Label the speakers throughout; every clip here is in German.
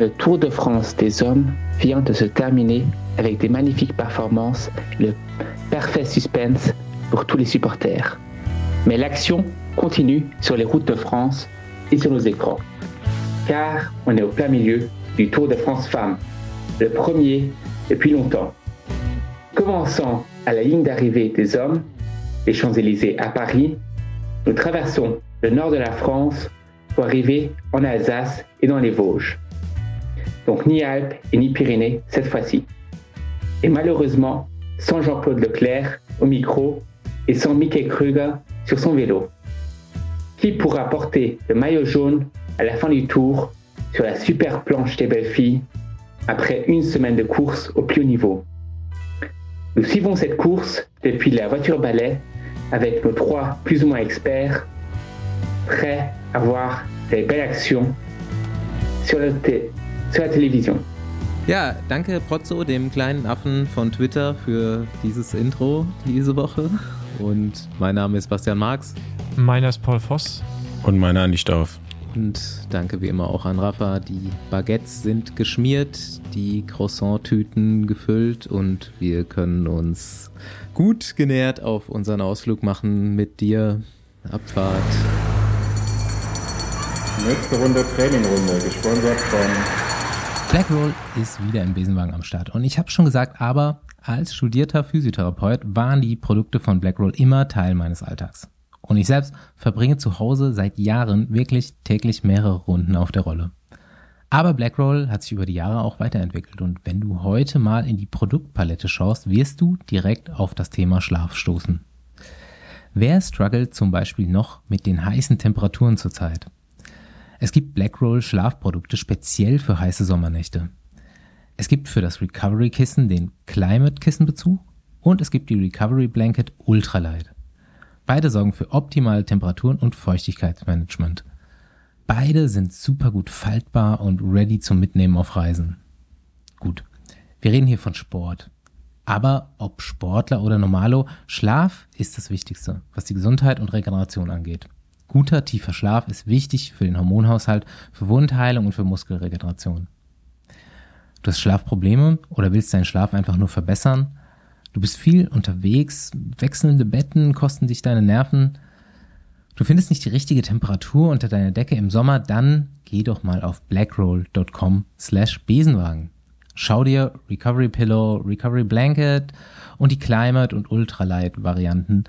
Speaker 1: Le Tour de France des hommes vient de se terminer avec des magnifiques performances, le parfait suspense pour tous les supporters. Mais l'action continue sur les routes de France et sur nos écrans. Car on est au plein milieu du Tour de France Femmes, le premier depuis longtemps. Commençant à la ligne d'arrivée des hommes, les Champs-Élysées à Paris, nous traversons le nord de la France pour arriver en Alsace et dans les Vosges. Donc ni Alpes et ni Pyrénées cette fois-ci. Et malheureusement, sans Jean-Claude Leclerc au micro et sans Mickey Kruger sur son vélo. Qui pourra porter le maillot jaune à la fin du tour sur la super planche des belles filles après une semaine de course au plus haut niveau? Nous suivons cette course depuis la voiture balai avec nos trois plus ou moins experts prêts à voir des belles actions sur la, la Television.
Speaker 2: Ja, danke Prozzo, dem kleinen Affen von Twitter, für dieses Intro diese Woche. Und mein Name ist Bastian Marx.
Speaker 3: Meiner ist Paul Voss.
Speaker 4: Und meiner Andi Stauf.
Speaker 2: Und danke wie immer auch an Rafa. Die Baguettes sind geschmiert, die Croissant-Tüten gefüllt und wir können uns gut genährt auf unseren Ausflug machen mit dir. Abfahrt.
Speaker 5: Nächste Runde Trainingrunde, gesponsert von
Speaker 2: Blackroll ist wieder im Besenwagen am Start. Und ich habe schon gesagt, aber als studierter Physiotherapeut waren die Produkte von Blackroll immer Teil meines Alltags. Und ich selbst verbringe zu Hause seit Jahren wirklich täglich mehrere Runden auf der Rolle. Aber Blackroll hat sich über die Jahre auch weiterentwickelt und wenn du heute mal in die Produktpalette schaust, wirst du direkt auf das Thema Schlaf stoßen. Wer struggelt zum Beispiel noch mit den heißen Temperaturen zurzeit? Es gibt Blackroll Schlafprodukte speziell für heiße Sommernächte. Es gibt für das Recovery Kissen den Climate Kissenbezug und es gibt die Recovery Blanket Ultralight. Beide sorgen für optimale Temperaturen und Feuchtigkeitsmanagement. Beide sind super gut faltbar und ready zum Mitnehmen auf Reisen. Gut, wir reden hier von Sport. Aber ob Sportler oder Normalo, Schlaf ist das Wichtigste, was die Gesundheit und Regeneration angeht. Guter, tiefer Schlaf ist wichtig für den Hormonhaushalt, für Wundheilung und für Muskelregeneration. Du hast Schlafprobleme oder willst deinen Schlaf einfach nur verbessern? Du bist viel unterwegs, wechselnde Betten kosten dich deine Nerven. Du findest nicht die richtige Temperatur unter deiner Decke im Sommer, dann geh doch mal auf blackroll.com slash Besenwagen. Schau dir Recovery Pillow, Recovery Blanket und die Climate und Ultralight Varianten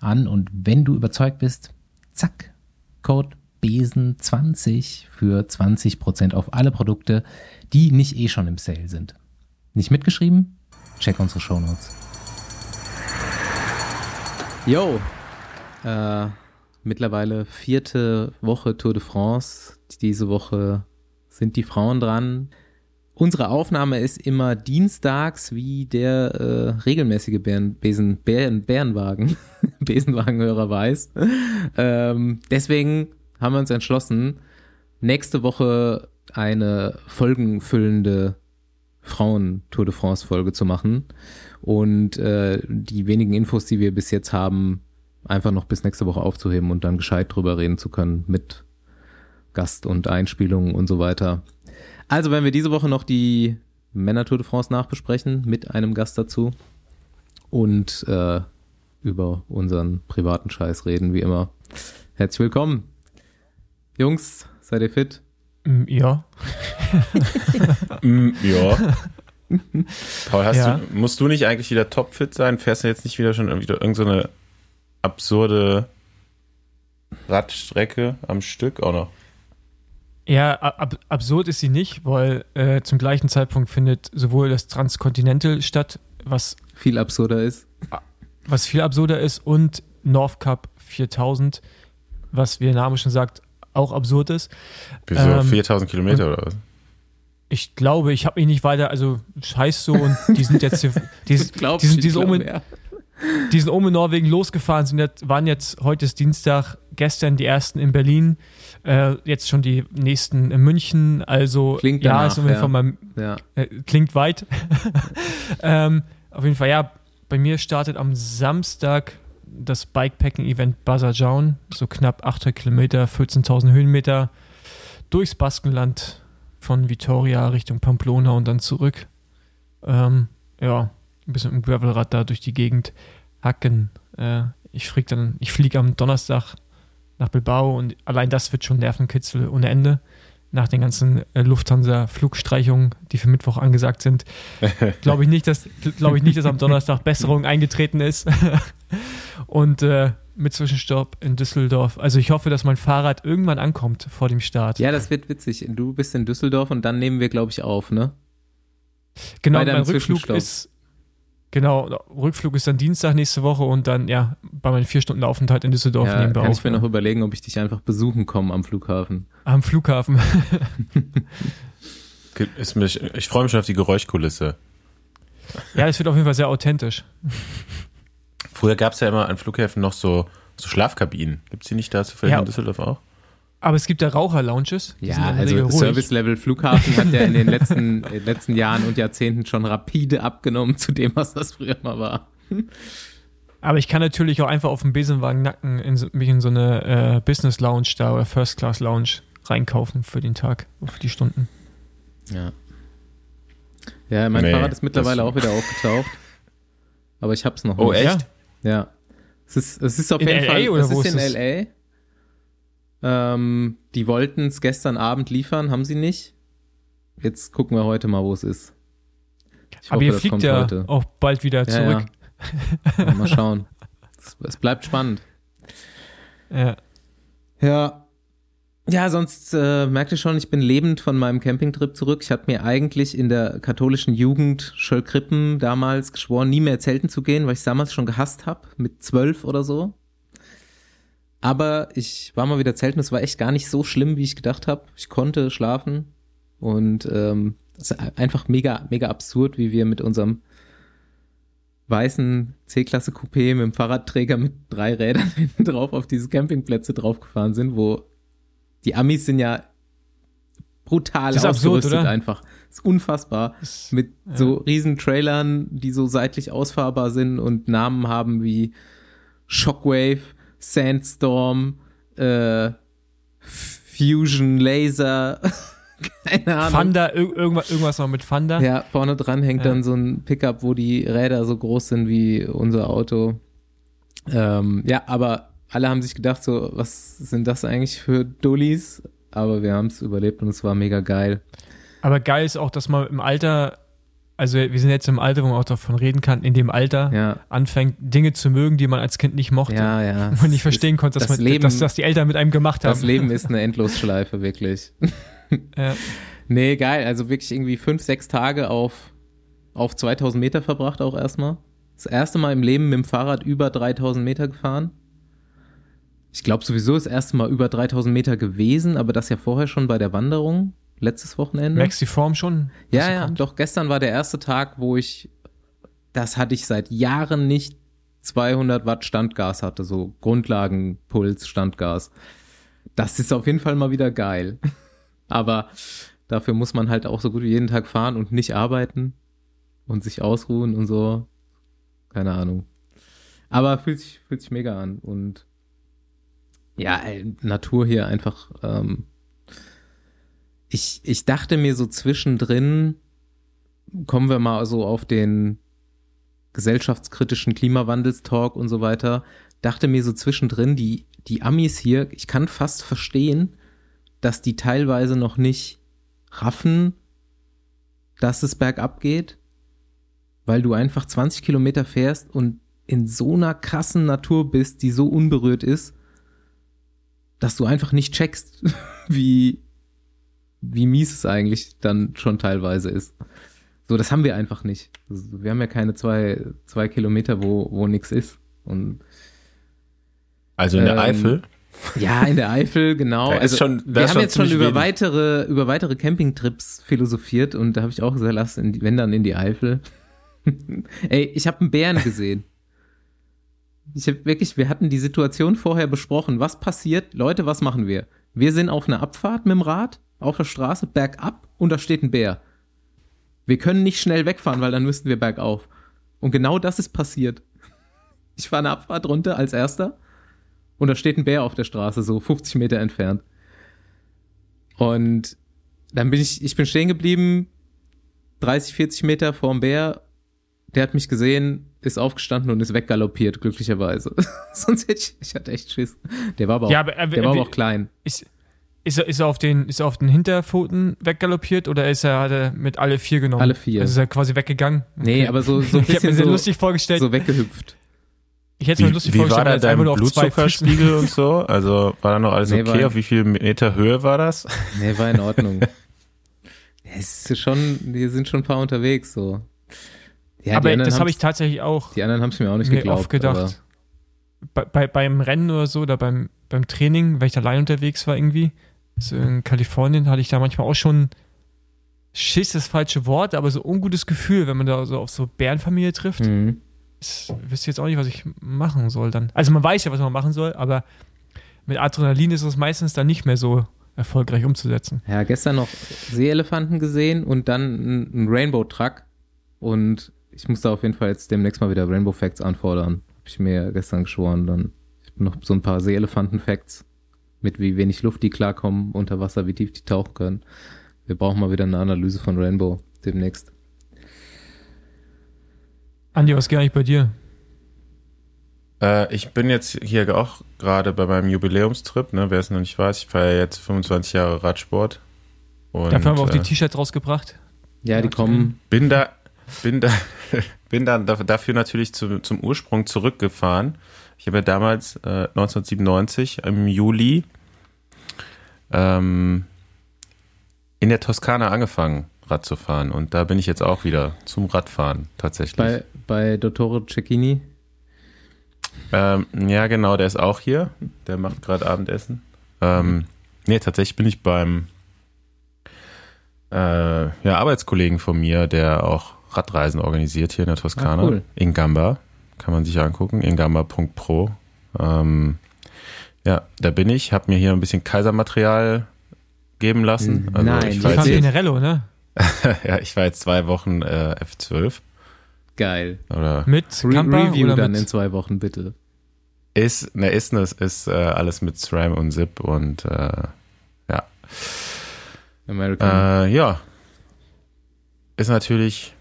Speaker 2: an und wenn du überzeugt bist, zack, Code BESEN20 für 20% auf alle Produkte, die nicht eh schon im Sale sind. Nicht mitgeschrieben? Check unsere Shownotes. Yo, äh, mittlerweile vierte Woche Tour de France. Diese Woche sind die Frauen dran. Unsere Aufnahme ist immer dienstags, wie der äh, regelmäßige Bären, Besen, Bären, Bärenwagen, Besenwagenhörer weiß. Ähm, deswegen haben wir uns entschlossen, nächste Woche eine folgenfüllende Frauen-Tour de France-Folge zu machen und äh, die wenigen Infos, die wir bis jetzt haben, einfach noch bis nächste Woche aufzuheben und dann gescheit drüber reden zu können mit Gast und Einspielungen und so weiter. Also werden wir diese Woche noch die Männer Tour de France nachbesprechen mit einem Gast dazu und äh, über unseren privaten Scheiß reden, wie immer. Herzlich willkommen. Jungs, seid ihr fit?
Speaker 3: Mm, ja.
Speaker 4: mm, ja. Paul, hast ja. du, musst du nicht eigentlich wieder topfit sein? Fährst du jetzt nicht wieder schon wieder irgendeine so absurde Radstrecke am Stück auch noch?
Speaker 3: Ja, ab absurd ist sie nicht, weil äh, zum gleichen Zeitpunkt findet sowohl das Transcontinental statt, was
Speaker 2: viel absurder ist.
Speaker 3: Was viel absurder ist und North Cup 4000, was wie der Name schon sagt, auch absurd ist.
Speaker 4: Wieso? Ähm, 4000 Kilometer oder was?
Speaker 3: Ich glaube, ich habe mich nicht weiter, also scheiß so und die sind jetzt, die, die, die, sind, die, sind oben, die sind oben in Norwegen losgefahren, sind jetzt, waren jetzt, heute ist Dienstag, gestern die ersten in Berlin äh, jetzt schon die nächsten in München, also
Speaker 2: klingt
Speaker 3: ja,
Speaker 2: danach,
Speaker 3: ist auf jeden ja. Fall mal, ja. äh, klingt weit. ähm, auf jeden Fall, ja, bei mir startet am Samstag das Bikepacking-Event Bazajaun, so knapp 800 Kilometer, 14.000 Höhenmeter durchs Baskenland von Vitoria Richtung Pamplona und dann zurück. Ähm, ja, ein bisschen im Gravelrad da durch die Gegend hacken. Äh, ich fliege dann, ich fliege am Donnerstag nach Bilbao und allein das wird schon Nervenkitzel ohne Ende. Nach den ganzen äh, Lufthansa-Flugstreichungen, die für Mittwoch angesagt sind, glaube ich nicht, dass glaube ich nicht, dass am Donnerstag Besserung eingetreten ist. und äh, mit Zwischenstopp in Düsseldorf. Also ich hoffe, dass mein Fahrrad irgendwann ankommt vor dem Start.
Speaker 2: Ja, das wird witzig. Du bist in Düsseldorf und dann nehmen wir, glaube ich, auf, ne?
Speaker 3: Genau, mein Rückflug ist Genau, Rückflug ist dann Dienstag nächste Woche und dann, ja, bei meinem vier Stunden Aufenthalt in Düsseldorf
Speaker 2: ja, nehmen wir kann auf. Ich mir noch überlegen, ob ich dich einfach besuchen komme am Flughafen.
Speaker 3: Am Flughafen.
Speaker 4: mich, ich freue mich schon auf die Geräuschkulisse.
Speaker 3: Ja, es wird auf jeden Fall sehr authentisch.
Speaker 4: Früher gab es ja immer an Flughäfen noch so, so Schlafkabinen. Gibt es die nicht da zufällig ja. in Düsseldorf auch?
Speaker 3: Aber es gibt ja Raucher-Lounges.
Speaker 2: Ja, also Service-Level Flughafen hat ja in den letzten, in den letzten Jahren und Jahrzehnten schon rapide abgenommen zu dem, was das früher mal war.
Speaker 3: Aber ich kann natürlich auch einfach auf dem Besenwagen nacken in so, mich in so eine äh, Business Lounge da oder First Class Lounge reinkaufen für den Tag, für die Stunden.
Speaker 2: Ja. Ja, mein nee, Fahrrad ist mittlerweile auch wieder aufgetaucht. Aber ich hab's noch
Speaker 4: oh, nicht. Oh, echt?
Speaker 2: Ja. Es ist, es ist auf in jeden LA Fall, oder es ist in ist LA. Ähm, die wollten es gestern Abend liefern, haben sie nicht. Jetzt gucken wir heute mal, wo es ist.
Speaker 3: Ich Aber hoffe, ihr fliegt ja heute. auch bald wieder zurück.
Speaker 2: Ja, ja. mal schauen. es, es, bleibt spannend.
Speaker 3: Ja.
Speaker 2: Ja. Ja, sonst äh, merkt ihr schon, ich bin lebend von meinem Campingtrip zurück. Ich hatte mir eigentlich in der katholischen Jugend Schöllkrippen damals geschworen, nie mehr zelten zu gehen, weil ich damals schon gehasst habe, mit zwölf oder so. Aber ich war mal wieder zelten, es war echt gar nicht so schlimm, wie ich gedacht habe. Ich konnte schlafen und ähm, es ist einfach mega, mega absurd, wie wir mit unserem weißen C-Klasse Coupé mit dem Fahrradträger mit drei Rädern hinten drauf auf diese Campingplätze draufgefahren sind, wo die Amis sind ja brutal das ist ausgerüstet absurd, einfach. Das ist unfassbar. Das, mit ja. so riesen Trailern, die so seitlich ausfahrbar sind und Namen haben wie Shockwave, Sandstorm, äh, Fusion Laser,
Speaker 3: keine Ahnung. Thunder, irgendwas, irgendwas noch mit Thunder.
Speaker 2: Ja, vorne dran hängt ja. dann so ein Pickup, wo die Räder so groß sind wie unser Auto. Ähm, ja, aber alle haben sich gedacht, so, was sind das eigentlich für Dullis? Aber wir haben es überlebt und es war mega geil.
Speaker 3: Aber geil ist auch, dass man im Alter also wir sind jetzt im Alter, wo man auch davon reden kann, in dem Alter ja. anfängt, Dinge zu mögen, die man als Kind nicht mochte.
Speaker 2: Ja, ja.
Speaker 3: Und nicht verstehen konnte, dass, das man, Leben, dass, dass die Eltern mit einem gemacht haben.
Speaker 2: Das Leben ist eine Endlosschleife, wirklich.
Speaker 3: ja.
Speaker 2: Nee, geil. Also wirklich irgendwie fünf, sechs Tage auf, auf 2000 Meter verbracht auch erstmal. Das erste Mal im Leben mit dem Fahrrad über 3000 Meter gefahren. Ich glaube sowieso das erste Mal über 3000 Meter gewesen, aber das ja vorher schon bei der Wanderung letztes Wochenende.
Speaker 3: Merkst die Form schon?
Speaker 2: Ja, ja, kommt? doch gestern war der erste Tag, wo ich, das hatte ich seit Jahren nicht, 200 Watt Standgas hatte, so Grundlagenpuls Standgas. Das ist auf jeden Fall mal wieder geil. Aber dafür muss man halt auch so gut wie jeden Tag fahren und nicht arbeiten und sich ausruhen und so. Keine Ahnung. Aber fühlt sich, fühlt sich mega an und ja, Natur hier einfach ähm, ich, ich dachte mir so zwischendrin, kommen wir mal so auf den gesellschaftskritischen Klimawandelstalk und so weiter, dachte mir so zwischendrin, die, die Amis hier, ich kann fast verstehen, dass die teilweise noch nicht raffen, dass es bergab geht, weil du einfach 20 Kilometer fährst und in so einer krassen Natur bist, die so unberührt ist, dass du einfach nicht checkst, wie, wie mies es eigentlich dann schon teilweise ist. So, das haben wir einfach nicht. Wir haben ja keine zwei, zwei Kilometer, wo, wo nichts ist. Und,
Speaker 4: also in der ähm, Eifel?
Speaker 2: Ja, in der Eifel, genau.
Speaker 4: also, schon,
Speaker 2: wir haben jetzt schon über wenig. weitere, über weitere Campingtrips philosophiert und da habe ich auch gesagt, lass in die, wenn dann in die Eifel. Ey, ich habe einen Bären gesehen. Ich habe wirklich, wir hatten die Situation vorher besprochen. Was passiert? Leute, was machen wir? Wir sind auf einer Abfahrt mit dem Rad auf der Straße bergab und da steht ein Bär. Wir können nicht schnell wegfahren, weil dann müssten wir bergauf. Und genau das ist passiert. Ich fahre eine Abfahrt runter als erster und da steht ein Bär auf der Straße, so 50 Meter entfernt. Und dann bin ich, ich bin stehen geblieben, 30, 40 Meter vorm Bär. Der hat mich gesehen, ist aufgestanden und ist weggaloppiert, glücklicherweise. Sonst hätte ich, ich hatte echt Schiss. Der war aber auch, ja, aber, äh, der war aber auch klein.
Speaker 3: Ist, ist er, ist er auf den, ist er auf den Hinterpfoten weggaloppiert oder ist er, hat er mit alle vier genommen?
Speaker 2: Alle vier.
Speaker 3: Also ist er quasi weggegangen?
Speaker 2: Okay. Nee, aber so, so ein
Speaker 3: bisschen ich mir so, lustig vorgestellt.
Speaker 2: So weggehüpft.
Speaker 3: Ich hätte mir lustig
Speaker 4: wie
Speaker 3: vorgestellt,
Speaker 4: war da dein Blutzuckerspiegel und so? Also war da noch alles nee, okay? Auf wie viel Meter Höhe war das?
Speaker 2: Nee, war in Ordnung. es ist schon, wir sind schon ein paar unterwegs so.
Speaker 3: Ja, aber das habe ich tatsächlich auch.
Speaker 2: Die anderen haben es mir auch nicht geglaubt.
Speaker 3: Oft gedacht. Bei, bei, beim Rennen oder so oder beim, beim Training, weil ich allein unterwegs war irgendwie, so in Kalifornien hatte ich da manchmal auch schon Schiss, das falsche Wort, aber so ungutes Gefühl, wenn man da so auf so Bärenfamilie trifft. Mhm. Ich wüsste jetzt auch nicht, was ich machen soll dann. Also man weiß ja, was man machen soll, aber mit Adrenalin ist es meistens dann nicht mehr so erfolgreich umzusetzen.
Speaker 2: Ja, gestern noch Seeelefanten gesehen und dann ein Rainbow Truck und ich muss da auf jeden Fall jetzt demnächst mal wieder Rainbow Facts anfordern. Hab ich mir gestern geschworen, dann ich noch so ein paar Seeelefanten Facts mit wie wenig Luft die klarkommen unter Wasser, wie tief die tauchen können. Wir brauchen mal wieder eine Analyse von Rainbow demnächst.
Speaker 3: Andi, was geht eigentlich bei dir?
Speaker 4: Äh, ich bin jetzt hier auch gerade bei meinem Jubiläumstrip, ne? wer es noch nicht weiß. Ich feiere jetzt 25 Jahre Radsport.
Speaker 3: Und, Dafür haben wir auch die äh, T-Shirts rausgebracht.
Speaker 2: Ja, die kommen.
Speaker 4: Bin da, bin da, bin dann dafür natürlich zu, zum Ursprung zurückgefahren. Ich habe ja damals äh, 1997 im Juli ähm, in der Toskana angefangen, Rad zu fahren. Und da bin ich jetzt auch wieder zum Radfahren tatsächlich.
Speaker 2: Bei, bei Dottore Cecchini?
Speaker 4: Ähm, ja, genau, der ist auch hier. Der macht gerade Abendessen. Ähm, nee, tatsächlich bin ich beim äh, ja, Arbeitskollegen von mir, der auch Radreisen organisiert hier in der Toskana. Ah, cool. In Gamba. Kann man sich angucken. Ingamba.pro. Ähm, ja, da bin ich. Habe mir hier ein bisschen Kaisermaterial geben lassen.
Speaker 3: Mhm. Also Nein, ich war jetzt, Pinarello, ne?
Speaker 4: ja, ich war jetzt zwei Wochen äh, F12.
Speaker 2: Geil.
Speaker 4: Oder
Speaker 3: mit
Speaker 2: Re Review oder dann mit? in zwei Wochen, bitte.
Speaker 4: Ist, ne, ist, ne, ist äh, alles mit SRAM und ZIP und äh, ja. American. Äh, ja. Ist natürlich,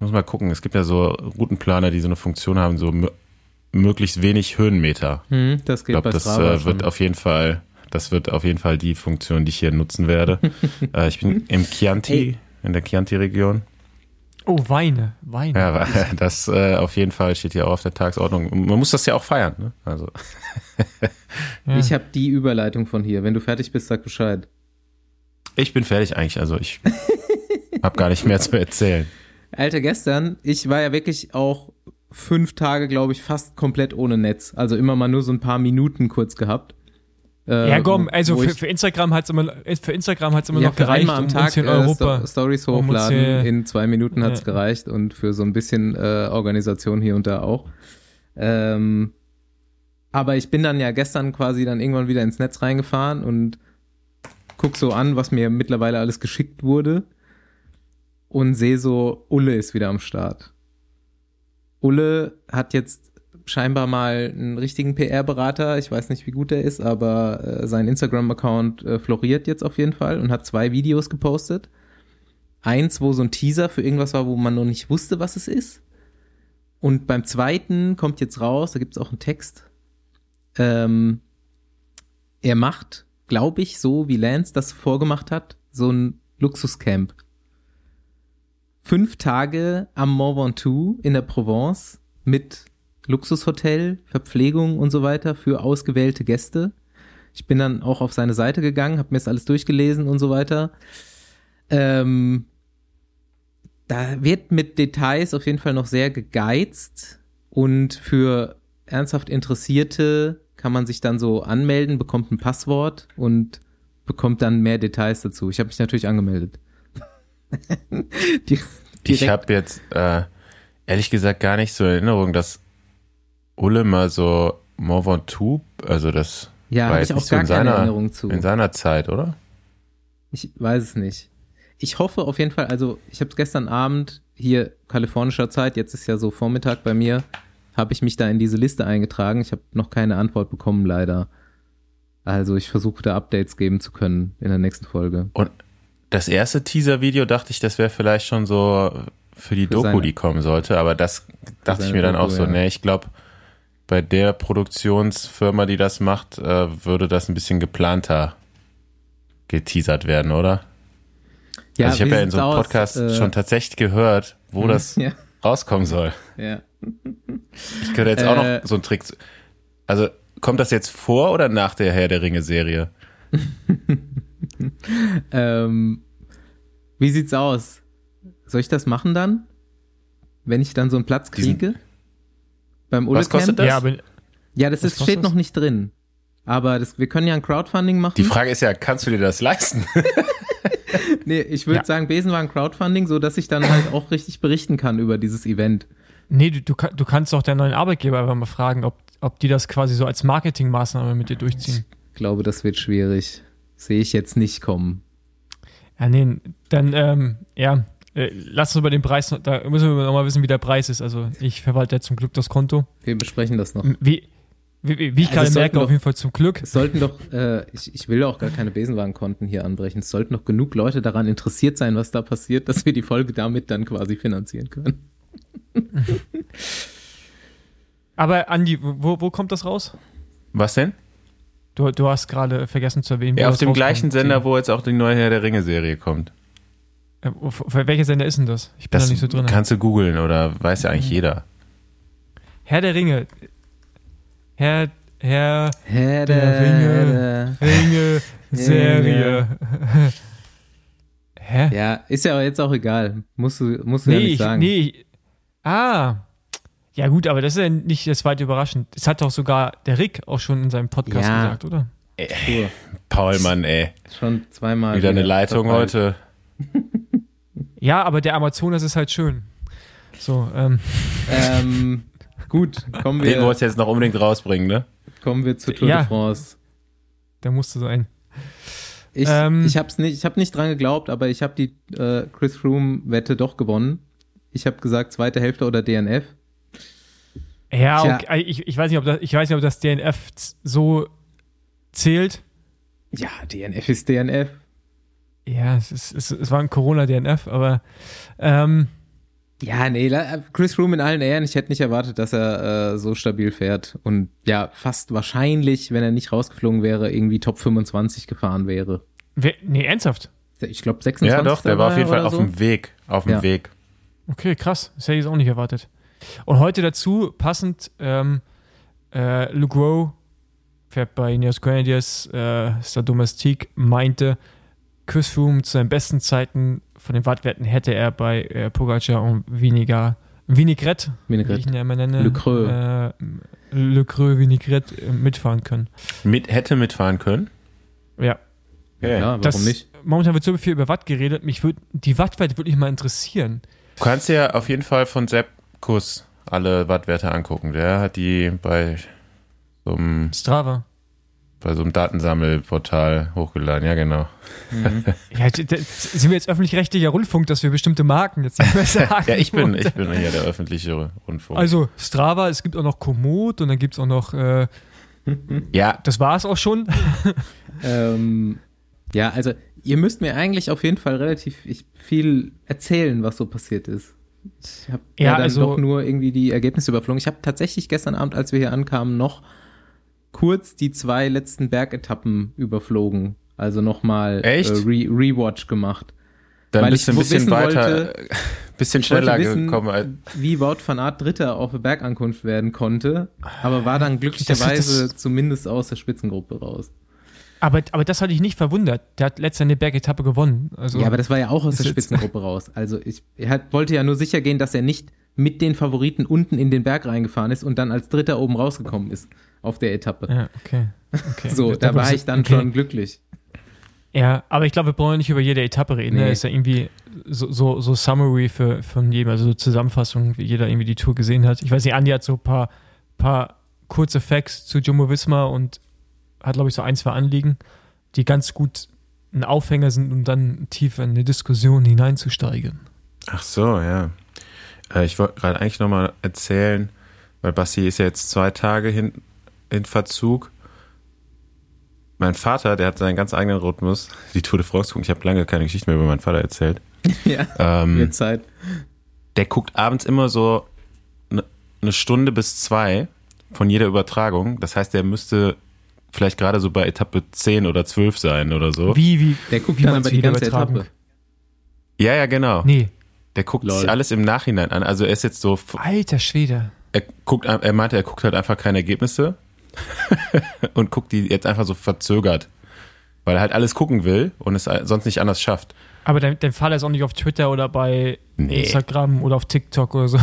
Speaker 4: muss mal gucken, es gibt ja so Routenplaner, die so eine Funktion haben, so möglichst wenig Höhenmeter.
Speaker 2: Hm, das geht ich glaube,
Speaker 4: das äh, wird auf jeden Fall das wird auf jeden Fall die Funktion, die ich hier nutzen werde. äh, ich bin im Chianti, Ey. in der Chianti-Region.
Speaker 3: Oh, Weine, Weine.
Speaker 4: Ja, das äh, auf jeden Fall steht hier auch auf der Tagesordnung. Man muss das ja auch feiern. Ne? Also.
Speaker 2: ja. Ich habe die Überleitung von hier. Wenn du fertig bist, sag Bescheid.
Speaker 4: Ich bin fertig eigentlich. Also ich habe gar nicht mehr zu erzählen.
Speaker 2: Alter, gestern, ich war ja wirklich auch fünf Tage, glaube ich, fast komplett ohne Netz. Also immer mal nur so ein paar Minuten kurz gehabt.
Speaker 3: Äh, ja, komm, also für, für, Instagram hat es immer, für Instagram hat's immer
Speaker 2: ja,
Speaker 3: noch gereicht,
Speaker 2: einmal am Tag
Speaker 3: um Europa,
Speaker 2: äh, Stories hochladen. Um in zwei Minuten hat's ja. gereicht und für so ein bisschen äh, Organisation hier und da auch. Ähm, aber ich bin dann ja gestern quasi dann irgendwann wieder ins Netz reingefahren und guck so an, was mir mittlerweile alles geschickt wurde und sehe so, Ulle ist wieder am Start. Ulle hat jetzt scheinbar mal einen richtigen PR-Berater. Ich weiß nicht, wie gut er ist, aber äh, sein Instagram-Account äh, floriert jetzt auf jeden Fall und hat zwei Videos gepostet. Eins, wo so ein Teaser für irgendwas war, wo man noch nicht wusste, was es ist. Und beim zweiten kommt jetzt raus, da gibt es auch einen Text. Ähm, er macht, glaube ich, so wie Lance das vorgemacht hat, so ein Luxuscamp. Fünf Tage am Mont Ventoux in der Provence mit Luxushotel, Verpflegung und so weiter für ausgewählte Gäste. Ich bin dann auch auf seine Seite gegangen, habe mir das alles durchgelesen und so weiter. Ähm, da wird mit Details auf jeden Fall noch sehr gegeizt und für ernsthaft Interessierte kann man sich dann so anmelden, bekommt ein Passwort und bekommt dann mehr Details dazu. Ich habe mich natürlich angemeldet.
Speaker 4: ich habe jetzt äh, ehrlich gesagt gar nicht so in Erinnerung, dass Ulle mal so Mont Ventoux, also das
Speaker 2: ja, war jetzt ich auch gar so in, seiner, Erinnerung zu.
Speaker 4: in seiner Zeit, oder?
Speaker 2: Ich weiß es nicht. Ich hoffe auf jeden Fall, also ich habe gestern Abend hier kalifornischer Zeit, jetzt ist ja so Vormittag bei mir, habe ich mich da in diese Liste eingetragen. Ich habe noch keine Antwort bekommen, leider. Also ich versuche da Updates geben zu können in der nächsten Folge.
Speaker 4: Und das erste Teaser-Video dachte ich, das wäre vielleicht schon so für die für Doku, seine, die kommen sollte, aber das dachte ich mir dann Doku, auch so, ja. nee, ich glaube, bei der Produktionsfirma, die das macht, äh, würde das ein bisschen geplanter geteasert werden, oder? Ja, also ich habe ja in so einem Podcast äh, schon tatsächlich gehört, wo das ja. rauskommen soll.
Speaker 2: Ja.
Speaker 4: Ich könnte jetzt auch noch äh. so einen Trick. Also kommt das jetzt vor oder nach der Herr der Ringe Serie?
Speaker 2: ähm, wie sieht's aus? Soll ich das machen dann? Wenn ich dann so einen Platz kriege? Diesen, Beim
Speaker 4: Was kostet das?
Speaker 2: Ja, aber, ja das ist, steht das? noch nicht drin. Aber das, wir können ja ein Crowdfunding machen.
Speaker 4: Die Frage ist ja, kannst du dir das leisten?
Speaker 2: nee, ich würde ja. sagen, Besenwagen Crowdfunding, so dass ich dann halt auch richtig berichten kann über dieses Event.
Speaker 3: Nee, du, du, du kannst doch deinen neuen Arbeitgeber einfach mal fragen, ob, ob die das quasi so als Marketingmaßnahme mit dir durchziehen.
Speaker 2: Ich glaube, das wird schwierig. Sehe ich jetzt nicht kommen.
Speaker 3: Ja, nee, dann, ähm, ja, äh, lass uns über den Preis, da müssen wir nochmal wissen, wie der Preis ist. Also ich verwalte ja zum Glück das Konto.
Speaker 2: Wir besprechen das noch.
Speaker 3: Wie, wie, wie ich also gerade merke, doch, auf jeden Fall zum Glück.
Speaker 2: Es sollten doch, äh, ich, ich will auch gar keine Besenwagenkonten hier anbrechen. Es sollten doch genug Leute daran interessiert sein, was da passiert, dass wir die Folge damit dann quasi finanzieren können.
Speaker 3: Aber Andi, wo, wo kommt das raus?
Speaker 4: Was denn?
Speaker 3: Du, du hast gerade vergessen zu erwähnen.
Speaker 4: Ja, auf dem gleichen Sender, wo jetzt auch die neue Herr der Ringe-Serie kommt.
Speaker 3: Ja, welcher Sender ist denn das?
Speaker 4: Ich bin das da nicht so drin. Kannst du googeln oder weiß ja eigentlich mhm. jeder.
Speaker 3: Herr der Ringe. Herr, Herr,
Speaker 2: Herr der, der
Speaker 3: Ringe, Ringe, Serie.
Speaker 2: Hä? Ja, ist ja jetzt auch egal. Musst du, musst du nee, ja nicht sagen.
Speaker 3: Ich, nee, ah. Ja gut, aber das ist ja nicht das zweite überraschend. Das hat doch sogar der Rick auch schon in seinem Podcast ja. gesagt, oder?
Speaker 4: Ey, Paul, Mann, ey.
Speaker 2: Schon zweimal.
Speaker 4: Wieder, eine Leitung heute.
Speaker 3: ja, aber der Amazonas ist halt schön. So, ähm.
Speaker 2: ähm Gut, kommen wir.
Speaker 4: Den wolltest du jetzt noch unbedingt rausbringen, ne?
Speaker 2: Kommen wir zur Tour ja, de France.
Speaker 3: Der musste sein.
Speaker 2: Ich, ähm, ich habe nicht, ich hab nicht dran geglaubt, aber ich habe die äh, Chris Froome-Wette doch gewonnen. Ich habe gesagt, zweite Hälfte oder DNF.
Speaker 3: Ja, okay. ich, ich, weiß nicht, ob das, ich weiß nicht, ob das DNF so zählt.
Speaker 2: Ja, DNF ist DNF.
Speaker 3: Ja, es, ist, es, es war ein Corona-DNF, aber ähm,
Speaker 2: ja, nee, Chris Froome in allen Ehren, ich hätte nicht erwartet, dass er äh, so stabil fährt und ja, fast wahrscheinlich, wenn er nicht rausgeflogen wäre, irgendwie Top 25 gefahren wäre.
Speaker 3: We nee, ernsthaft?
Speaker 2: Ich glaube 26.
Speaker 4: Ja, doch, der war auf jeden Fall auf so. dem Weg, auf dem ja. Weg.
Speaker 3: Okay, krass, das hätte ich jetzt auch nicht erwartet. Und heute dazu, passend, ähm, äh, Lugro fährt bei Ineos Grenadiers, äh, Star Domestique, meinte, Chris Froome zu seinen besten Zeiten von den Wattwerten hätte er bei äh, Pogacar und weniger Vinaigrette,
Speaker 2: Vinaigrette.
Speaker 3: wie ich ihn ja immer nenne,
Speaker 2: Le Creux,
Speaker 3: äh, Le Creux Vinaigrette äh, mitfahren können.
Speaker 4: Mit, hätte mitfahren können?
Speaker 3: Ja.
Speaker 2: Okay. Ja, warum das, nicht?
Speaker 3: Momentan wird so viel über Watt geredet, mich würde die Wattwerte wirklich mal interessieren.
Speaker 4: Du kannst dir auf jeden Fall von Sepp Kuss alle Wattwerte angucken. Der hat die bei so einem
Speaker 3: Strava
Speaker 4: bei so einem Datensammelportal hochgeladen, ja genau.
Speaker 3: Mhm. Ja, sind wir jetzt öffentlich-rechtlicher Rundfunk, dass wir bestimmte Marken jetzt nicht mehr sagen?
Speaker 4: ja, ich bin, ich bin hier der öffentliche Rundfunk.
Speaker 3: Also Strava, es gibt auch noch Komoot und dann gibt es auch noch äh, Ja. Das war es auch schon.
Speaker 2: ähm, ja, also ihr müsst mir eigentlich auf jeden Fall relativ viel erzählen, was so passiert ist. Ich habe ja, ja, dann also, doch nur irgendwie die Ergebnisse überflogen. Ich habe tatsächlich gestern Abend, als wir hier ankamen, noch kurz die zwei letzten Bergetappen überflogen. Also nochmal äh, Re Rewatch gemacht.
Speaker 4: Dann Weil bist du ein bisschen weiter, wollte, bisschen schneller wissen, gekommen.
Speaker 2: Wie Wout van Aert Dritter auf der Bergankunft werden konnte, aber war dann glücklicherweise das, das, zumindest aus der Spitzengruppe raus.
Speaker 3: Aber, aber das hatte ich nicht verwundert. Der hat letzte eine Bergetappe gewonnen. Also
Speaker 2: ja, aber das war ja auch aus der Spitzengruppe raus. Also ich, er hat, wollte ja nur sicher gehen, dass er nicht mit den Favoriten unten in den Berg reingefahren ist und dann als Dritter oben rausgekommen ist auf der Etappe.
Speaker 3: Ja, okay. okay.
Speaker 2: So, da war ich dann okay. schon glücklich.
Speaker 3: Ja, aber ich glaube, wir brauchen nicht über jede Etappe reden. Ne? Nee. Ne? Ist ja irgendwie so, so, so Summary für, von jedem, also so Zusammenfassung, wie jeder irgendwie die Tour gesehen hat. Ich weiß nicht, Andi hat so ein paar, paar kurze Facts zu Jumbo Visma und hat, glaube ich, so ein, zwei Anliegen, die ganz gut ein Aufhänger sind, um dann tiefer in eine Diskussion hineinzusteigen.
Speaker 4: Ach so, ja. Äh, ich wollte gerade eigentlich nochmal erzählen, weil Basti ist ja jetzt zwei Tage hin, in Verzug. mein Vater, der hat seinen ganz eigenen Rhythmus, die Tour de France gucken. Ich habe lange keine Geschichte mehr über meinen Vater erzählt.
Speaker 2: ja, ähm, Zeit.
Speaker 4: Der guckt abends immer so eine ne Stunde bis zwei von jeder Übertragung. Das heißt, der müsste vielleicht gerade so bei Etappe 10 oder 12 sein oder so.
Speaker 3: Wie, wie?
Speaker 2: Der guckt wie dann aber die ganze Etappe.
Speaker 4: Ja, ja, genau.
Speaker 3: Nee.
Speaker 4: Der guckt Lol. sich alles im Nachhinein an. Also er ist jetzt so.
Speaker 3: Alter Schwede.
Speaker 4: Er guckt, er meinte, er guckt halt einfach keine Ergebnisse und guckt die jetzt einfach so verzögert. Weil er halt alles gucken will und es sonst nicht anders schafft.
Speaker 3: Aber dein, dein Vater ist auch nicht auf Twitter oder bei
Speaker 4: nee.
Speaker 3: Instagram oder auf TikTok oder so.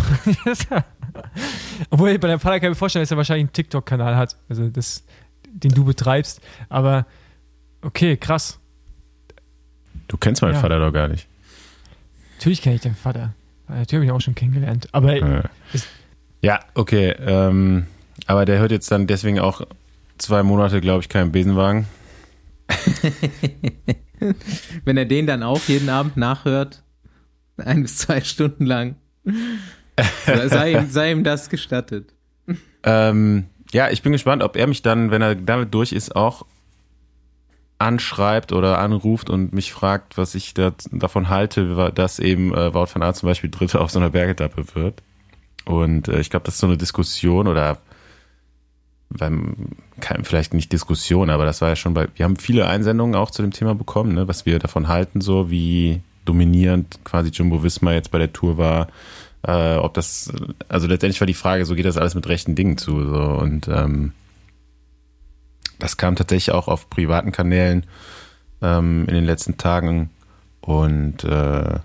Speaker 3: Obwohl, bei deinem Vater kann ich mir vorstellen, dass er wahrscheinlich einen TikTok-Kanal hat, also das, den du betreibst. Aber okay, krass.
Speaker 4: Du kennst meinen ja. Vater doch gar nicht.
Speaker 3: Natürlich kenne ich deinen Vater. Natürlich habe ich ihn auch schon kennengelernt. Aber
Speaker 4: ja, ja okay. Ähm, aber der hört jetzt dann deswegen auch zwei Monate, glaube ich, keinen Besenwagen.
Speaker 2: Wenn er den dann auch jeden Abend nachhört, ein bis zwei Stunden lang, sei, ihm, sei ihm das gestattet.
Speaker 4: Ähm, ja, ich bin gespannt, ob er mich dann, wenn er damit durch ist, auch anschreibt oder anruft und mich fragt, was ich da, davon halte, dass eben äh, Wout van Aert zum Beispiel Dritter auf so einer Bergetappe wird. Und äh, ich glaube, das ist so eine Diskussion oder kein, vielleicht nicht Diskussion, aber das war ja schon bei, wir haben viele Einsendungen auch zu dem Thema bekommen, ne, was wir davon halten, so wie dominierend quasi Jumbo Visma jetzt bei der Tour war, äh, ob das, also letztendlich war die Frage, so geht das alles mit rechten Dingen zu, so und ähm, das kam tatsächlich auch auf privaten Kanälen ähm, in den letzten Tagen und äh,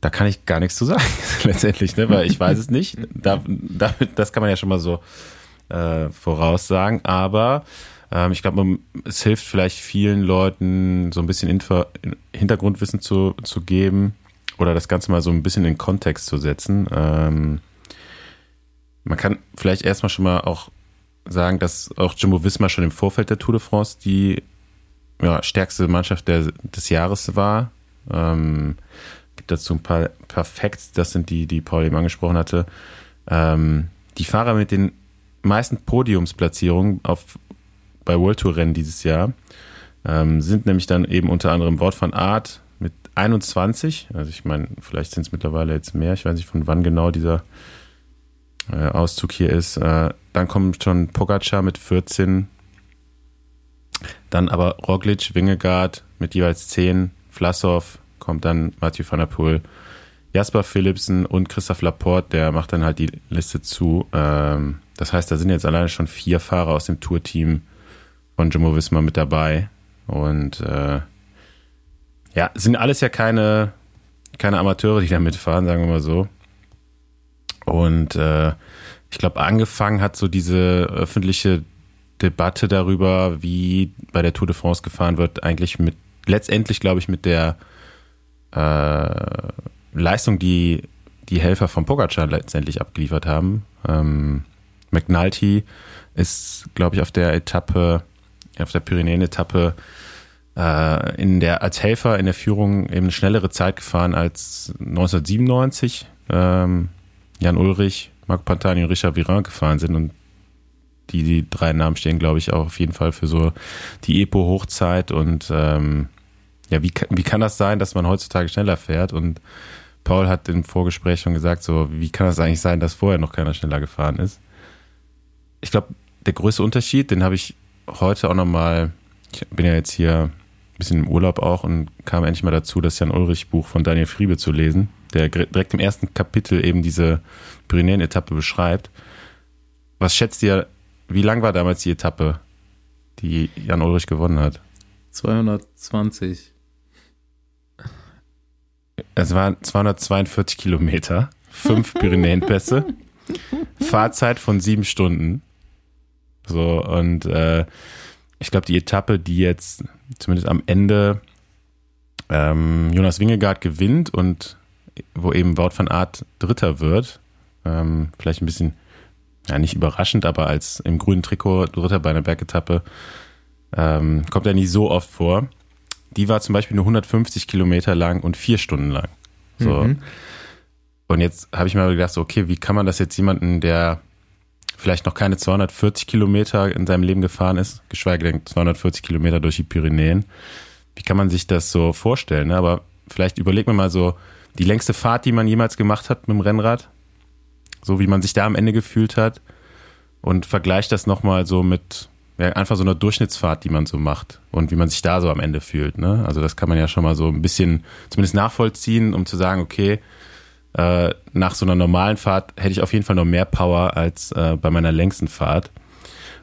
Speaker 4: da kann ich gar nichts zu sagen, letztendlich, ne? weil ich weiß es nicht. Da, damit, das kann man ja schon mal so äh, voraussagen, aber ähm, ich glaube, es hilft vielleicht vielen Leuten, so ein bisschen Info, Hintergrundwissen zu, zu geben oder das Ganze mal so ein bisschen in Kontext zu setzen. Ähm, man kann vielleicht erstmal schon mal auch sagen, dass auch Jumbo Visma schon im Vorfeld der Tour de France die ja, stärkste Mannschaft der, des Jahres war. Ähm, gibt dazu ein paar, paar Facts, das sind die, die Paul eben angesprochen hatte. Ähm, die Fahrer mit den meisten Podiumsplatzierungen auf, bei World Tour Rennen dieses Jahr ähm, sind nämlich dann eben unter anderem Wort von Art mit 21. Also ich meine, vielleicht sind es mittlerweile jetzt mehr. Ich weiß nicht, von wann genau dieser äh, Auszug hier ist. Äh, dann kommt schon Pogacar mit 14. Dann aber Roglic, Wingegaard mit jeweils 10. Vlasov kommt dann Mathieu van der Poel. Jasper Philipsen und Christoph Laporte, der macht dann halt die Liste zu. Ähm, das heißt, da sind jetzt alleine schon vier Fahrer aus dem Tourteam von Jumbo Visma mit dabei. Und äh, ja, sind alles ja keine, keine Amateure, die da mitfahren, sagen wir mal so. Und äh, ich glaube, angefangen hat so diese öffentliche Debatte darüber, wie bei der Tour de France gefahren wird, eigentlich mit, letztendlich glaube ich, mit der äh, Leistung, die die Helfer von Pogacar letztendlich abgeliefert haben. Ähm, McNulty ist, glaube ich, auf der Etappe, auf der Pyrenäen-Etappe äh, in der, als Helfer in der Führung eben eine schnellere Zeit gefahren als 1997 ähm, Jan Ulrich, Marco Pantani und Richard Virin gefahren sind. Und die, die drei Namen stehen, glaube ich, auch auf jeden Fall für so die Epo-Hochzeit. Und ähm, ja, wie, wie kann das sein, dass man heutzutage schneller fährt? Und Paul hat im Vorgespräch schon gesagt, so, wie kann das eigentlich sein, dass vorher noch keiner schneller gefahren ist? ich glaube, der größte Unterschied, den habe ich heute auch nochmal, ich bin ja jetzt hier bisschen im Urlaub auch und kam endlich mal dazu, das Jan Ulrich Buch von Daniel Friebe zu lesen, der direkt im ersten Kapitel eben diese Pyrenäen-Etappe beschreibt. Was schätzt ihr, wie lang war damals die Etappe, die Jan Ulrich gewonnen hat?
Speaker 2: 220.
Speaker 4: Es waren 242 Kilometer, fünf Pyrenäenpässe, Fahrzeit von sieben Stunden. So, und äh, ich glaube, die Etappe, die jetzt zumindest am Ende ähm, Jonas Wingegaard gewinnt und wo eben Wout van Aert Dritter wird, ähm, vielleicht ein bisschen, ja, nicht überraschend, aber als im grünen Trikot Dritter bei einer Bergetappe, ähm, kommt er nicht so oft vor. Die war zum Beispiel nur 150 Kilometer lang und vier Stunden lang. So. Mhm. Und jetzt habe ich mal gedacht, so, okay, wie kann man das jetzt jemanden, der vielleicht noch keine 240 Kilometer in seinem Leben gefahren ist, geschweige denn 240 Kilometer durch die Pyrenäen. Wie kann man sich das so vorstellen? Ne? Aber vielleicht überlegt man mal so die längste Fahrt, die man jemals gemacht hat mit dem Rennrad, so wie man sich da am Ende gefühlt hat und vergleicht das nochmal so mit ja, einfach so einer Durchschnittsfahrt, die man so macht und wie man sich da so am Ende fühlt. Ne? Also das kann man ja schon mal so ein bisschen zumindest nachvollziehen, um zu sagen, okay, äh, nach so einer normalen Fahrt hätte ich auf jeden Fall noch mehr Power als äh, bei meiner längsten Fahrt.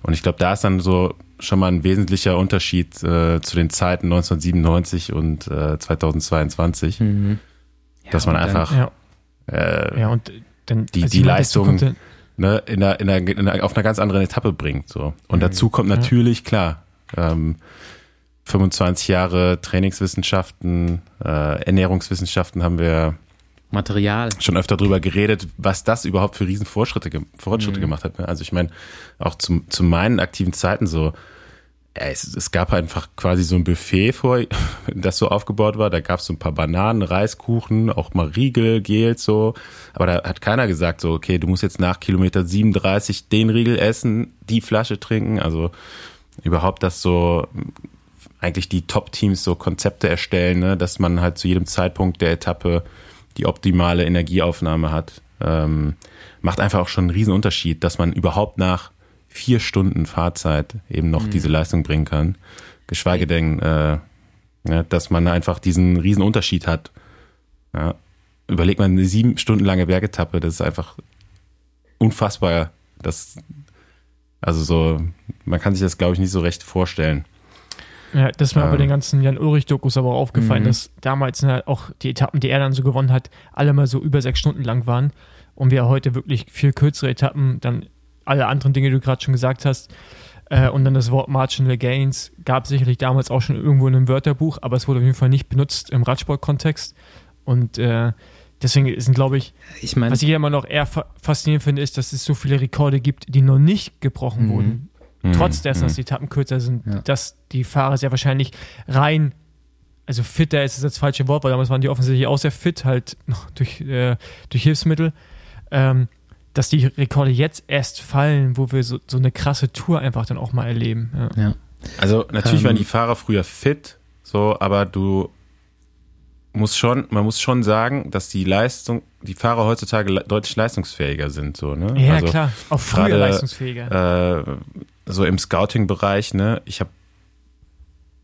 Speaker 4: Und ich glaube, da ist dann so schon mal ein wesentlicher Unterschied äh, zu den Zeiten 1997 und äh, 2022, mhm. ja, dass man einfach
Speaker 3: dann, ja. Äh, ja, und dann,
Speaker 4: die, also die Leistung ne, in der, in der, in der, auf einer ganz anderen Etappe bringt. So. Und mhm. dazu kommt natürlich, klar, ähm, 25 Jahre Trainingswissenschaften, äh, Ernährungswissenschaften haben wir
Speaker 2: Material.
Speaker 4: Schon öfter drüber geredet, was das überhaupt für riesen Fortschritte, mhm. gemacht hat. Ne? Also ich meine, auch zu, zu meinen aktiven Zeiten so, es, es gab einfach quasi so ein Buffet vor, das so aufgebaut war. Da gab es so ein paar Bananen, Reiskuchen, auch mal Riegel, Gels so. Aber da hat keiner gesagt so, okay, du musst jetzt nach Kilometer 37 den Riegel essen, die Flasche trinken. Also überhaupt das so eigentlich die Top-Teams so Konzepte erstellen, ne? dass man halt zu jedem Zeitpunkt der Etappe die optimale Energieaufnahme hat. Ähm, macht einfach auch schon einen riesen Unterschied, dass man überhaupt nach vier Stunden Fahrzeit eben noch mhm. diese Leistung bringen kann. Geschweige denn, äh, ja, dass man einfach diesen riesen Unterschied hat. Ja. Überlegt man eine sieben Stunden lange Bergetappe, das ist einfach unfassbar. Das, also so, man kann sich das, glaube ich, nicht so recht vorstellen.
Speaker 3: Ja, das ist mir ähm, bei den ganzen Jan-Ulrich-Dokus aber auch aufgefallen, mhm. dass damals halt auch die Etappen, die er dann so gewonnen hat, alle mal so über sechs Stunden lang waren. Und wir heute wirklich viel kürzere Etappen, dann alle anderen Dinge, die du gerade schon gesagt hast, äh, und dann das Wort Marginal Gains gab es sicherlich damals auch schon irgendwo in einem Wörterbuch, aber es wurde auf jeden Fall nicht benutzt im Radsport-Kontext. Und äh, deswegen sind, glaube ich, ich mein, was ich immer noch eher faszinierend finde, ist, dass es so viele Rekorde gibt, die noch nicht gebrochen mhm. wurden. Mhm. Trotz dessen, dass mhm. die Etappen kürzer sind, ja. dass die Fahrer sehr wahrscheinlich rein, also fitter ist das falsche Wort, weil damals waren die offensichtlich auch sehr fit, halt noch durch, äh, durch Hilfsmittel, ähm, dass die Rekorde jetzt erst fallen, wo wir so, so eine krasse Tour einfach dann auch mal erleben. Ja. ja.
Speaker 4: Also natürlich ähm, waren die Fahrer früher fit, so, aber du muss schon, man muss schon sagen, dass die Leistung, die Fahrer heutzutage deutlich leistungsfähiger sind, so, ne?
Speaker 3: Ja, also klar, auch früher grade, leistungsfähiger.
Speaker 4: Äh, so im Scouting-Bereich, ne, ich habe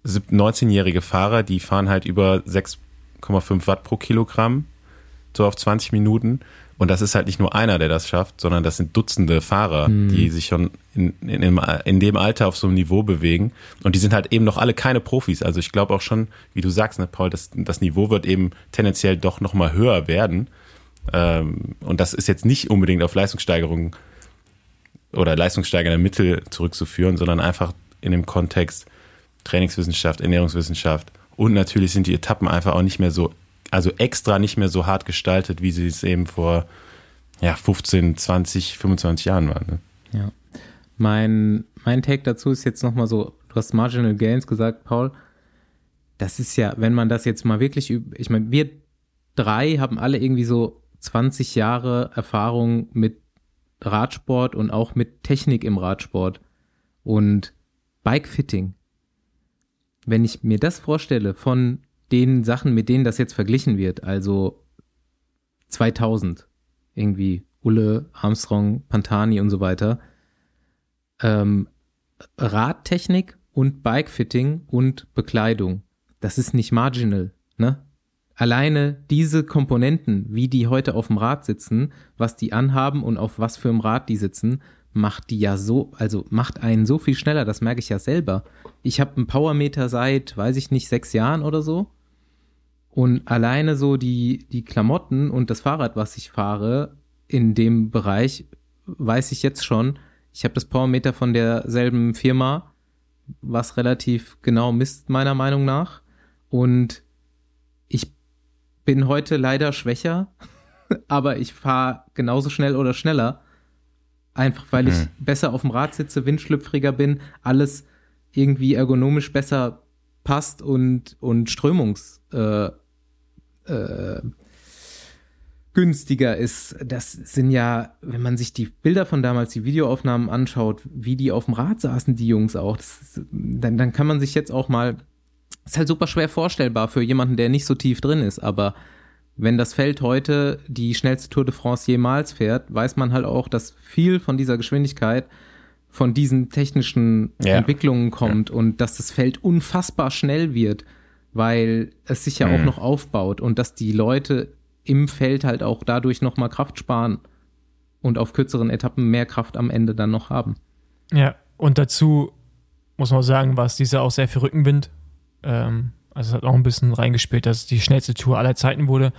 Speaker 4: 19-jährige Fahrer, die fahren halt über 6,5 Watt pro Kilogramm, so auf 20 Minuten. Und das ist halt nicht nur einer, der das schafft, sondern das sind Dutzende Fahrer, mhm. die sich schon in, in, in, dem Alter auf so einem Niveau bewegen. Und die sind halt eben noch alle keine Profis. Also ich glaube auch schon, wie du sagst, ne, Paul, das, das Niveau wird eben tendenziell doch nochmal höher werden. Ähm, und das ist jetzt nicht unbedingt auf Leistungssteigerung oder leistungssteigernde Mittel zurückzuführen, sondern einfach in dem Kontext Trainingswissenschaft, Ernährungswissenschaft und natürlich sind die Etappen einfach auch nicht mehr so, also extra nicht mehr so hart gestaltet, wie sie es eben vor ja, 15, 20, 25 Jahren waren. Ne?
Speaker 2: Ja. Mein, mein Take dazu ist jetzt nochmal so, du hast Marginal Gains gesagt, Paul. Das ist ja, wenn man das jetzt mal wirklich, ich meine, wir drei haben alle irgendwie so 20 Jahre Erfahrung mit Radsport und auch mit Technik im Radsport und Bikefitting. Wenn ich mir das vorstelle von den Sachen, mit denen das jetzt verglichen wird, also 2000, irgendwie Ulle, Armstrong, Pantani und so weiter, ähm, Radtechnik und Bikefitting und Bekleidung, das ist nicht marginal, ne? Alleine diese Komponenten, wie die heute auf dem Rad sitzen, was die anhaben und auf was für einem Rad die sitzen, macht die ja so, also macht einen so viel schneller, das merke ich ja selber. Ich habe einen Powermeter seit, weiß ich nicht, sechs Jahren oder so. Und alleine so die, die Klamotten und das Fahrrad, was ich fahre, in dem Bereich, weiß ich jetzt schon, ich habe das Powermeter von derselben Firma, was relativ genau misst, meiner Meinung nach. Und bin heute leider schwächer, aber ich fahre genauso schnell oder schneller. Einfach weil ich mhm. besser auf dem Rad sitze, windschlüpfriger bin, alles irgendwie ergonomisch besser passt und, und strömungs, äh, äh, günstiger ist. Das sind ja, wenn man sich die Bilder von damals, die Videoaufnahmen anschaut, wie die auf dem Rad saßen, die Jungs auch, ist, dann, dann kann man sich jetzt auch mal, ist halt super schwer vorstellbar für jemanden, der nicht so tief drin ist, aber wenn das Feld heute die schnellste Tour de France jemals fährt, weiß man halt auch, dass viel von dieser Geschwindigkeit von diesen technischen ja. Entwicklungen kommt ja. und dass das Feld unfassbar schnell wird, weil es sich ja mhm. auch noch aufbaut und dass die Leute im Feld halt auch dadurch nochmal Kraft sparen und auf kürzeren Etappen mehr Kraft am Ende dann noch haben.
Speaker 3: Ja, und dazu muss man sagen, war es dieser auch sehr viel Rückenwind. Ähm, also es hat auch ein bisschen reingespielt, dass es die schnellste Tour aller Zeiten wurde.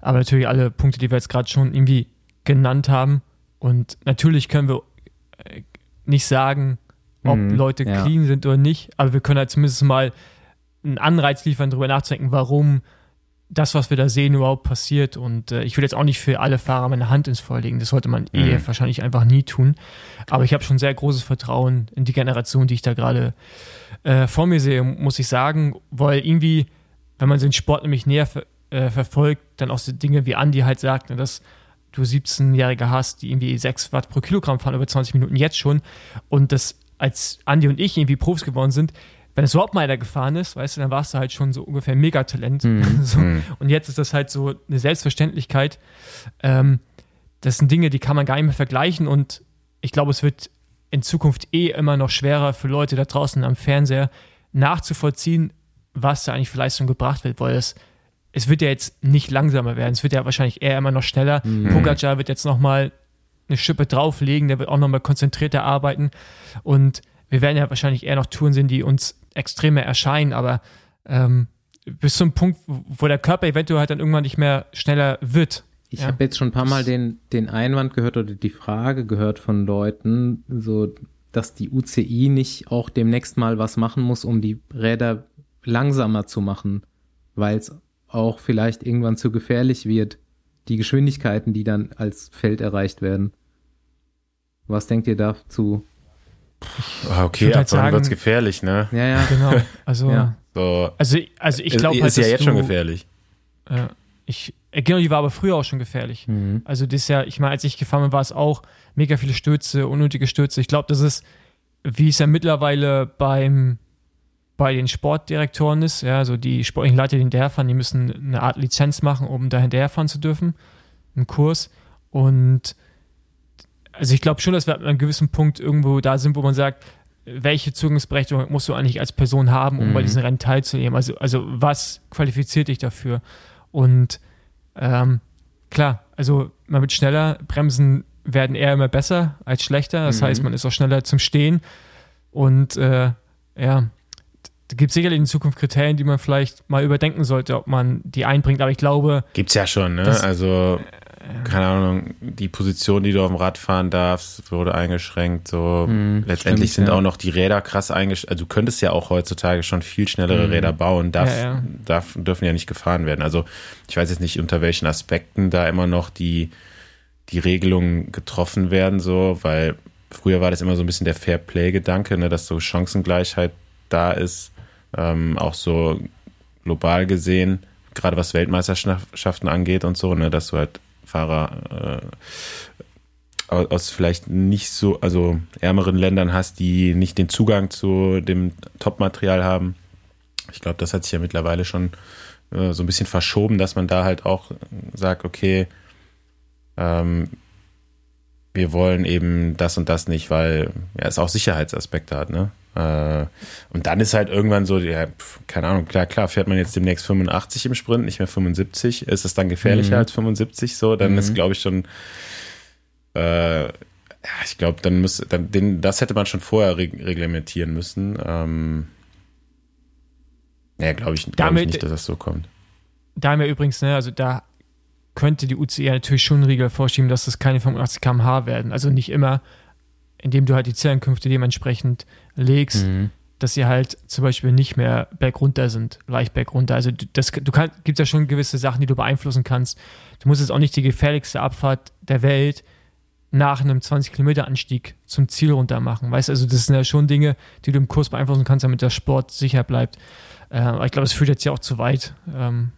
Speaker 3: Aber natürlich alle Punkte, die wir jetzt gerade schon irgendwie genannt haben. Und natürlich können wir äh, nicht sagen, ob mhm, Leute ja. clean sind oder nicht, aber wir können halt zumindest mal einen Anreiz liefern, darüber nachzudenken, warum das, was wir da sehen, überhaupt passiert. Und äh, ich will jetzt auch nicht für alle Fahrer meine Hand ins Feuer legen. Das sollte man eh mhm. eh wahrscheinlich einfach nie tun. Aber ich habe schon sehr großes Vertrauen in die Generation, die ich da gerade äh, vor mir sehe, muss ich sagen. Weil irgendwie, wenn man den Sport nämlich näher ver äh, verfolgt, dann auch so Dinge wie Andi halt sagt, ne, dass du 17-Jährige hast, die irgendwie 6 Watt pro Kilogramm fahren über 20 Minuten jetzt schon. Und das, als Andi und ich irgendwie Profis geworden sind, wenn es überhaupt mal einer gefahren ist, weißt du, dann warst du halt schon so ungefähr Megatalent. Mhm. so. Mhm. Und jetzt ist das halt so eine Selbstverständlichkeit. Ähm, das sind Dinge, die kann man gar nicht mehr vergleichen und ich glaube, es wird in Zukunft eh immer noch schwerer für Leute da draußen am Fernseher nachzuvollziehen, was da eigentlich für Leistung gebracht wird, weil es, es wird ja jetzt nicht langsamer werden, es wird ja wahrscheinlich eher immer noch schneller. Mhm. Pogacar wird jetzt nochmal eine Schippe drauflegen, der wird auch nochmal konzentrierter arbeiten und wir werden ja wahrscheinlich eher noch Touren sehen, die uns Extreme erscheinen, aber ähm, bis zum Punkt, wo der Körper eventuell halt dann irgendwann nicht mehr schneller wird.
Speaker 2: Ich ja. habe jetzt schon ein paar Mal den, den Einwand gehört oder die Frage gehört von Leuten, so dass die UCI nicht auch demnächst mal was machen muss, um die Räder langsamer zu machen, weil es auch vielleicht irgendwann zu gefährlich wird, die Geschwindigkeiten, die dann als Feld erreicht werden. Was denkt ihr dazu?
Speaker 4: Ah, okay, ab halt wird es gefährlich, ne?
Speaker 3: Ja, ja. Genau. Also, ja. So. also, also ich glaube
Speaker 4: halt, Ist ja jetzt du, schon gefährlich.
Speaker 3: Äh, ich, genau, die war aber früher auch schon gefährlich. Mhm. Also das ist ja, ich meine, als ich gefahren bin, war es auch mega viele Stürze, unnötige Stürze. Ich glaube, das ist, wie es ja mittlerweile beim bei den Sportdirektoren ist, ja, also die sportlichen Leiter, die hinterherfahren, die müssen eine Art Lizenz machen, um da hinterherfahren zu dürfen, einen Kurs. Und also ich glaube schon, dass wir an einem gewissen Punkt irgendwo da sind, wo man sagt, welche Zugangsberechtigung musst du eigentlich als Person haben, um mhm. bei diesen Rennen teilzunehmen? Also, also was qualifiziert dich dafür? Und ähm, klar, also man wird schneller, Bremsen werden eher immer besser als schlechter. Das mhm. heißt, man ist auch schneller zum Stehen. Und äh, ja, da gibt es sicherlich in Zukunft Kriterien, die man vielleicht mal überdenken sollte, ob man die einbringt. Aber ich glaube.
Speaker 4: Gibt es ja schon, ne? Also keine Ahnung, die Position, die du auf dem Rad fahren darfst, wurde eingeschränkt. So hm, letztendlich stimmt, sind ja. auch noch die Räder krass eingeschränkt. Also du könntest ja auch heutzutage schon viel schnellere hm. Räder bauen, darf, ja, ja. Darf, dürfen ja nicht gefahren werden. Also ich weiß jetzt nicht, unter welchen Aspekten da immer noch die, die Regelungen getroffen werden, so, weil früher war das immer so ein bisschen der Fair Play-Gedanke, ne, dass so Chancengleichheit da ist, ähm, auch so global gesehen, gerade was Weltmeisterschaften angeht und so, ne, dass du halt Fahrer äh, aus vielleicht nicht so, also ärmeren Ländern hast, die nicht den Zugang zu dem Top-Material haben. Ich glaube, das hat sich ja mittlerweile schon äh, so ein bisschen verschoben, dass man da halt auch sagt, okay, ähm, wir wollen eben das und das nicht, weil ja, es auch Sicherheitsaspekte hat, ne? Äh, und dann ist halt irgendwann so, ja, keine Ahnung, klar, klar, fährt man jetzt demnächst 85 im Sprint, nicht mehr 75. Ist es dann gefährlicher mhm. als 75 so? Dann mhm. ist, glaube ich, schon, äh, ja, ich glaube, dann muss, dann, den, das hätte man schon vorher reg reglementieren müssen. Ähm, ja, glaube ich, glaub ich nicht, dass das so kommt.
Speaker 3: Da haben wir übrigens, ne, also da könnte die UCI natürlich schon einen Riegel vorschieben, dass das keine 85 km/h werden. Also nicht immer, indem du halt die Zellenkünfte dementsprechend legst, mhm. dass sie halt zum Beispiel nicht mehr bergunter sind, leicht bergunter. Also das, du kann, gibt ja schon gewisse Sachen, die du beeinflussen kannst. Du musst jetzt auch nicht die gefährlichste Abfahrt der Welt nach einem 20 Kilometer Anstieg zum Ziel runter machen. Weißt also das sind ja schon Dinge, die du im Kurs beeinflussen kannst, damit der Sport sicher bleibt. Äh, aber ich glaube, es führt jetzt ja auch zu weit, ähm,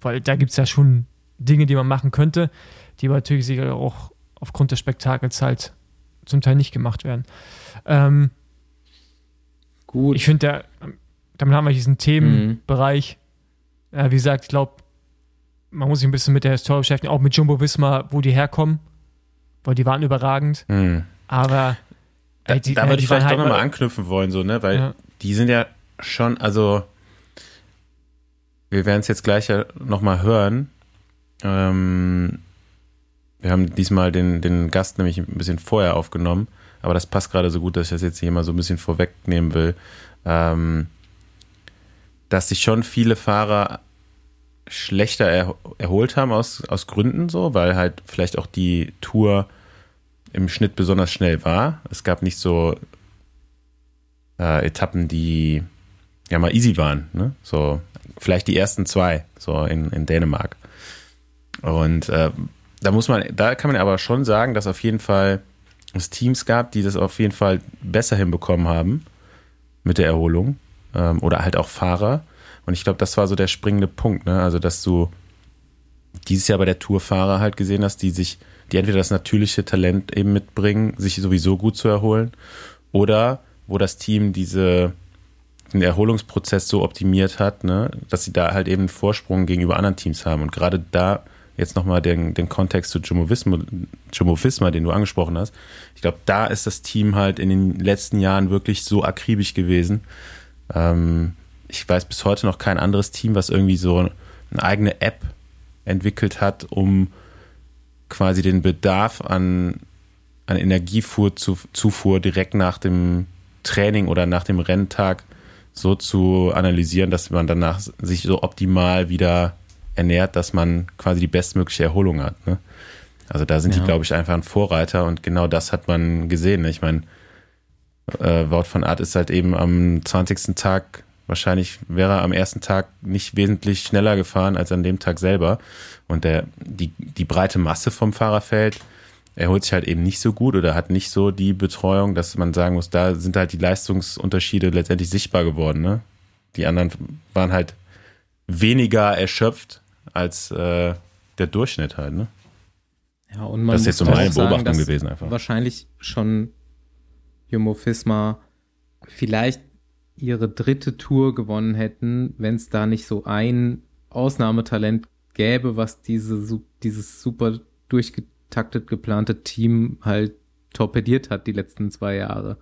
Speaker 3: weil da gibt es ja schon Dinge, die man machen könnte, die aber natürlich sicher auch aufgrund des Spektakels halt zum Teil nicht gemacht werden. Ähm, Gut. Ich finde, damit haben wir diesen Themenbereich. Mhm. Äh, wie gesagt, ich glaube, man muss sich ein bisschen mit der Historie beschäftigen, auch mit Jumbo Wismar, wo die herkommen, weil die waren überragend. Mhm. Aber
Speaker 4: da, die, da würde ich vielleicht halt doch nochmal anknüpfen wollen, so, ne? Weil ja. die sind ja schon, also wir werden es jetzt gleich ja nochmal hören. Ähm, wir haben diesmal den, den Gast nämlich ein bisschen vorher aufgenommen, aber das passt gerade so gut, dass ich das jetzt hier mal so ein bisschen vorwegnehmen will. Ähm, dass sich schon viele Fahrer schlechter er, erholt haben aus, aus Gründen so, weil halt vielleicht auch die Tour im Schnitt besonders schnell war. Es gab nicht so äh, Etappen, die ja mal easy waren. Ne? So vielleicht die ersten zwei, so in, in Dänemark. Und äh, da muss man, da kann man aber schon sagen, dass auf jeden Fall es Teams gab, die das auf jeden Fall besser hinbekommen haben mit der Erholung ähm, oder halt auch Fahrer. Und ich glaube, das war so der springende Punkt, ne? Also, dass du dieses Jahr bei der Tourfahrer halt gesehen hast, die sich die entweder das natürliche Talent eben mitbringen, sich sowieso gut zu erholen, oder wo das Team diese, den Erholungsprozess so optimiert hat, ne, dass sie da halt eben einen Vorsprung gegenüber anderen Teams haben. Und gerade da jetzt nochmal den, den Kontext zu Jumbo Visma, den du angesprochen hast. Ich glaube, da ist das Team halt in den letzten Jahren wirklich so akribisch gewesen. Ähm, ich weiß bis heute noch kein anderes Team, was irgendwie so eine eigene App entwickelt hat, um quasi den Bedarf an, an Energiezufuhr direkt nach dem Training oder nach dem Renntag so zu analysieren, dass man danach sich so optimal wieder ernährt, dass man quasi die bestmögliche Erholung hat. Ne? Also da sind ja. die, glaube ich, einfach ein Vorreiter und genau das hat man gesehen. Ne? Ich meine, äh, Wort von Art ist halt eben am 20. Tag, wahrscheinlich wäre er am ersten Tag nicht wesentlich schneller gefahren als an dem Tag selber. Und der, die, die breite Masse vom Fahrerfeld erholt sich halt eben nicht so gut oder hat nicht so die Betreuung, dass man sagen muss, da sind halt die Leistungsunterschiede letztendlich sichtbar geworden. Ne? Die anderen waren halt weniger erschöpft als äh, der Durchschnitt halt. Ne?
Speaker 2: Ja, und man das ist jetzt so meine Beobachtung sagen, gewesen einfach. Wahrscheinlich schon Jumbo Fisma vielleicht ihre dritte Tour gewonnen hätten, wenn es da nicht so ein Ausnahmetalent gäbe, was diese, dieses super durchgetaktet geplante Team halt torpediert hat die letzten zwei Jahre.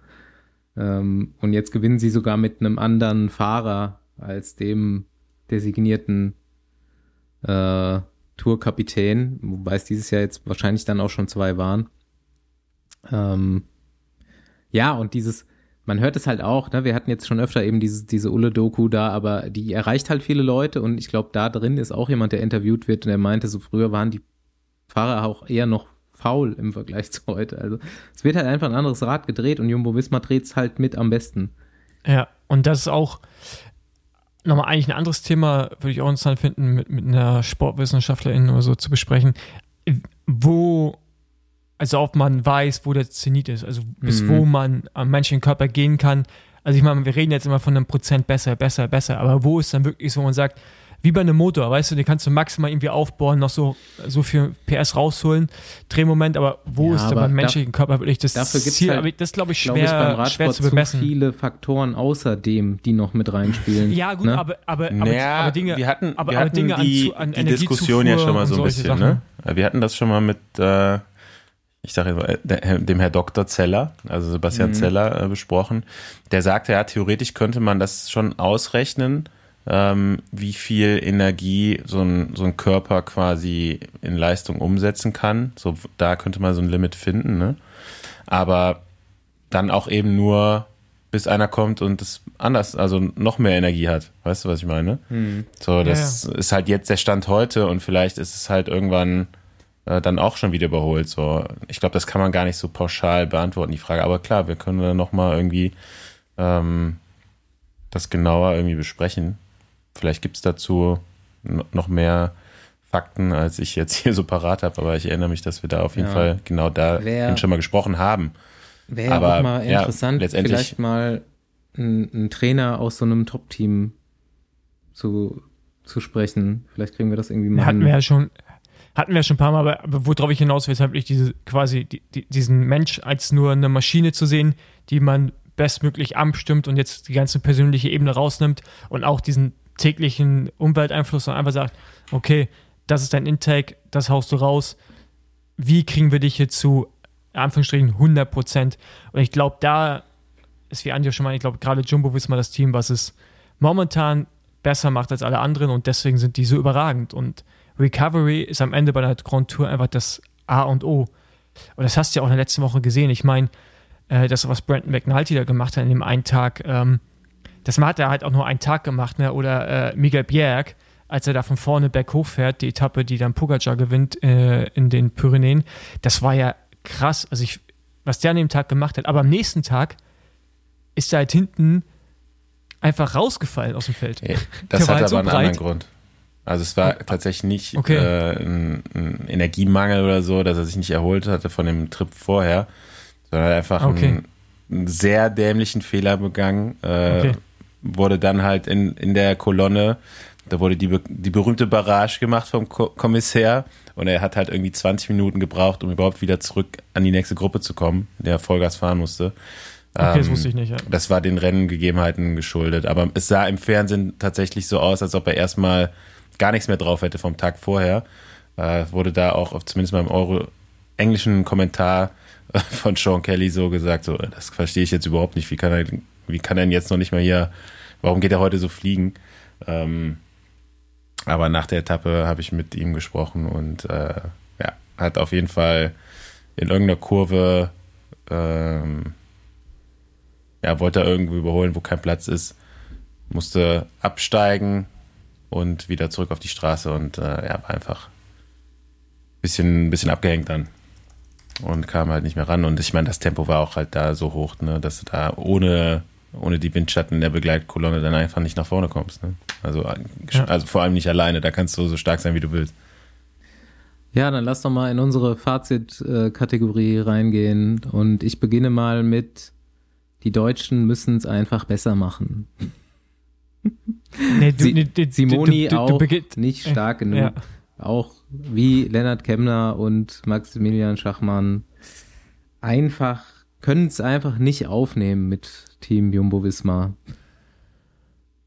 Speaker 2: Ähm, und jetzt gewinnen sie sogar mit einem anderen Fahrer als dem designierten äh, Tourkapitän, wobei es dieses Jahr jetzt wahrscheinlich dann auch schon zwei waren. Ähm, ja, und dieses, man hört es halt auch, ne? wir hatten jetzt schon öfter eben diese, diese Ulle-Doku da, aber die erreicht halt viele Leute und ich glaube, da drin ist auch jemand, der interviewt wird und der meinte, so früher waren die Fahrer auch eher noch faul im Vergleich zu heute. Also es wird halt einfach ein anderes Rad gedreht und Jumbo Wismar dreht es halt mit am besten.
Speaker 3: Ja, und das ist auch nochmal eigentlich ein anderes Thema, würde ich auch interessant finden, mit, mit einer Sportwissenschaftlerin oder so zu besprechen. Wo also ob man weiß, wo der Zenit ist, also bis mhm. wo man am menschlichen Körper gehen kann. Also ich meine, wir reden jetzt immer von einem Prozent besser, besser, besser, aber wo ist dann wirklich so, wo man sagt, wie bei einem Motor, weißt du, den kannst du maximal irgendwie aufbauen, noch so, so viel PS rausholen, Drehmoment, aber wo ja, ist denn beim menschlichen Körper wirklich das
Speaker 2: dafür gibt's Ziel? Halt, das glaube ich schwer, glaub ich, schwer zu bemessen. Zu viele Faktoren außerdem, die noch mit reinspielen.
Speaker 3: Ja, gut, ne? aber, aber,
Speaker 4: naja, aber, Dinge, wir hatten, aber, wir hatten Dinge die, an, an die Diskussion ja schon mal so ein bisschen, ne? Wir hatten das schon mal mit, äh, ich sage dem Herr Dr. Zeller, also Sebastian mhm. Zeller, äh, besprochen. Der sagte, ja, theoretisch könnte man das schon ausrechnen, ähm, wie viel Energie so ein, so ein Körper quasi in Leistung umsetzen kann. So, da könnte man so ein Limit finden, ne? Aber dann auch eben nur, bis einer kommt und es anders, also noch mehr Energie hat. Weißt du, was ich meine? Mhm. So, das ja, ja. ist halt jetzt der Stand heute und vielleicht ist es halt irgendwann äh, dann auch schon wieder überholt. So, ich glaube, das kann man gar nicht so pauschal beantworten, die Frage. Aber klar, wir können dann nochmal irgendwie ähm, das genauer irgendwie besprechen. Vielleicht gibt es dazu noch mehr Fakten, als ich jetzt hier so parat habe, aber ich erinnere mich, dass wir da auf jeden ja. Fall genau da schon mal gesprochen haben.
Speaker 2: Wäre aber auch mal interessant, ja, vielleicht mal einen Trainer aus so einem Top-Team zu, zu sprechen. Vielleicht kriegen wir das irgendwie mal.
Speaker 3: Hatten wir ja schon, hatten wir schon ein paar Mal, aber worauf ich hinaus will, ist halt diese, quasi die, die, diesen Mensch als nur eine Maschine zu sehen, die man bestmöglich abstimmt und jetzt die ganze persönliche Ebene rausnimmt und auch diesen täglichen Umwelteinfluss und einfach sagt, okay, das ist dein Intake, das haust du raus. Wie kriegen wir dich hier zu, Anführungsstrichen, 100 Prozent? Und ich glaube, da ist wie Andi schon mal, ich glaube, gerade Jumbo Wismar das Team, was es momentan besser macht als alle anderen und deswegen sind die so überragend. Und Recovery ist am Ende bei der Grand Tour einfach das A und O. Und das hast du ja auch in der letzten Woche gesehen. Ich meine, äh, das, was Brandon McNulty da gemacht hat in dem einen Tag, ähm, das hat er halt auch nur einen Tag gemacht, ne? Oder äh, Miguel Bjerg, als er da von vorne berghoch fährt, die Etappe, die dann Pogacar gewinnt äh, in den Pyrenäen, das war ja krass. Also ich, was der an dem Tag gemacht hat. Aber am nächsten Tag ist er halt hinten einfach rausgefallen aus dem Feld.
Speaker 4: Ja, das hat halt aber so einen breit. anderen Grund. Also es war tatsächlich nicht okay. äh, ein, ein, Energiemangel oder so, dass er sich nicht erholt hatte von dem Trip vorher, sondern einfach okay. einen, einen, sehr dämlichen Fehler begangen. Äh, okay. Wurde dann halt in, in der Kolonne, da wurde die, die berühmte Barrage gemacht vom Ko Kommissär und er hat halt irgendwie 20 Minuten gebraucht, um überhaupt wieder zurück an die nächste Gruppe zu kommen, der Vollgas fahren musste.
Speaker 3: Okay, das ähm, wusste ich nicht, ja.
Speaker 4: Das war den Rennengegebenheiten geschuldet. Aber es sah im Fernsehen tatsächlich so aus, als ob er erstmal gar nichts mehr drauf hätte vom Tag vorher. Äh, wurde da auch zumindest mal im Euro englischen Kommentar von Sean Kelly so gesagt, so, das verstehe ich jetzt überhaupt nicht. Wie kann er, wie kann er denn jetzt noch nicht mal hier, warum geht er heute so fliegen? Ähm, aber nach der Etappe habe ich mit ihm gesprochen und äh, ja, hat auf jeden Fall in irgendeiner Kurve ähm, ja, wollte er irgendwo überholen, wo kein Platz ist, musste absteigen und wieder zurück auf die Straße und äh, ja, war einfach ein bisschen, bisschen abgehängt dann und kam halt nicht mehr ran. Und ich meine, das Tempo war auch halt da so hoch, ne, dass du da ohne, ohne die Windschatten der Begleitkolonne dann einfach nicht nach vorne kommst. Ne? Also, ja. also vor allem nicht alleine, da kannst du so stark sein, wie du willst.
Speaker 2: Ja, dann lass doch mal in unsere Fazit-Kategorie reingehen. Und ich beginne mal mit die Deutschen müssen es einfach besser machen. Nee, du, Sie, nee, du, Simoni du, auch nicht stark genug. Ja. Auch wie Lennart Kemner und Maximilian Schachmann einfach, können es einfach nicht aufnehmen mit Team Jumbo Wismar.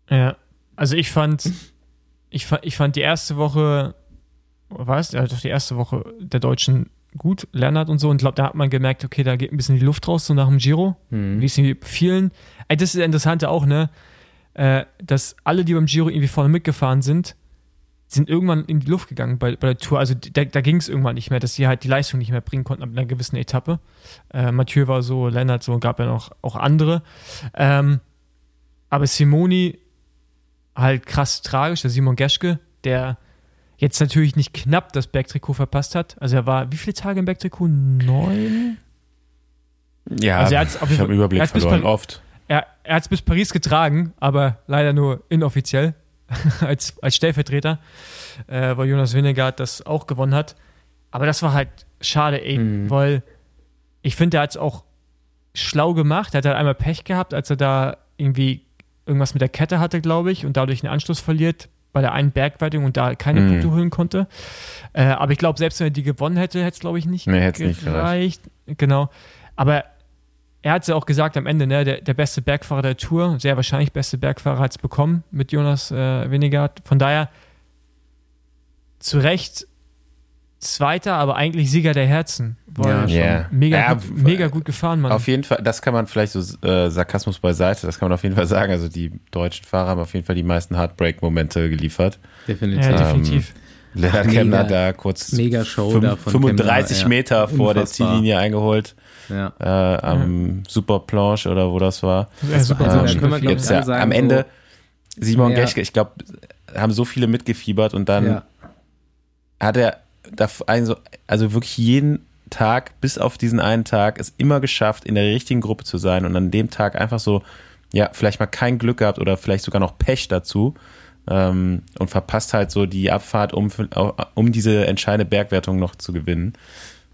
Speaker 3: Ja, also ich fand, ich fand, ich fand die erste Woche, was? Ja, doch die erste Woche der Deutschen gut, Lennart und so. Und ich glaube, da hat man gemerkt, okay, da geht ein bisschen die Luft raus, so nach dem Giro. Mhm. Wie es vielen. Ey, das ist das Interessante auch, ne? Äh, dass alle, die beim Giro irgendwie vorne mitgefahren sind, sind irgendwann in die Luft gegangen bei, bei der Tour. Also da, da ging es irgendwann nicht mehr, dass sie halt die Leistung nicht mehr bringen konnten ab einer gewissen Etappe. Äh, Mathieu war so, Lennart so, gab ja noch auch andere. Ähm, aber Simoni halt krass tragisch, der Simon Geschke, der Jetzt natürlich nicht knapp das Bergtrikot verpasst hat. Also er war wie viele Tage im Bergtrikot? Neun?
Speaker 4: Ja, also ich habe Überblick verloren, oft.
Speaker 3: Er, er hat es bis Paris getragen, aber leider nur inoffiziell als, als Stellvertreter, äh, weil Jonas Winnegard das auch gewonnen hat. Aber das war halt schade eben, mhm. weil ich finde, er hat es auch schlau gemacht. Er hat halt einmal Pech gehabt, als er da irgendwie irgendwas mit der Kette hatte, glaube ich, und dadurch einen Anschluss verliert bei der einen Bergwertung und da keine mm. Punkte holen konnte. Äh, aber ich glaube, selbst wenn er die gewonnen hätte, hätte es, glaube ich, nicht
Speaker 4: nee, gereicht. Nicht
Speaker 3: genau. Aber er hat es ja auch gesagt am Ende, ne, der, der beste Bergfahrer der Tour, sehr wahrscheinlich beste Bergfahrer hat es bekommen mit Jonas äh, Winnegard. Von daher zu Recht Zweiter, aber eigentlich Sieger der Herzen.
Speaker 4: Ja, yeah.
Speaker 3: mega, ja, gut, mega gut gefahren, Mann.
Speaker 4: Auf jeden Fall, das kann man vielleicht so äh, Sarkasmus beiseite, das kann man auf jeden Fall sagen. Also die deutschen Fahrer haben auf jeden Fall die meisten Heartbreak-Momente geliefert.
Speaker 3: Definitiv. Ja, definitiv.
Speaker 4: Ähm, Lennart Kemner da kurz
Speaker 2: mega Show
Speaker 4: 35 Kemner, Meter ja. vor Unfassbar. der Ziellinie eingeholt. Ja. Äh, am ja. Super Planche oder wo das war.
Speaker 2: Ja, Super
Speaker 4: ähm, können wir, jetzt, ja, sagen, am Ende Simon ja. Geschke, ich glaube, haben so viele mitgefiebert und dann hat er also, also wirklich jeden Tag, bis auf diesen einen Tag, es immer geschafft, in der richtigen Gruppe zu sein und an dem Tag einfach so, ja, vielleicht mal kein Glück gehabt oder vielleicht sogar noch Pech dazu ähm, und verpasst halt so die Abfahrt, um, um diese entscheidende Bergwertung noch zu gewinnen.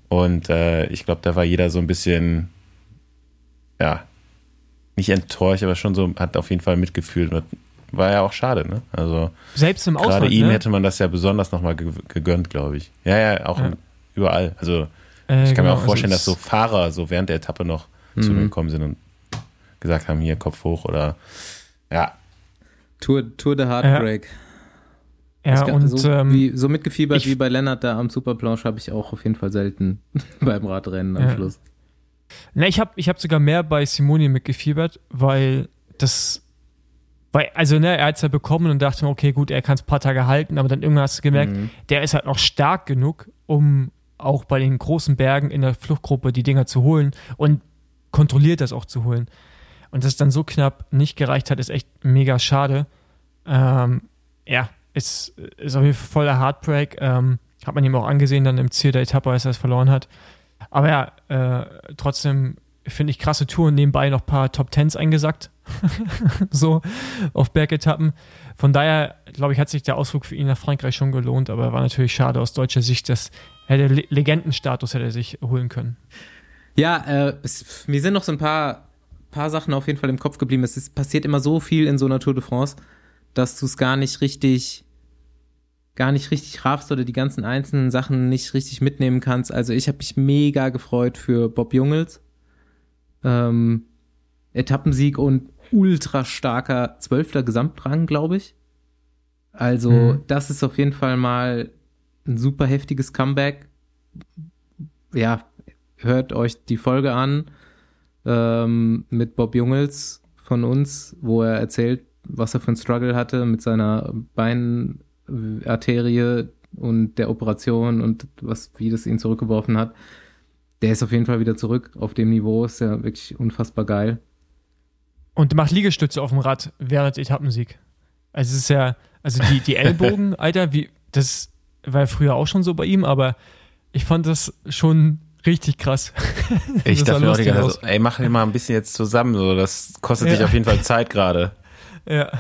Speaker 4: Und äh, ich glaube, da war jeder so ein bisschen, ja, nicht enttäuscht, aber schon so, hat auf jeden Fall mitgefühlt. war ja auch schade, ne? Also
Speaker 3: selbst im Ausland.
Speaker 4: Gerade ihm
Speaker 3: ne?
Speaker 4: hätte man das ja besonders nochmal gegönnt, glaube ich. Ja, ja, auch
Speaker 3: Ja.
Speaker 4: überall. Also
Speaker 3: Äh,
Speaker 4: ich kann mir
Speaker 3: genau,
Speaker 4: auch vorstellen,
Speaker 3: also
Speaker 4: dass so Fahrer so während der Etappe noch zu mir gekommen sind und gesagt haben, hier Kopf hoch oder ja,
Speaker 2: Tour, Tour de Heartbreak.
Speaker 3: Ja,
Speaker 2: Ga-
Speaker 3: und
Speaker 2: so,
Speaker 3: ähm,
Speaker 2: wie, so mitgefiebert
Speaker 3: ich-
Speaker 2: wie bei Lennart da am Superplanche habe ich auch auf jeden Fall selten beim Radrennen am
Speaker 3: Ja.
Speaker 2: Schluss.
Speaker 3: Ne, ich habe ich hab sogar mehr bei Simoni mitgefiebert, weil das, weil, also ne, er hat es ja bekommen und dachte mir, okay, gut, er kann es ein paar Tage halten, aber dann irgendwann hast du gemerkt,
Speaker 2: Mhm.
Speaker 3: der ist halt noch stark genug, um auch bei den großen Bergen in der Fluchtgruppe die Dinger zu holen und kontrolliert das auch zu holen. Und dass es dann so knapp nicht gereicht hat, ist echt mega schade. Ähm, ja, ist, ist auf jeden Fall voller Heartbreak. Ähm, hat man ihm auch angesehen dann im Ziel der Etappe, als er es verloren hat. Aber ja, äh, trotzdem finde ich krasse Tour und nebenbei noch ein paar Top Tens eingesackt. so auf Bergetappen. Von daher, glaube ich, hat sich der Ausflug für ihn nach Frankreich schon gelohnt, aber war natürlich schade aus deutscher Sicht, dass hätte Le Legendenstatus hätte er sich holen können.
Speaker 2: Ja, äh, es, mir sind noch so ein paar, paar Sachen auf jeden Fall im Kopf geblieben. Es ist, passiert immer so viel in so einer Tour de France, dass du es gar nicht richtig, gar nicht richtig raffst oder die ganzen einzelnen Sachen nicht richtig mitnehmen kannst. Also ich habe mich mega gefreut für Bob Jungels. Ähm, Etappensieg und ultra starker zwölfter Gesamtrang, glaube ich. Also
Speaker 3: Mhm.
Speaker 2: das ist auf jeden Fall mal ein super heftiges Comeback. Ja, hört euch die Folge an ähm, mit Bob Jungels von uns, wo er erzählt, was er für einen Struggle hatte mit seiner Beinarterie und der Operation und was, wie das ihn zurückgeworfen hat. Der ist auf jeden Fall wieder zurück auf dem Niveau, ist ja wirklich unfassbar geil.
Speaker 3: Und macht Liegestütze auf dem Rad während Etappensieg. Also es ist ja, also die, die Ellbogen, Alter, wie, das war ja früher auch schon so bei ihm, aber ich fand das schon richtig krass.
Speaker 4: ich dachte mir auch die
Speaker 3: lustig
Speaker 4: ganze
Speaker 3: aus.
Speaker 4: Zeit, so, ey, mach den mal ein bisschen jetzt zusammen, so, das kostet
Speaker 3: Ja.
Speaker 4: dich auf jeden Fall Zeit gerade.
Speaker 3: Ja,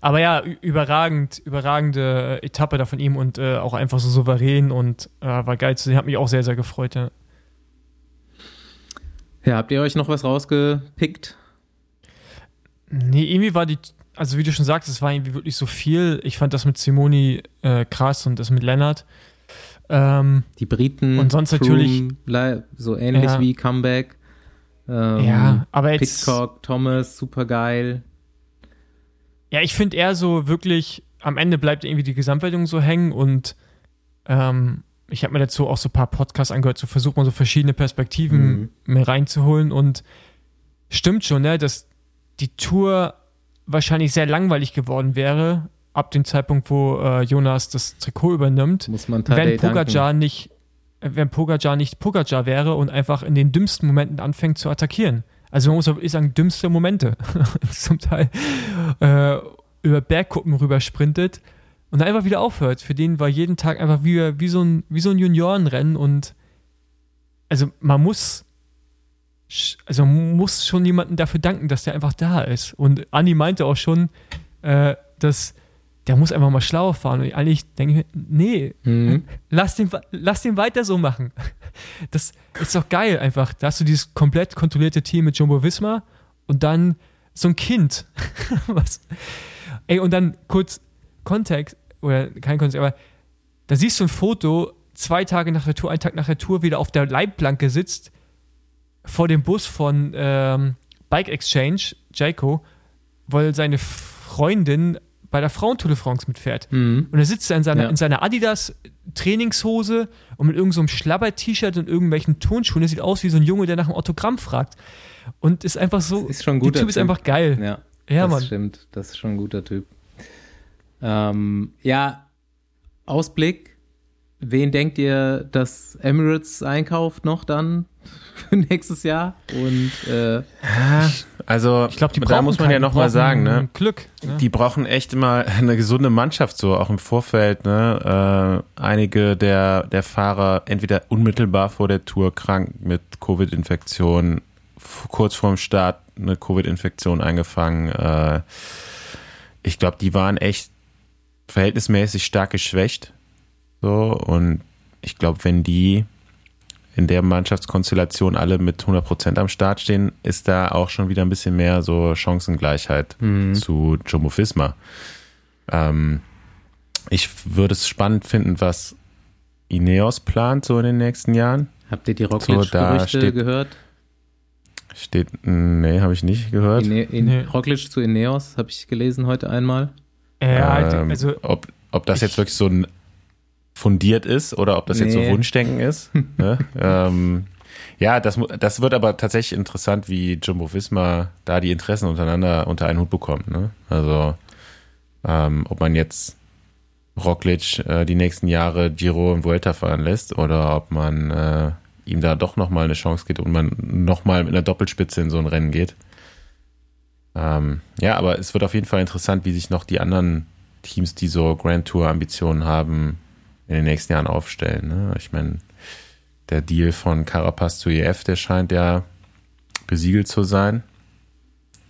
Speaker 3: aber ja, überragend, überragende Etappe da von ihm und äh, auch einfach so souverän und äh, war geil zu sehen. Hat mich auch sehr, sehr gefreut. Ja.
Speaker 2: Ja, habt ihr euch noch was rausgepickt?
Speaker 3: Nee, irgendwie war die, also wie du schon sagst, es war irgendwie wirklich so viel. Ich fand das mit Simoni äh, krass und das mit Lennart. Ähm,
Speaker 2: Die Briten
Speaker 3: Und sonst natürlich-
Speaker 2: li- so ähnlich
Speaker 3: Ja.
Speaker 2: wie Comeback. Ähm,
Speaker 3: ja, aber jetzt.
Speaker 2: Pitcock, Thomas, super geil.
Speaker 3: Ja, ich finde eher so wirklich, am Ende bleibt irgendwie die Gesamtwertung so hängen und ähm, ich habe mir dazu auch so ein paar Podcasts angehört, so versucht man so verschiedene Perspektiven
Speaker 2: Mhm.
Speaker 3: mir reinzuholen und stimmt schon, ne, dass die Tour wahrscheinlich sehr langweilig geworden wäre, ab dem Zeitpunkt, wo äh, Jonas das Trikot übernimmt,
Speaker 2: Muss man
Speaker 3: wenn Pogacar
Speaker 2: danken.
Speaker 3: nicht, äh, wenn Pogacar nicht Pogacar wäre und einfach in den dümmsten Momenten anfängt zu attackieren. Also man muss wirklich sagen, dümmste Momente. Zum Teil äh, über Bergkuppen rüber sprintet und einfach wieder aufhört. Für den war jeden Tag einfach wie, wie, so, ein, wie so ein Juniorenrennen und also man muss also man muss schon jemanden dafür danken, dass der einfach da ist. Und Andi meinte auch schon, äh, dass der muss einfach mal schlauer fahren. Und eigentlich denke ich mir, nee,
Speaker 2: Mhm.
Speaker 3: lass den, lass den weiter so machen. Das ist doch geil einfach. Da hast du dieses komplett kontrollierte Team mit Jumbo Visma und dann so ein Kind. Was? Ey, und dann kurz Kontext, oder kein Kontext, aber da siehst du ein Foto, zwei Tage nach der Tour, einen Tag nach der Tour, wieder auf der Leitplanke sitzt, vor dem Bus von ähm, Bike Exchange, Jaco, weil seine Freundin bei der Frauentour de France mitfährt.
Speaker 2: Mhm.
Speaker 3: Und er sitzt da in seiner,
Speaker 2: Ja.
Speaker 3: in seiner Adidas Trainingshose und mit irgendeinem so Schlabber-T-Shirt und irgendwelchen Turnschuhen. Der sieht aus wie so ein Junge, der nach einem Autogramm fragt. Und ist einfach so.
Speaker 2: Ist schon ein guter
Speaker 3: Typ ist
Speaker 2: Typ.
Speaker 3: einfach geil.
Speaker 2: Ja,
Speaker 3: Ja,
Speaker 2: das
Speaker 3: Mann.
Speaker 2: stimmt. Das ist schon ein guter Typ. Ähm, ja, Ausblick. Wen denkt ihr, dass Emirates einkauft noch dann für nächstes Jahr? Und äh,
Speaker 4: Also,
Speaker 3: Ich glaube, die
Speaker 4: da muss man ja nochmal sagen, ne?
Speaker 3: Glück. Ne?
Speaker 4: Die brauchen echt immer eine gesunde Mannschaft, so auch im Vorfeld. Ne? Äh, einige der, der Fahrer entweder unmittelbar vor der Tour krank mit Covid-Infektion, kurz vorm Start eine Covid-Infektion eingefangen. Äh, ich glaube, die waren echt verhältnismäßig stark geschwächt. So, und ich glaube, wenn die in der Mannschaftskonstellation alle mit 100 Prozent am Start stehen, ist da auch schon wieder ein bisschen mehr so Chancengleichheit mhm. zu Jumbo Visma. Ähm, ich würde es spannend finden, was Ineos plant so in den nächsten Jahren.
Speaker 2: Habt ihr die Roglic-Gerüchte so, gehört?
Speaker 4: Steht, nee, habe ich nicht gehört.
Speaker 2: Ine, in, nee. Roglic zu Ineos habe ich gelesen heute einmal.
Speaker 4: Ja, ähm, also ob, ob das jetzt wirklich so ein fundiert ist oder ob das nee. jetzt so Wunschdenken ist. ne? ähm, ja, das, das wird aber tatsächlich interessant, wie Jumbo Visma da die Interessen untereinander unter einen Hut bekommt. Ne? Also, ähm, ob man jetzt Roglic äh, die nächsten Jahre Giro und Vuelta fahren lässt oder ob man äh, ihm da doch nochmal eine Chance gibt und man nochmal mit einer Doppelspitze in so ein Rennen geht. Ähm, ja, aber es wird auf jeden Fall interessant, wie sich noch die anderen Teams, die so Grand Tour Ambitionen haben, in den nächsten Jahren aufstellen. Ne? Ich meine, der Deal von Carapaz zu EF, der scheint ja besiegelt zu sein.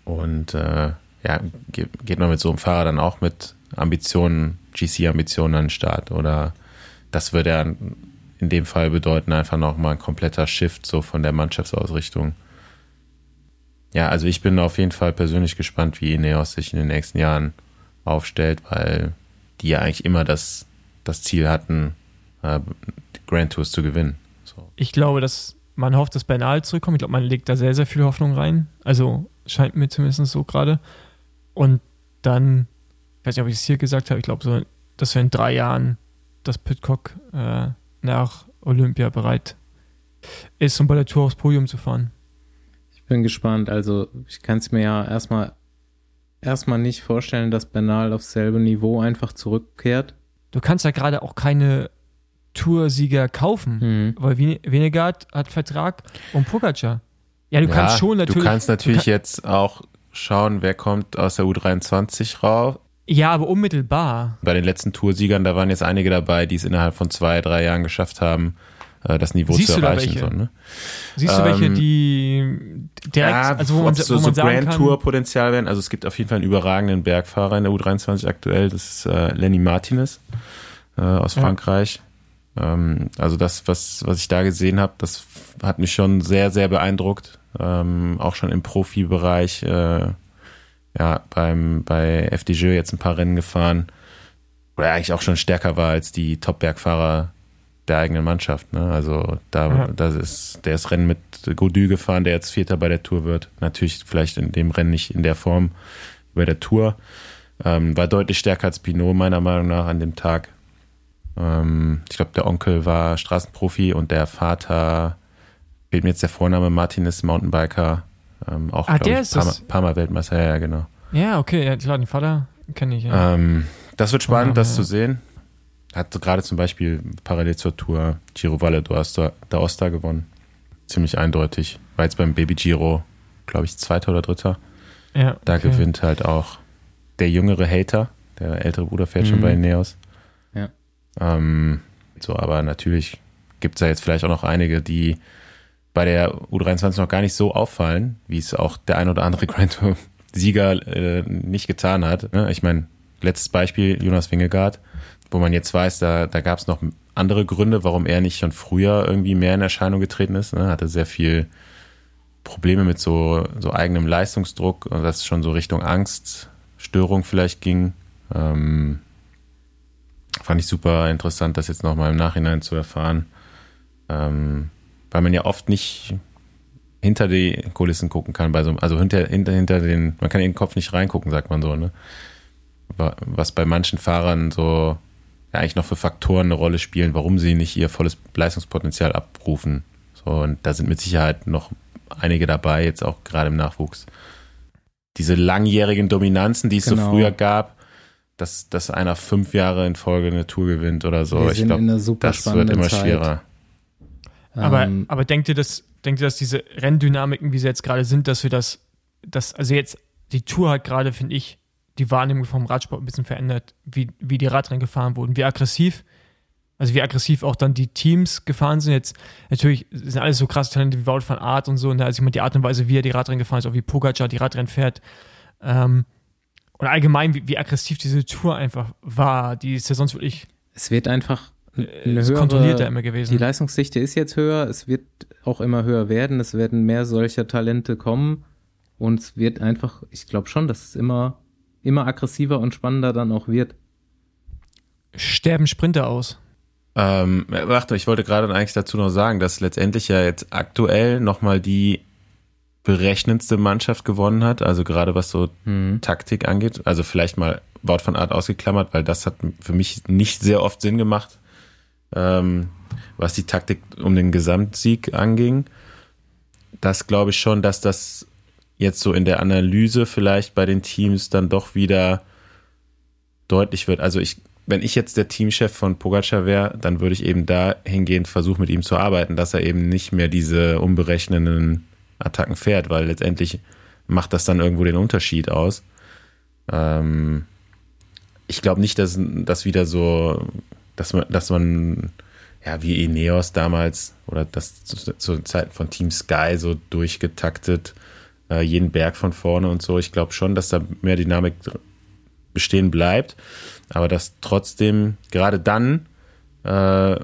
Speaker 4: Und äh, ja, geht man mit so einem Fahrer dann auch mit Ambitionen, GC-Ambitionen an den Start? Oder das würde ja in dem Fall bedeuten, einfach nochmal ein kompletter Shift so von der Mannschaftsausrichtung. Ja, also ich bin auf jeden Fall persönlich gespannt, wie Ineos sich in den nächsten Jahren aufstellt, weil die ja eigentlich immer das das Ziel hatten, äh, Grand Tours zu gewinnen. So.
Speaker 3: Ich glaube, dass man hofft, dass Bernal zurückkommt. Ich glaube, man legt da sehr, sehr viel Hoffnung rein. Also scheint mir zumindest so gerade. Und dann, ich weiß nicht, ob ich es hier gesagt habe, ich glaube, so, dass wir in drei Jahren dass Pitcock äh, nach Olympia bereit ist, um bei der Tour aufs Podium zu fahren.
Speaker 2: Ich bin gespannt. Also ich kann es mir ja erstmal erstmal nicht vorstellen, dass Bernal aufs selbe Niveau einfach zurückkehrt
Speaker 3: du kannst ja gerade auch keine Toursieger kaufen, mhm. weil Venegard hat Vertrag und Pogacar.
Speaker 4: Ja, du ja, kannst schon natürlich. Du kannst natürlich du kann, jetzt auch schauen, wer kommt aus der U23 raus.
Speaker 3: Ja, aber unmittelbar.
Speaker 4: Bei den letzten Toursiegern, da waren jetzt einige dabei, die es innerhalb von zwei, drei Jahren geschafft haben, äh, das Niveau Siehst zu erreichen. So, ne?
Speaker 3: Siehst du welche, ähm, die direkt, ja,
Speaker 4: also wo man, so, wo man so Grand Tour Potenzial werden? Also es gibt auf jeden Fall einen überragenden Bergfahrer in der U23 aktuell, das ist äh, Lenny Martinez äh, aus ja. Frankreich. Ähm, also das, was, was ich da gesehen habe, das hat mich schon sehr, sehr beeindruckt. Ähm, auch schon im Profibereich, äh, ja, beim, bei FDJ jetzt ein paar Rennen gefahren, wo er eigentlich auch schon stärker war als die Top-Bergfahrer der eigenen Mannschaft. Ne? Also da, ja. das ist, der ist Rennen mit Godu gefahren, der jetzt Vierter bei der Tour wird. Natürlich vielleicht in dem Rennen nicht in der Form bei der Tour. Ähm, war deutlich stärker als Pinot meiner Meinung nach an dem Tag. Ähm, ich glaube, der Onkel war Straßenprofi und der Vater, fehlt mir jetzt der Vorname, Martinez Mountainbiker. Ähm, auch,
Speaker 3: ah, der ich, ist
Speaker 4: paar, das? paar Mal Weltmeister, ja, genau.
Speaker 3: Ja, okay, ja, klar, den Vater kenne ich, ja.
Speaker 4: Ähm, das wird spannend, oh, das ja. zu sehen hat gerade zum Beispiel parallel zur Tour Giro Valle d'Aosta gewonnen. Ziemlich eindeutig. War jetzt beim Baby Giro, glaube ich, Zweiter oder Dritter. Ja, okay. Da gewinnt halt auch der jüngere Hater. Der ältere Bruder fährt mhm. schon bei Neos. Ja. Ähm, so, aber natürlich gibt es da jetzt vielleicht auch noch einige, die bei der U23 noch gar nicht so auffallen, wie es auch der ein oder andere Grand Tour Sieger äh, nicht getan hat. Ne? Ich meine, letztes Beispiel, Jonas Wingegaard wo man jetzt weiß, da, da gab es noch andere Gründe, warum er nicht schon früher irgendwie mehr in Erscheinung getreten ist. Ne? Hatte sehr viel Probleme mit so, so eigenem Leistungsdruck, das schon so Richtung Angststörung vielleicht ging. Ähm, fand ich super interessant, das jetzt nochmal im Nachhinein zu erfahren. Ähm, weil man ja oft nicht hinter die Kulissen gucken kann, bei so, also hinter, hinter, hinter den, man kann in den Kopf nicht reingucken, sagt man so, ne? Was bei manchen Fahrern so ja eigentlich noch für Faktoren eine Rolle spielen, warum sie nicht ihr volles Leistungspotenzial abrufen. So, und da sind mit Sicherheit noch einige dabei, jetzt auch gerade im Nachwuchs. Diese langjährigen Dominanzen, die es genau. so früher gab, dass, dass einer fünf Jahre in Folge eine Tour gewinnt oder so.
Speaker 2: Wir ich glaube, das wird immer Zeit. schwerer.
Speaker 3: Aber, ähm, aber denkt ihr, dass, denkt ihr, dass diese Renndynamiken, wie sie jetzt gerade sind, dass wir das, dass, also jetzt, die Tour hat gerade, finde ich, die Wahrnehmung vom Radsport ein bisschen verändert, wie, wie die Radrennen gefahren wurden, wie aggressiv, also wie aggressiv auch dann die Teams gefahren sind. Jetzt natürlich sind alles so krasse Talente wie Wout van Art und so, und also ich meine, die Art und Weise, wie er die Radrennen gefahren ist, auch wie Pogacar die Radrennen fährt. Ähm, und allgemein, wie, wie aggressiv diese Tour einfach war, die ist ja sonst wirklich.
Speaker 2: Es wird einfach eine höhere, kontrollierter immer gewesen. Die Leistungsdichte ist jetzt höher, es wird auch immer höher werden, es werden mehr solcher Talente kommen und es wird einfach, ich glaube schon, dass es immer, immer aggressiver und spannender dann auch wird.
Speaker 3: Sterben Sprinter aus?
Speaker 4: Ähm, warte, ich wollte gerade eigentlich dazu noch sagen, dass letztendlich ja jetzt aktuell nochmal die berechnendste Mannschaft gewonnen hat, also gerade was so hm. Taktik angeht. Also vielleicht mal Wort von Art ausgeklammert, weil das hat für mich nicht sehr oft Sinn gemacht, ähm, was die Taktik um den Gesamtsieg anging. Das glaube ich schon, dass das jetzt so in der Analyse vielleicht bei den Teams dann doch wieder deutlich wird. Also ich, wenn ich jetzt der Teamchef von Pogacar wäre, dann würde ich eben dahingehend versuchen, mit ihm zu arbeiten, dass er eben nicht mehr diese unberechnenden Attacken fährt, weil letztendlich macht das dann irgendwo den Unterschied aus. Ähm, ich glaube nicht, dass das wieder so, dass man, dass man, ja, wie Ineos damals oder das zu, zu Zeiten von Team Sky so durchgetaktet, äh, jeden Berg von vorne und so. Ich glaube schon, dass da mehr Dynamik bestehen bleibt, aber dass trotzdem gerade dann äh,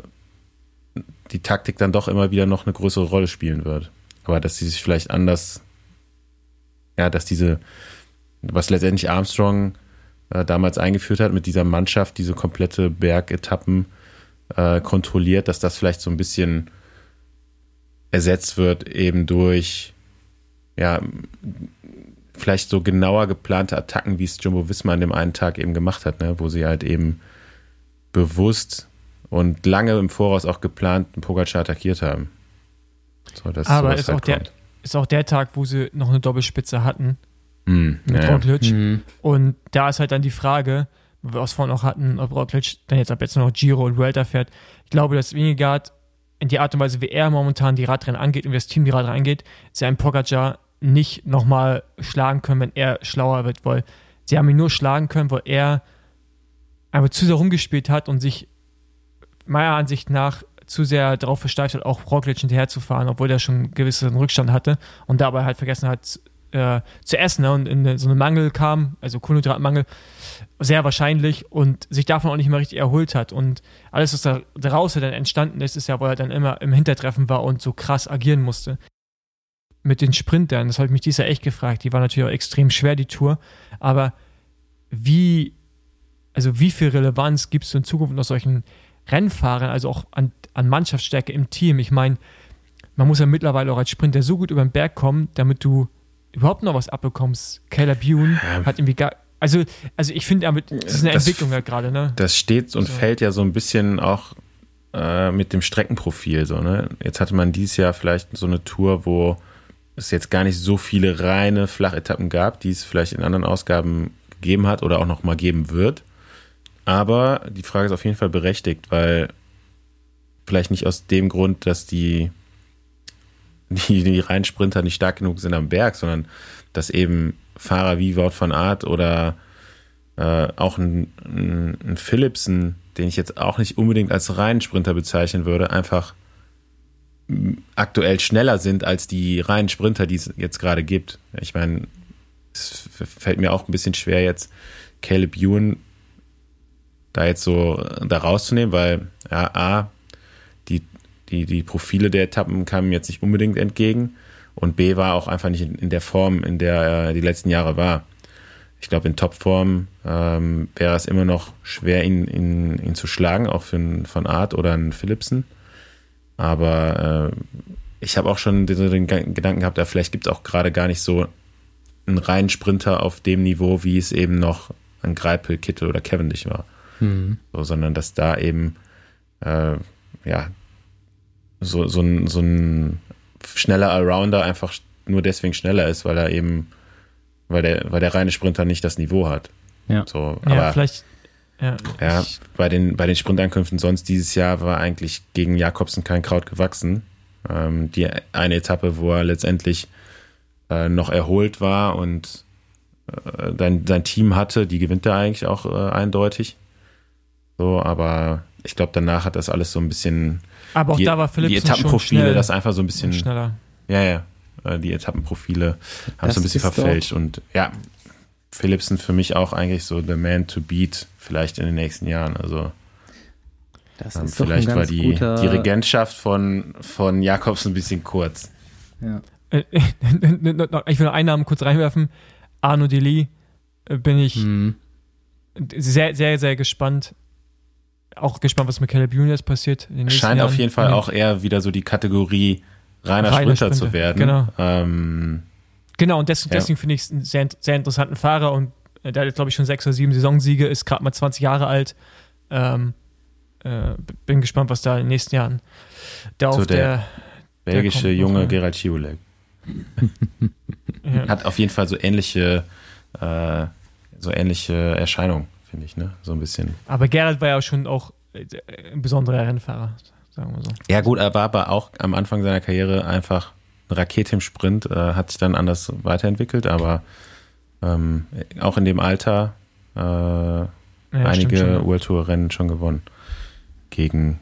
Speaker 4: die Taktik dann doch immer wieder noch eine größere Rolle spielen wird aber dass sie sich vielleicht anders, ja, dass diese, was letztendlich Armstrong äh, damals eingeführt hat mit dieser Mannschaft, diese komplette Bergetappen äh, kontrolliert, dass das vielleicht so ein bisschen ersetzt wird eben durch, ja, vielleicht so genauer geplante Attacken, wie es Jumbo Wismar an dem einen Tag eben gemacht hat, ne, wo sie halt eben bewusst und lange im Voraus auch geplant einen Pogacar attackiert haben.
Speaker 3: So, Aber ist, halt auch der, ist auch der Tag, wo sie noch eine Doppelspitze hatten. Mm, mit ja, Roglic. Mm. Und da ist halt dann die Frage, wo wir auch vorhin noch hatten, ob Roglic dann jetzt ab jetzt noch Giro und Vuelta fährt. Ich glaube, dass Wingegaard in die Art und Weise, wie er momentan die Radrennen angeht und wie das Team die Radrennen angeht, sie einen Pogacar nicht nochmal schlagen können, wenn er schlauer wird, weil sie haben ihn nur schlagen können, weil er einfach zu sehr rumgespielt hat und sich meiner Ansicht nach zu sehr darauf versteift hat, auch Roglic hinterherzufahren, obwohl der schon einen gewissen Rückstand hatte und dabei halt vergessen hat äh, zu essen ne? und in so einen Mangel kam, also Kohlenhydratmangel, sehr wahrscheinlich und sich davon auch nicht mehr richtig erholt hat. Und alles, was da daraus dann entstanden ist, ist ja, wo er dann immer im Hintertreffen war und so krass agieren musste. Mit den Sprintern, das habe ich mich dieser echt gefragt. Die war natürlich auch extrem schwer, die Tour. Aber wie, also wie viel Relevanz gibst du in Zukunft noch solchen Rennfahrern, also auch an an Mannschaftsstärke im Team. Ich meine, man muss ja mittlerweile auch als Sprinter so gut über den Berg kommen, damit du überhaupt noch was abbekommst. Caleb Bune ja. hat irgendwie gar. Also, also ich finde, das ist eine das, Entwicklung ja gerade, ne?
Speaker 4: Das steht und so. fällt ja so ein bisschen auch äh, mit dem Streckenprofil. So, ne? Jetzt hatte man dieses Jahr vielleicht so eine Tour, wo es jetzt gar nicht so viele reine Flachetappen gab, die es vielleicht in anderen Ausgaben gegeben hat oder auch noch mal geben wird. Aber die Frage ist auf jeden Fall berechtigt, weil Vielleicht nicht aus dem Grund, dass die, die, die Reinsprinter nicht stark genug sind am Berg, sondern dass eben Fahrer wie Wout van Art oder äh, auch ein, ein, ein Philipsen, den ich jetzt auch nicht unbedingt als Reinsprinter bezeichnen würde, einfach aktuell schneller sind als die reinen Sprinter, die es jetzt gerade gibt. Ich meine, es fällt mir auch ein bisschen schwer jetzt Caleb Ewan da jetzt so da rauszunehmen, weil ja, A, die, die Profile der Etappen kamen jetzt nicht unbedingt entgegen. Und B war auch einfach nicht in, in der Form, in der er die letzten Jahre war. Ich glaube, in Topform ähm, wäre es immer noch schwer, ihn, ihn, ihn zu schlagen, auch für einen von Art oder einen Philipsen. Aber äh, ich habe auch schon den, den Gedanken gehabt, ja, vielleicht gibt es auch gerade gar nicht so einen reinen Sprinter auf dem Niveau, wie es eben noch ein Greipel, Kittel oder Cavendish war. Mhm. So, sondern dass da eben äh, ja so, so, ein, so ein schneller Allrounder einfach nur deswegen schneller ist, weil er eben, weil der, weil der reine Sprinter nicht das Niveau hat.
Speaker 3: Ja.
Speaker 4: So, aber
Speaker 3: ja, vielleicht.
Speaker 4: Ja, ja bei den, bei den Sprintankünften sonst dieses Jahr war eigentlich gegen Jakobsen kein Kraut gewachsen. Ähm, die eine Etappe, wo er letztendlich äh, noch erholt war und äh, sein, sein Team hatte, die gewinnt er eigentlich auch äh, eindeutig. So, aber ich glaube, danach hat das alles so ein bisschen
Speaker 3: aber auch
Speaker 4: die,
Speaker 3: da war Philips
Speaker 4: Die Etappenprofile, das einfach so ein bisschen.
Speaker 3: Schneller.
Speaker 4: Ja, ja. Äh, die Etappenprofile haben es so ein bisschen verfälscht. Und ja, Philipsen für mich auch eigentlich so the man to beat, vielleicht in den nächsten Jahren. Also. Das ähm, ist vielleicht war die, die Regentschaft von, von Jakobs ein bisschen kurz.
Speaker 3: Ja. Äh, ich will einen Namen kurz reinwerfen. Arno Deli äh, bin ich hm. sehr, sehr, sehr gespannt. Auch gespannt, was mit Caleb Juniors passiert.
Speaker 4: Scheint Jahren. auf jeden Fall auch eher wieder so die Kategorie reiner, reiner Sprinter, Sprinter, zu werden.
Speaker 3: Genau. Ähm, genau, und deswegen, ja. deswegen finde ich es einen sehr, sehr interessanten Fahrer und äh, der hat jetzt, glaube ich, schon sechs oder sieben Saisonsiege, ist gerade mal 20 Jahre alt. Ähm, äh, bin gespannt, was da in den nächsten Jahren da so auf der, der
Speaker 4: belgische der junge Gerald Schiulek. ja. Hat auf jeden Fall so ähnliche, äh, so ähnliche Erscheinungen, finde ich, ne? So ein bisschen.
Speaker 3: Aber Gerald war ja schon auch äh, ein besonderer Rennfahrer, sagen wir so.
Speaker 4: Ja, gut, er war aber auch am Anfang seiner Karriere einfach eine Rakete im Sprint, äh, hat sich dann anders weiterentwickelt, aber ähm, auch in dem Alter äh, ja, einige World Tour Rennen schon gewonnen gegen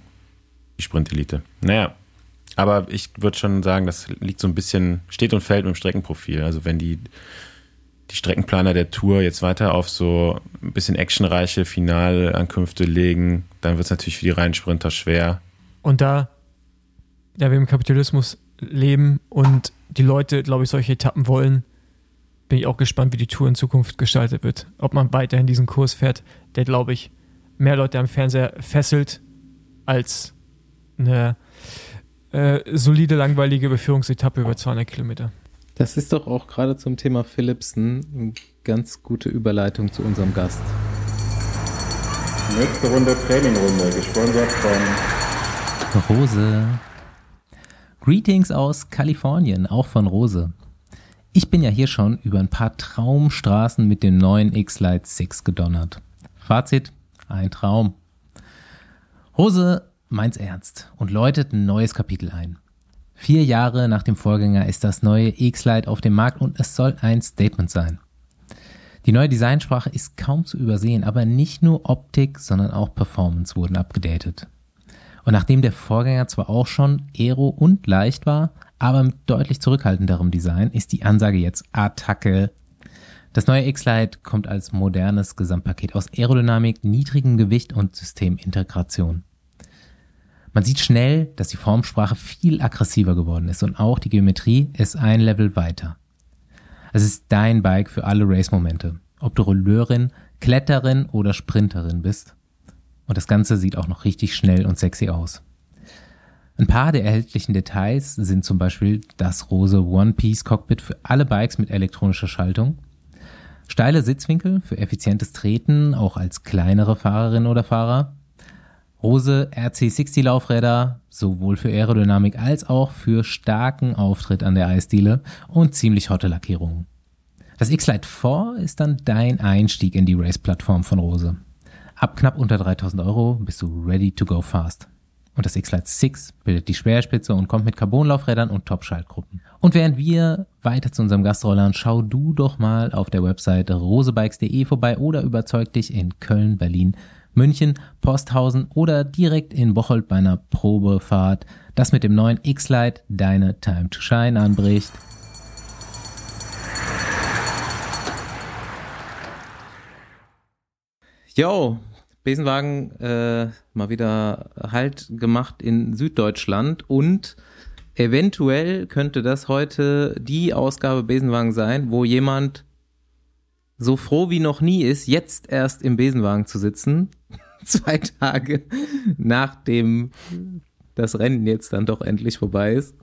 Speaker 4: die Sprint-Elite. Naja, aber ich würde schon sagen, das liegt so ein bisschen, steht und fällt mit dem Streckenprofil. Also wenn die, die Streckenplaner der Tour jetzt weiter auf so ein bisschen actionreiche Finalankünfte legen, dann wird es natürlich für die reinen Sprinter schwer.
Speaker 3: Und da, da wir im Kapitalismus leben und die Leute, glaube ich, solche Etappen wollen, bin ich auch gespannt, wie die Tour in Zukunft gestaltet wird. Ob man weiterhin diesen Kurs fährt, der, glaube ich, mehr Leute am Fernseher fesselt als eine äh, solide, langweilige Beführungsetappe über 200 Kilometer.
Speaker 2: Das ist doch auch gerade zum Thema Philipsen eine ganz gute Überleitung zu unserem Gast.
Speaker 5: Nächste Runde Trainingrunde, gesponsert von
Speaker 2: Rose. Greetings aus Kalifornien, auch von Rose. Ich bin ja hier schon über ein paar Traumstraßen mit dem neuen X-Lite 6 gedonnert. Fazit, ein Traum. Rose meint's ernst und läutet ein neues Kapitel ein. Vier Jahre nach dem Vorgänger ist das neue X-Lite auf dem Markt und es soll ein Statement sein. Die neue Designsprache ist kaum zu übersehen, aber nicht nur Optik, sondern auch Performance wurden abgedatet. Und nachdem der Vorgänger zwar auch schon aero und leicht war, aber mit deutlich zurückhaltenderem Design, ist die Ansage jetzt Attacke. Das neue X-Lite kommt als modernes Gesamtpaket aus Aerodynamik, niedrigem Gewicht und Systemintegration. Man sieht schnell, dass die Formsprache viel aggressiver geworden ist und auch die Geometrie ist ein Level weiter. Es ist dein Bike für alle Race-Momente, ob du Rolleurin, Kletterin oder Sprinterin bist. Und das Ganze sieht auch noch richtig schnell und sexy aus. Ein paar der erhältlichen Details sind zum Beispiel das rose One-Piece-Cockpit für alle Bikes mit elektronischer Schaltung, steile Sitzwinkel für effizientes Treten, auch als kleinere Fahrerin oder Fahrer, Rose RC60 Laufräder, sowohl für Aerodynamik als auch für starken Auftritt an der Eisdiele und ziemlich hotte Lackierungen. Das X-Lite 4 ist dann dein Einstieg in die Race-Plattform von Rose. Ab knapp unter 3000 Euro bist du ready to go fast. Und das X-Lite 6 bildet die Speerspitze und kommt mit Carbonlaufrädern und Top-Schaltgruppen. Und während wir weiter zu unserem Gastrollern, schau du doch mal auf der Webseite rosebikes.de vorbei oder überzeug dich in Köln, Berlin, München, Posthausen oder direkt in Bocholt bei einer Probefahrt, das mit dem neuen X-Lite deine Time to Shine anbricht. Yo, Besenwagen äh, mal wieder Halt gemacht in Süddeutschland und eventuell könnte das heute die Ausgabe Besenwagen sein, wo jemand so froh wie noch nie ist, jetzt erst im Besenwagen zu sitzen, zwei Tage nachdem das Rennen jetzt dann doch endlich vorbei ist.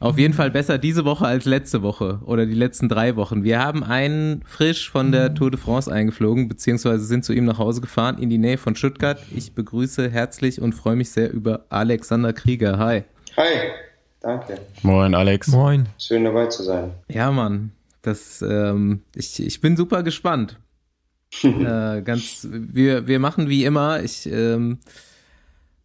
Speaker 2: Auf jeden Fall besser diese Woche als letzte Woche oder die letzten drei Wochen. Wir haben einen frisch von der Tour de France eingeflogen, beziehungsweise sind zu ihm nach Hause gefahren in die Nähe von Stuttgart. Ich begrüße herzlich und freue mich sehr über Alexander Krieger. Hi.
Speaker 6: Hi, danke.
Speaker 4: Moin, Alex.
Speaker 3: Moin.
Speaker 6: Schön dabei zu sein.
Speaker 2: Ja, Mann. Das, ähm, ich, ich bin super gespannt. äh, ganz, wir, wir machen wie immer, ich ähm,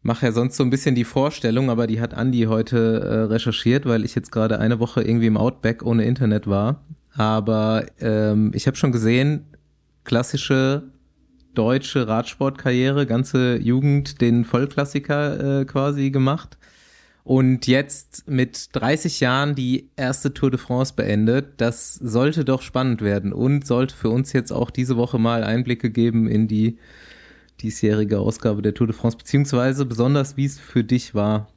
Speaker 2: mache ja sonst so ein bisschen die Vorstellung, aber die hat Andi heute äh, recherchiert, weil ich jetzt gerade eine Woche irgendwie im Outback ohne Internet war. Aber ähm, ich habe schon gesehen, klassische deutsche Radsportkarriere, ganze Jugend den Vollklassiker äh, quasi gemacht und jetzt mit 30 Jahren die erste Tour de France beendet. Das sollte doch spannend werden und sollte für uns jetzt auch diese Woche mal Einblicke geben in die diesjährige Ausgabe der Tour de France, beziehungsweise besonders, wie es für dich war.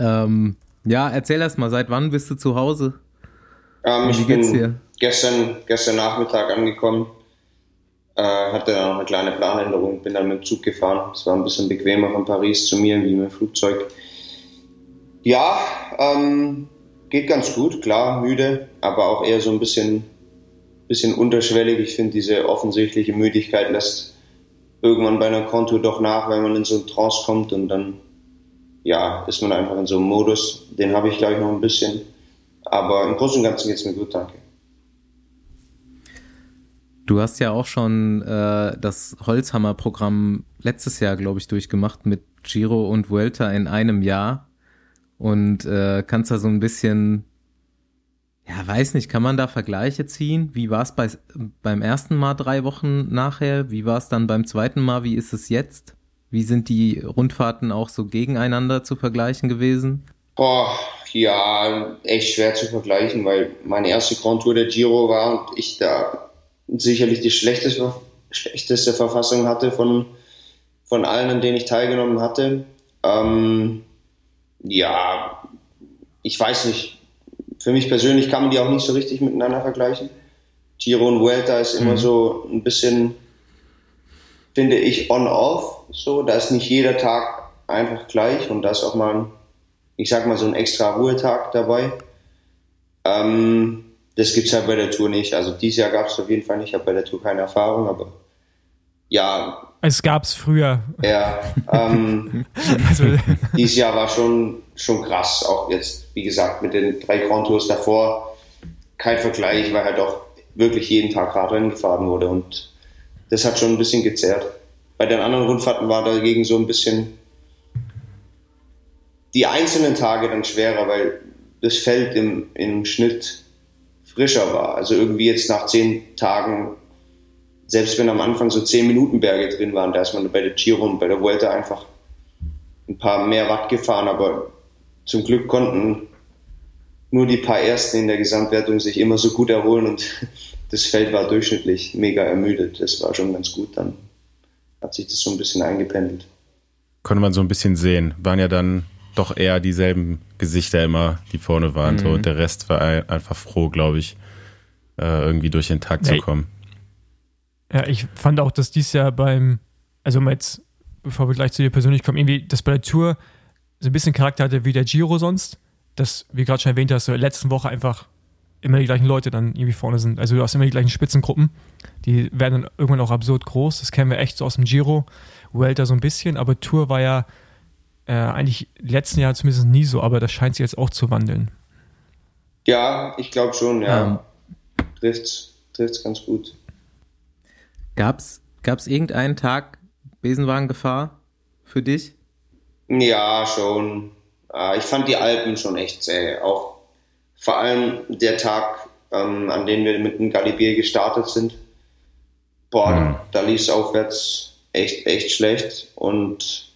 Speaker 2: Ähm, ja, erzähl erst mal, seit wann bist du zu Hause?
Speaker 6: Ähm, ich bin dir? Gestern, gestern Nachmittag angekommen, äh, hatte dann noch eine kleine Planänderung, bin dann mit dem Zug gefahren. Es war ein bisschen bequemer von Paris zu mir wie mit dem Flugzeug. Ja, ähm, geht ganz gut, klar, müde, aber auch eher so ein bisschen, bisschen unterschwellig. Ich finde, diese offensichtliche Müdigkeit lässt irgendwann bei einer Kontur doch nach, wenn man in so einen Trance kommt und dann ja, ist man einfach in so einem Modus. Den habe ich gleich noch ein bisschen. Aber im Großen und Ganzen geht es mir gut, danke.
Speaker 2: Du hast ja auch schon äh, das Holzhammer-Programm letztes Jahr, glaube ich, durchgemacht mit Giro und Vuelta in einem Jahr und äh, kannst da so ein bisschen, ja, weiß nicht, kann man da Vergleiche ziehen? Wie war es bei, beim ersten Mal drei Wochen nachher? Wie war es dann beim zweiten Mal? Wie ist es jetzt? Wie sind die Rundfahrten auch so gegeneinander zu vergleichen gewesen?
Speaker 6: Boah, ja, echt schwer zu vergleichen, weil meine erste Grand Tour der Giro war und ich da sicherlich die schlechteste, schlechteste Verfassung hatte von, von allen, an denen ich teilgenommen hatte. Ähm, ja, ich weiß nicht. Für mich persönlich kann man die auch nicht so richtig miteinander vergleichen. Giro und Vuelta ist immer mhm. so ein bisschen, finde ich, on-off. So, da ist nicht jeder Tag einfach gleich und da ist auch mal, ich sag mal, so ein extra Ruhetag dabei. Ähm, das gibt's halt bei der Tour nicht. Also dieses Jahr gab es auf jeden Fall nicht. Ich habe bei der Tour keine Erfahrung, aber ja.
Speaker 3: Es gab's früher.
Speaker 6: Ja. Ähm, also. Dieses Jahr war schon, schon krass. Auch jetzt, wie gesagt, mit den drei Grand Tours davor kein Vergleich, weil halt auch wirklich jeden Tag Radrennen gefahren wurde und das hat schon ein bisschen gezerrt. Bei den anderen Rundfahrten war dagegen so ein bisschen die einzelnen Tage dann schwerer, weil das Feld im, im Schnitt frischer war. Also irgendwie jetzt nach zehn Tagen, selbst wenn am Anfang so zehn Minuten Berge drin waren, da ist man bei der Giro und bei der Vuelta einfach ein paar mehr Watt gefahren, aber zum Glück konnten nur die paar Ersten in der Gesamtwertung sich immer so gut erholen und das Feld war durchschnittlich mega ermüdet. Das war schon ganz gut, dann hat sich das so ein bisschen eingependelt.
Speaker 4: Konnte man so ein bisschen sehen. Waren ja dann doch eher dieselben Gesichter immer, die vorne waren. Mhm. So, und der Rest war einfach froh, glaube ich, äh, irgendwie durch den Tag ja, zu kommen.
Speaker 3: Ja, ich fand auch, dass dies Jahr beim, also jetzt, bevor wir gleich zu dir persönlich kommen, irgendwie, dass bei der Tour so ein bisschen Charakter hatte wie der Giro sonst. Dass, wie gerade schon erwähnt hast, so letzten Woche einfach immer die gleichen Leute dann irgendwie vorne sind. Also du hast immer die gleichen Spitzengruppen. Die werden dann irgendwann auch absurd groß. Das kennen wir echt so aus dem Giro. Welter so ein bisschen, aber Tour war ja äh, eigentlich letzten Jahr zumindest nie so, aber das scheint sich jetzt auch zu wandeln.
Speaker 6: Ja, ich glaube schon, ja. Ähm, trifft's, trifft's ganz gut.
Speaker 2: Gab's, gab's irgendeinen Tag Besenwagengefahr für dich?
Speaker 6: Ja, schon. Ah, ich fand die Alpen schon echt zäh. Auch vor allem der Tag, ähm, an dem wir mit dem Galibier gestartet sind. Boah, mhm. da lief es aufwärts echt, echt schlecht. Und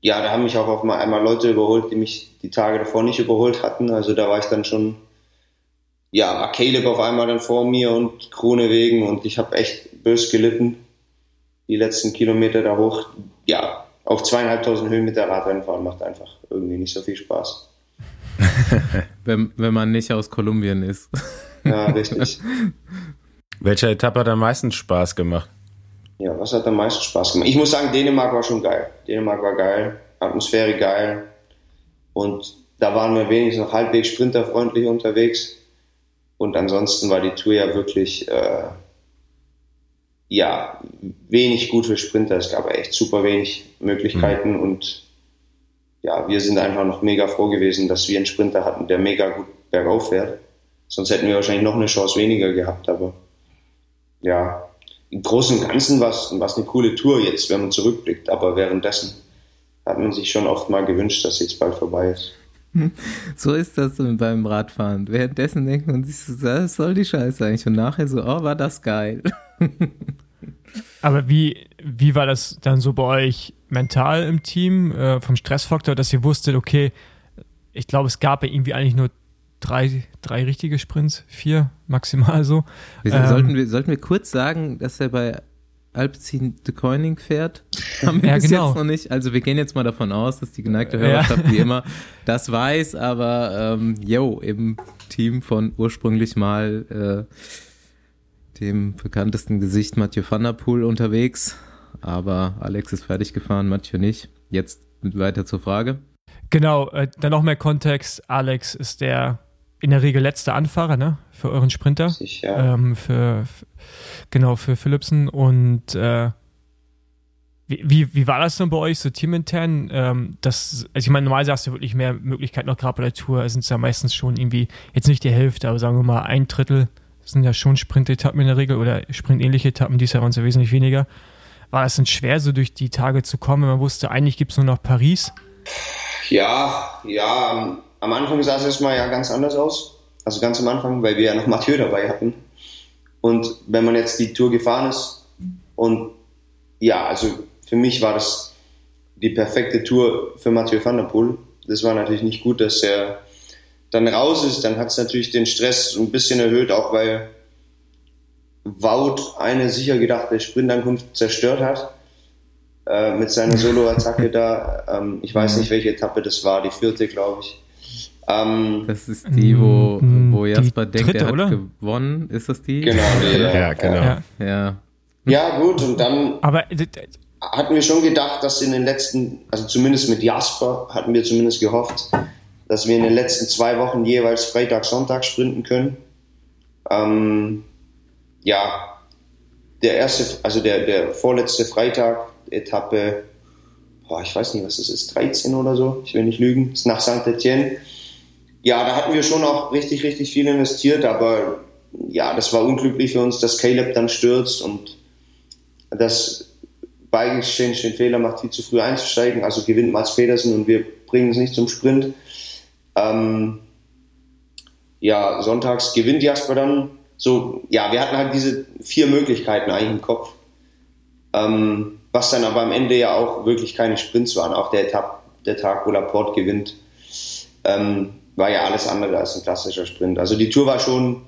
Speaker 6: ja, da haben mich auch auf mal einmal Leute überholt, die mich die Tage davor nicht überholt hatten. Also da war ich dann schon, ja, war Caleb auf einmal dann vor mir und Krone wegen und ich habe echt bös gelitten. Die letzten Kilometer da hoch, ja, auf zweieinhalbtausend Höhenmeter Radrennen fahren macht einfach irgendwie nicht so viel Spaß.
Speaker 2: wenn, wenn man nicht aus Kolumbien ist.
Speaker 6: ja, richtig.
Speaker 4: Welche Etappe hat am meisten Spaß gemacht?
Speaker 6: ja, was hat am meisten Spaß gemacht? Ich muss sagen, Dänemark war schon geil. Dänemark war geil, Atmosphäre geil. Und da waren wir wenigstens noch halbwegs sprinterfreundlich unterwegs. Und ansonsten war die Tour ja wirklich, äh, ja, wenig gut für Sprinter. Es gab echt super wenig Möglichkeiten mhm. und ja, wir sind einfach noch mega froh gewesen, dass wir einen Sprinter hatten, der mega gut bergauf fährt. Sonst hätten wir wahrscheinlich noch eine Chance weniger gehabt, aber ja, im Großen und Ganzen war es eine coole Tour jetzt, wenn man zurückblickt. Aber währenddessen hat man sich schon oft mal gewünscht, dass jetzt bald vorbei ist.
Speaker 2: So ist das beim Radfahren. Währenddessen denkt man sich so, was soll die Scheiße eigentlich? Und nachher so, oh, war das geil.
Speaker 3: Aber wie, wie war das dann so bei euch mental im Team, äh, vom Stressfaktor, dass ihr wusstet, okay, ich glaube, es gab ja irgendwie eigentlich nur drei, drei richtige Sprints, vier maximal so.
Speaker 2: Wir, ähm, sollten, wir, sollten wir kurz sagen, dass er bei Alpecin de Coining fährt. Haben wir ja, bis genau. jetzt noch nicht. Also wir gehen jetzt mal davon aus, dass die geneigte Hörerschaft ja. wie immer das weiß, aber ähm, yo, im Team von ursprünglich mal äh, dem bekanntesten Gesicht Mathieu van der Poel unterwegs. Aber Alex ist fertig gefahren, Mathieu nicht. Jetzt weiter zur Frage.
Speaker 3: Genau, äh, dann noch mehr Kontext. Alex ist der in der Regel letzte Anfahrer, ne? Für euren Sprinter.
Speaker 6: Sicher.
Speaker 3: Ähm, für, für, genau, für Philipsen. Und äh, wie, wie, wie war das denn bei euch, so teamintern? Ähm, das, also ich meine, normalerweise hast du wirklich mehr Möglichkeiten, noch gerade bei der Tour sind es ja meistens schon irgendwie, jetzt nicht die Hälfte, aber sagen wir mal ein Drittel sind ja schon Sprintetappen in der Regel oder sprintähnliche Etappen, dies Jahr waren es ja wesentlich weniger. War es denn schwer, so durch die Tage zu kommen, wenn man wusste, eigentlich gibt es nur noch Paris?
Speaker 6: Ja, ja, am Anfang sah es erstmal ja ganz anders aus. Also ganz am Anfang, weil wir ja noch Mathieu dabei hatten. Und wenn man jetzt die Tour gefahren ist und ja, also für mich war das die perfekte Tour für Mathieu van der Poel. Das war natürlich nicht gut, dass er dann raus ist. Dann hat es natürlich den Stress ein bisschen erhöht, auch weil Wout eine sicher gedachte Sprintankunft zerstört hat äh, mit seiner Solo-Attacke da. Ähm, ich weiß nicht, welche Etappe das war, die vierte, glaube ich.
Speaker 2: Ähm, das ist die, wo, mm, wo Jasper die denkt, dritte, er hat oder? gewonnen. Ist das die?
Speaker 6: Genau, die,
Speaker 4: ja, ja, genau. Ja.
Speaker 2: ja.
Speaker 6: ja, gut, und dann
Speaker 3: Aber,
Speaker 6: hatten wir schon gedacht, dass in den letzten, also zumindest mit Jasper, hatten wir zumindest gehofft, dass wir in den letzten zwei Wochen jeweils Freitag, Sonntag sprinten können. Ähm, ja, der erste, also der, der vorletzte Freitag, Etappe, boah, ich weiß nicht, was das ist, 13 oder so, ich will nicht lügen, ist nach Saint-Etienne ja, da hatten wir schon auch richtig, richtig viel investiert, aber ja, das war unglücklich für uns, dass Caleb dann stürzt und dass Bike Exchange den Fehler macht, viel zu früh einzusteigen. Also gewinnt Mats Pedersen und wir bringen es nicht zum Sprint. Ähm, ja, sonntags gewinnt Jasper dann. So, ja, wir hatten halt diese vier Möglichkeiten eigentlich im Kopf. Ähm, was dann aber am Ende ja auch wirklich keine Sprints waren. Auch der, Etapp, der Tag, wo Laporte gewinnt. Ähm, war ja alles andere als ein klassischer Sprint. Also die Tour war schon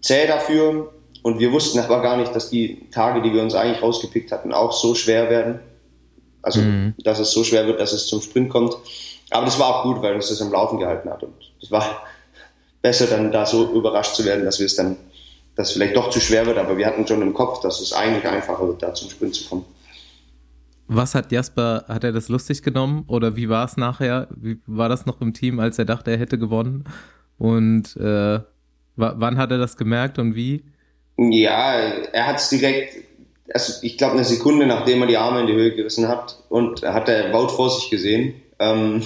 Speaker 6: zäh dafür und wir wussten aber gar nicht, dass die Tage, die wir uns eigentlich rausgepickt hatten, auch so schwer werden. Also, mhm. dass es so schwer wird, dass es zum Sprint kommt. Aber das war auch gut, weil uns das am Laufen gehalten hat. Und es war besser, dann da so überrascht zu werden, dass wir es dann, dass es vielleicht doch zu schwer wird. Aber wir hatten schon im Kopf, dass es eigentlich einfacher wird, da zum Sprint zu kommen.
Speaker 2: Was hat Jasper, hat er das lustig genommen oder wie war es nachher? Wie war das noch im Team, als er dachte, er hätte gewonnen? Und äh, wann hat er das gemerkt und wie?
Speaker 6: Ja, er hat es direkt, also ich glaube eine Sekunde nachdem er die Arme in die Höhe gerissen hat und hat er Wout vor sich gesehen. Ähm,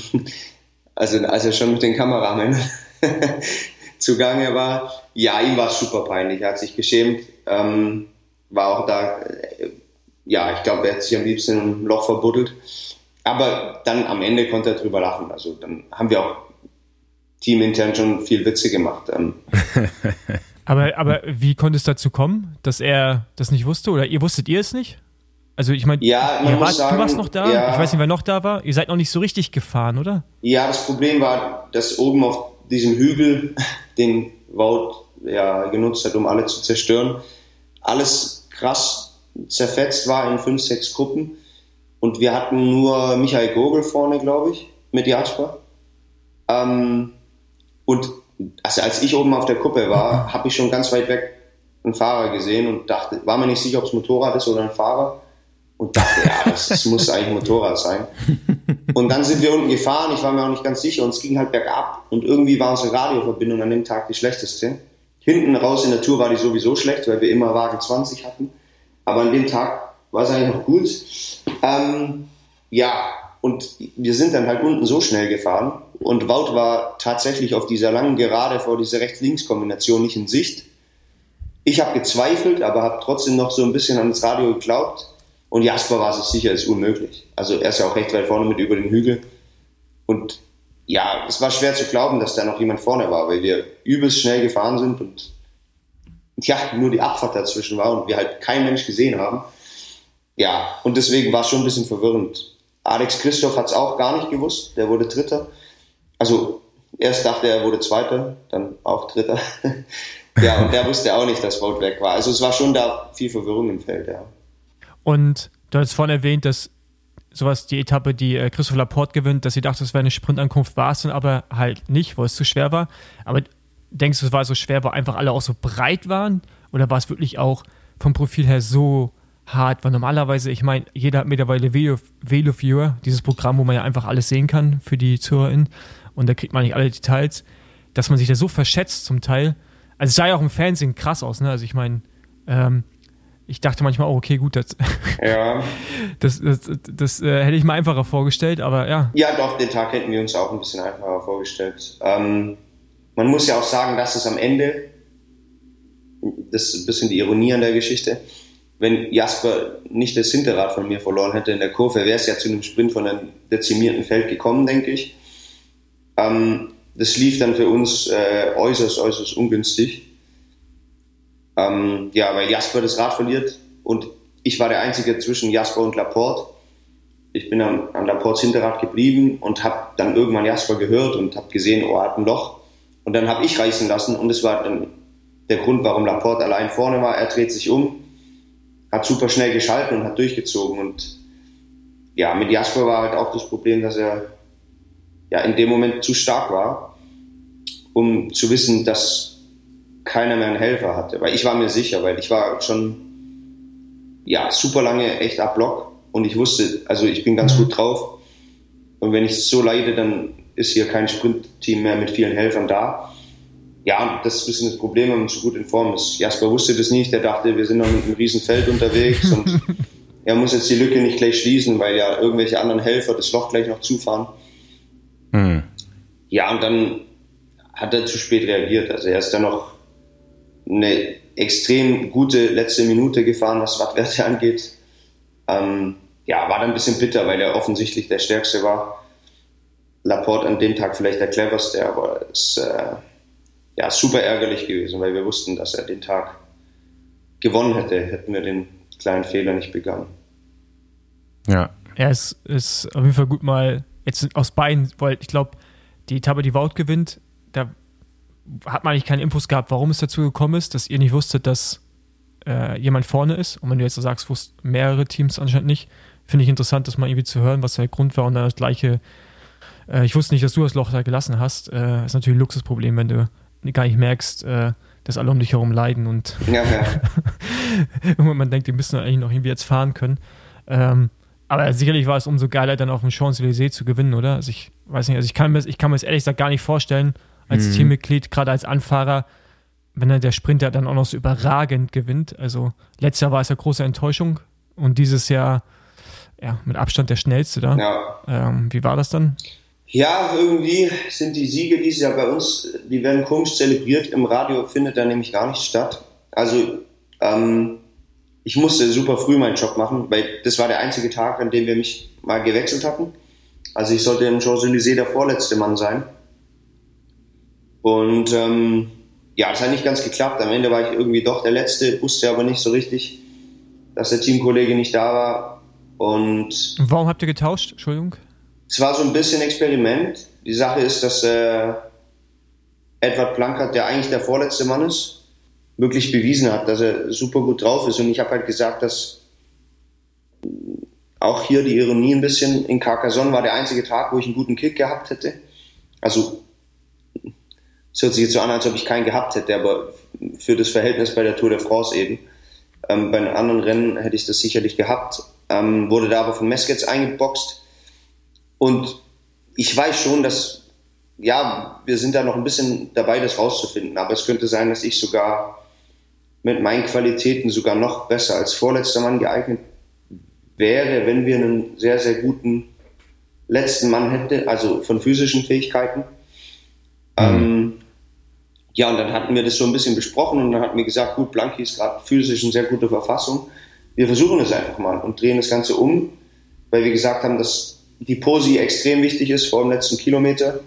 Speaker 6: also als er schon mit den Kameramen zugange war. Ja, ihm war es super peinlich, er hat sich geschämt, ähm, war auch da ja, ich glaube, er hat sich am liebsten im Loch verbuddelt. Aber dann am Ende konnte er drüber lachen. Also dann haben wir auch teamintern schon viel Witze gemacht. Ähm.
Speaker 3: aber, aber wie konnte es dazu kommen, dass er das nicht wusste? Oder ihr wusstet ihr es nicht? Also ich meine,
Speaker 6: ja,
Speaker 3: du warst noch da, ja, ich weiß nicht, wer noch da war. Ihr seid noch nicht so richtig gefahren, oder?
Speaker 6: Ja, das Problem war, dass oben auf diesem Hügel, den Wout ja genutzt hat, um alle zu zerstören, alles krass zerfetzt war in fünf, sechs Gruppen. Und wir hatten nur Michael Gogel vorne, glaube ich, mit Jasper. Ähm, und also als ich oben auf der Kuppe war, habe ich schon ganz weit weg einen Fahrer gesehen und dachte, war mir nicht sicher, ob es Motorrad ist oder ein Fahrer. Und dachte, ja, das, das muss eigentlich ein Motorrad sein. Und dann sind wir unten gefahren, ich war mir auch nicht ganz sicher und es ging halt bergab. Und irgendwie war unsere Radioverbindung an dem Tag die schlechteste. Hinten raus in der Tour war die sowieso schlecht, weil wir immer Wagen 20 hatten. Aber an dem Tag war es eigentlich noch gut. Ähm, ja, und wir sind dann halt unten so schnell gefahren und Wout war tatsächlich auf dieser langen Gerade vor dieser Rechts-Links-Kombination nicht in Sicht. Ich habe gezweifelt, aber habe trotzdem noch so ein bisschen an das Radio geglaubt. Und Jasper war sich sicher, ist unmöglich. Also er ist ja auch recht weit vorne mit über den Hügel. Und ja, es war schwer zu glauben, dass da noch jemand vorne war, weil wir übelst schnell gefahren sind und ja, nur die Abfahrt dazwischen war und wir halt kein Mensch gesehen haben. Ja, und deswegen war es schon ein bisschen verwirrend. Alex Christoph hat es auch gar nicht gewusst, der wurde Dritter. Also erst dachte er, er wurde Zweiter, dann auch Dritter. Ja, und der wusste auch nicht, dass Wout weg war. Also es war schon da viel Verwirrung im Feld, ja.
Speaker 3: Und du hast vorhin erwähnt, dass sowas die Etappe, die äh, Christoph Laporte gewinnt, dass sie dachte, es wäre eine Sprintankunft, war es dann aber halt nicht, weil es zu schwer war. Aber denkst du, es war so schwer, weil einfach alle auch so breit waren? Oder war es wirklich auch vom Profil her so hart? Weil normalerweise, ich meine, jeder hat mittlerweile Velo, Velo Viewer, dieses Programm, wo man ja einfach alles sehen kann für die ZuhörerInnen. Und da kriegt man nicht alle Details, dass man sich da so verschätzt zum Teil also es sah ja auch im Fernsehen krass aus, ne? Also ich meine, ähm, ich dachte manchmal auch, okay, gut, das, ja. das, das, das, das äh, hätte ich mir einfacher vorgestellt, aber ja.
Speaker 6: Ja, doch, den Tag hätten wir uns auch ein bisschen einfacher vorgestellt. Ähm, man muss ja auch sagen, dass es am Ende, das ist ein bisschen die Ironie an der Geschichte, wenn Jasper nicht das Hinterrad von mir verloren hätte in der Kurve, wäre es ja zu einem Sprint von einem dezimierten Feld gekommen, denke ich. Ähm, das lief dann für uns äh, äußerst, äußerst ungünstig. Ähm, ja, weil Jasper das Rad verliert und ich war der Einzige zwischen Jasper und Laporte. Ich bin an, an Laportes Hinterrad geblieben und habe dann irgendwann Jasper gehört und habe gesehen, oh, er hat ein Loch. Und dann habe ich reißen lassen und das war dann der Grund, warum Laporte allein vorne war. Er dreht sich um, hat super schnell geschalten und hat durchgezogen. Und ja, mit Jasper war halt auch das Problem, dass er ja in dem Moment zu stark war, um zu wissen, dass keiner mehr einen Helfer hatte. Weil ich war mir sicher, weil ich war schon ja super lange echt ab Block und ich wusste, also ich bin ganz gut drauf. Und wenn ich so leide, dann ist hier kein Sprintteam mehr mit vielen Helfern da. Ja, das ist ein bisschen das Problem, wenn man so gut in Form ist. Jasper wusste das nicht, der dachte, wir sind noch mit einem riesen Feld unterwegs und er muss jetzt die Lücke nicht gleich schließen, weil ja irgendwelche anderen Helfer das Loch gleich noch zufahren. Mhm. Ja, und dann hat er zu spät reagiert. Also er ist dann noch eine extrem gute letzte Minute gefahren, was Wattwerte angeht. Ähm, ja, war dann ein bisschen bitter, weil er offensichtlich der Stärkste war. Laporte an dem Tag vielleicht der cleverste, aber es ist äh, ja, super ärgerlich gewesen, weil wir wussten, dass er den Tag gewonnen hätte, hätten wir den kleinen Fehler nicht begangen.
Speaker 3: Ja. Er ist, ist auf jeden Fall gut mal jetzt aus beiden, weil ich glaube, die Etappe, die Wout gewinnt, hat man eigentlich keine Infos gehabt, warum es dazu gekommen ist, dass ihr nicht wusstet, dass äh, jemand vorne ist. Und wenn du jetzt so sagst, wussten mehrere Teams anscheinend nicht, finde ich interessant, das mal irgendwie zu hören, was der Grund war und dann das gleiche. Äh, ich wusste nicht, dass du das Loch da gelassen hast. Äh, ist natürlich ein Luxusproblem, wenn du gar nicht merkst, äh, dass alle um dich herum leiden und ja, ja. irgendwann man denkt, die müssen eigentlich noch irgendwie jetzt fahren können. Ähm, aber sicherlich war es umso geiler, dann auf dem Champs-Élysées zu gewinnen, oder? Also ich weiß nicht, also ich kann mir, ich kann mir das ehrlich gesagt gar nicht vorstellen, als mhm. Teammitglied, gerade als Anfahrer, wenn dann der Sprinter dann auch noch so überragend gewinnt. Also letztes Jahr war es ja große Enttäuschung und dieses Jahr ja, mit Abstand der schnellste da. Ja. Ähm, wie war das dann?
Speaker 6: Ja, irgendwie sind die Siege dieses Jahr bei uns, die werden komisch zelebriert. Im Radio findet da nämlich gar nicht statt. Also ähm, ich musste super früh meinen Job machen, weil das war der einzige Tag, an dem wir mich mal gewechselt hatten. Also ich sollte im Champs-Élysées der vorletzte Mann sein. Und ähm, ja, das hat nicht ganz geklappt. Am Ende war ich irgendwie doch der Letzte, wusste aber nicht so richtig, dass der Teamkollege nicht da war. Und
Speaker 3: warum habt ihr getauscht? Entschuldigung.
Speaker 6: Es war so ein bisschen Experiment. Die Sache ist, dass äh, Edward Plankert, der eigentlich der vorletzte Mann ist, wirklich bewiesen hat, dass er super gut drauf ist. Und ich habe halt gesagt, dass auch hier die Ironie ein bisschen, in Carcassonne war der einzige Tag, wo ich einen guten Kick gehabt hätte. Also, es hört sich jetzt so an, als ob ich keinen gehabt hätte, aber für das Verhältnis bei der Tour de France eben. Ähm, bei den anderen Rennen hätte ich das sicherlich gehabt, ähm, wurde da aber von Meskets eingeboxt. Und ich weiß schon, dass, ja, wir sind da noch ein bisschen dabei, das rauszufinden, aber es könnte sein, dass ich sogar mit meinen Qualitäten sogar noch besser als vorletzter Mann geeignet wäre, wenn wir einen sehr, sehr guten letzten Mann hätten, also von physischen Fähigkeiten. Mhm. Ähm, ja, und dann hatten wir das so ein bisschen besprochen und dann hatten wir gesagt, gut, Blanki ist gerade physisch in sehr guter Verfassung. Wir versuchen es einfach mal und drehen das Ganze um, weil wir gesagt haben, dass die Posi extrem wichtig ist vor dem letzten Kilometer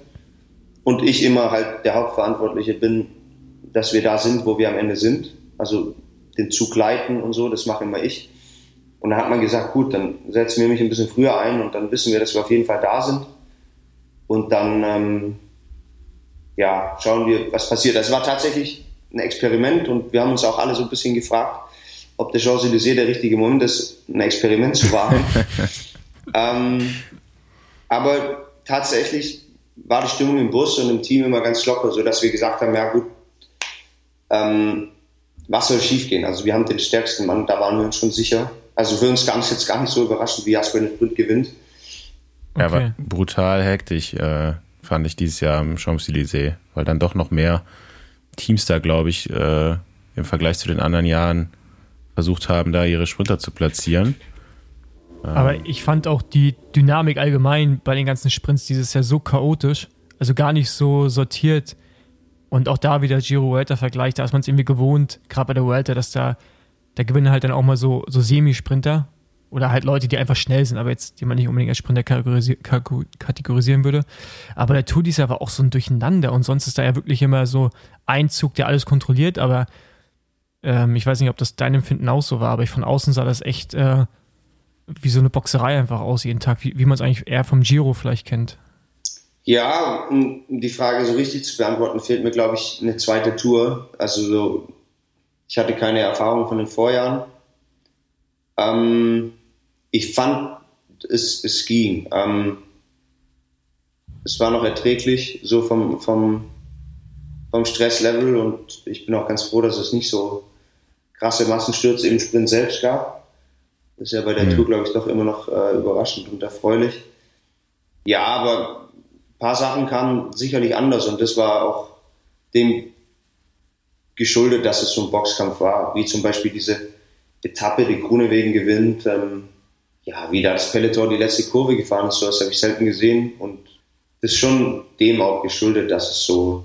Speaker 6: und ich immer halt der Hauptverantwortliche bin, dass wir da sind, wo wir am Ende sind also den Zug leiten und so, das mache immer ich. Und dann hat man gesagt, gut, dann setzen wir mich ein bisschen früher ein und dann wissen wir, dass wir auf jeden Fall da sind. Und dann, ähm, ja, schauen wir, was passiert. Das war tatsächlich ein Experiment und wir haben uns auch alle so ein bisschen gefragt, ob der Champs-Élysées der richtige Moment ist, ein Experiment zu wagen. ähm, aber tatsächlich war die Stimmung im Bus und im Team immer ganz locker, sodass wir gesagt haben, ja gut, ähm, was soll schiefgehen? Also wir haben den stärksten Mann, da waren wir uns schon sicher. Also für uns kam es jetzt gar nicht so überraschend, wie Jasper den Sprint gewinnt.
Speaker 4: Ja, okay. aber brutal hektisch äh, fand ich dieses Jahr im Champs-Élysées, weil dann doch noch mehr Teams da, glaube ich, äh, im Vergleich zu den anderen Jahren versucht haben, da ihre Sprinter zu platzieren.
Speaker 3: Aber ich fand auch die Dynamik allgemein bei den ganzen Sprints dieses Jahr so chaotisch, also gar nicht so sortiert. Und auch da wieder Giro Vuelta Vergleich, da ist man es irgendwie gewohnt, gerade bei der Vuelta, dass da, da gewinnen halt dann auch mal so, so Semi-Sprinter oder halt Leute, die einfach schnell sind, aber jetzt, die man nicht unbedingt als Sprinter kategorisi kategorisieren würde. Aber der Tour Jahr war auch so ein Durcheinander und sonst ist da ja wirklich immer so ein Zug, der alles kontrolliert, aber ähm, ich weiß nicht, ob das dein Empfinden auch so war, aber ich von außen sah das echt äh, wie so eine Boxerei einfach aus jeden Tag, wie, wie man es eigentlich eher vom Giro vielleicht kennt.
Speaker 6: Ja, um die Frage so richtig zu beantworten, fehlt mir, glaube ich, eine zweite Tour. Also so, ich hatte keine Erfahrung von den Vorjahren. Ähm, ich fand, es, es ging. Ähm, es war noch erträglich, so vom, vom, vom Stresslevel und ich bin auch ganz froh, dass es nicht so krasse Massenstürze im Sprint selbst gab. Das ist ja bei der mhm. Tour, glaube ich, doch immer noch äh, überraschend und erfreulich. Ja, aber ein paar Sachen kamen sicherlich anders und das war auch dem geschuldet, dass es so ein Boxkampf war, wie zum Beispiel diese Etappe, die Grunewegen gewinnt. Ähm, ja, wie da das Peloton die letzte Kurve gefahren ist, so das habe ich selten gesehen und das ist schon dem auch geschuldet, dass es so,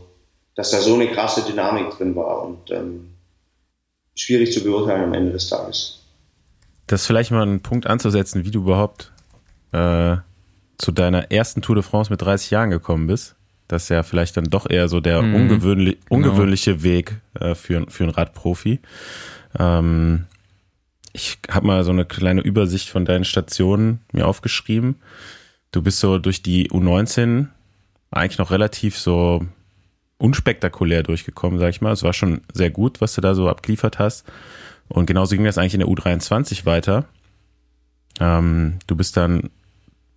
Speaker 6: dass da so eine krasse Dynamik drin war und ähm, schwierig zu beurteilen am Ende des Tages
Speaker 4: das vielleicht mal einen Punkt anzusetzen, wie du überhaupt äh, zu deiner ersten Tour de France mit 30 Jahren gekommen bist. Das ist ja vielleicht dann doch eher so der mhm, ungewöhnlich, genau. ungewöhnliche Weg äh, für, für einen Radprofi. Ähm, ich habe mal so eine kleine Übersicht von deinen Stationen mir aufgeschrieben. Du bist so durch die U19 eigentlich noch relativ so unspektakulär durchgekommen, sag ich mal. Es war schon sehr gut, was du da so abgeliefert hast. Und genauso ging das eigentlich in der U23 weiter. Ähm, du bist dann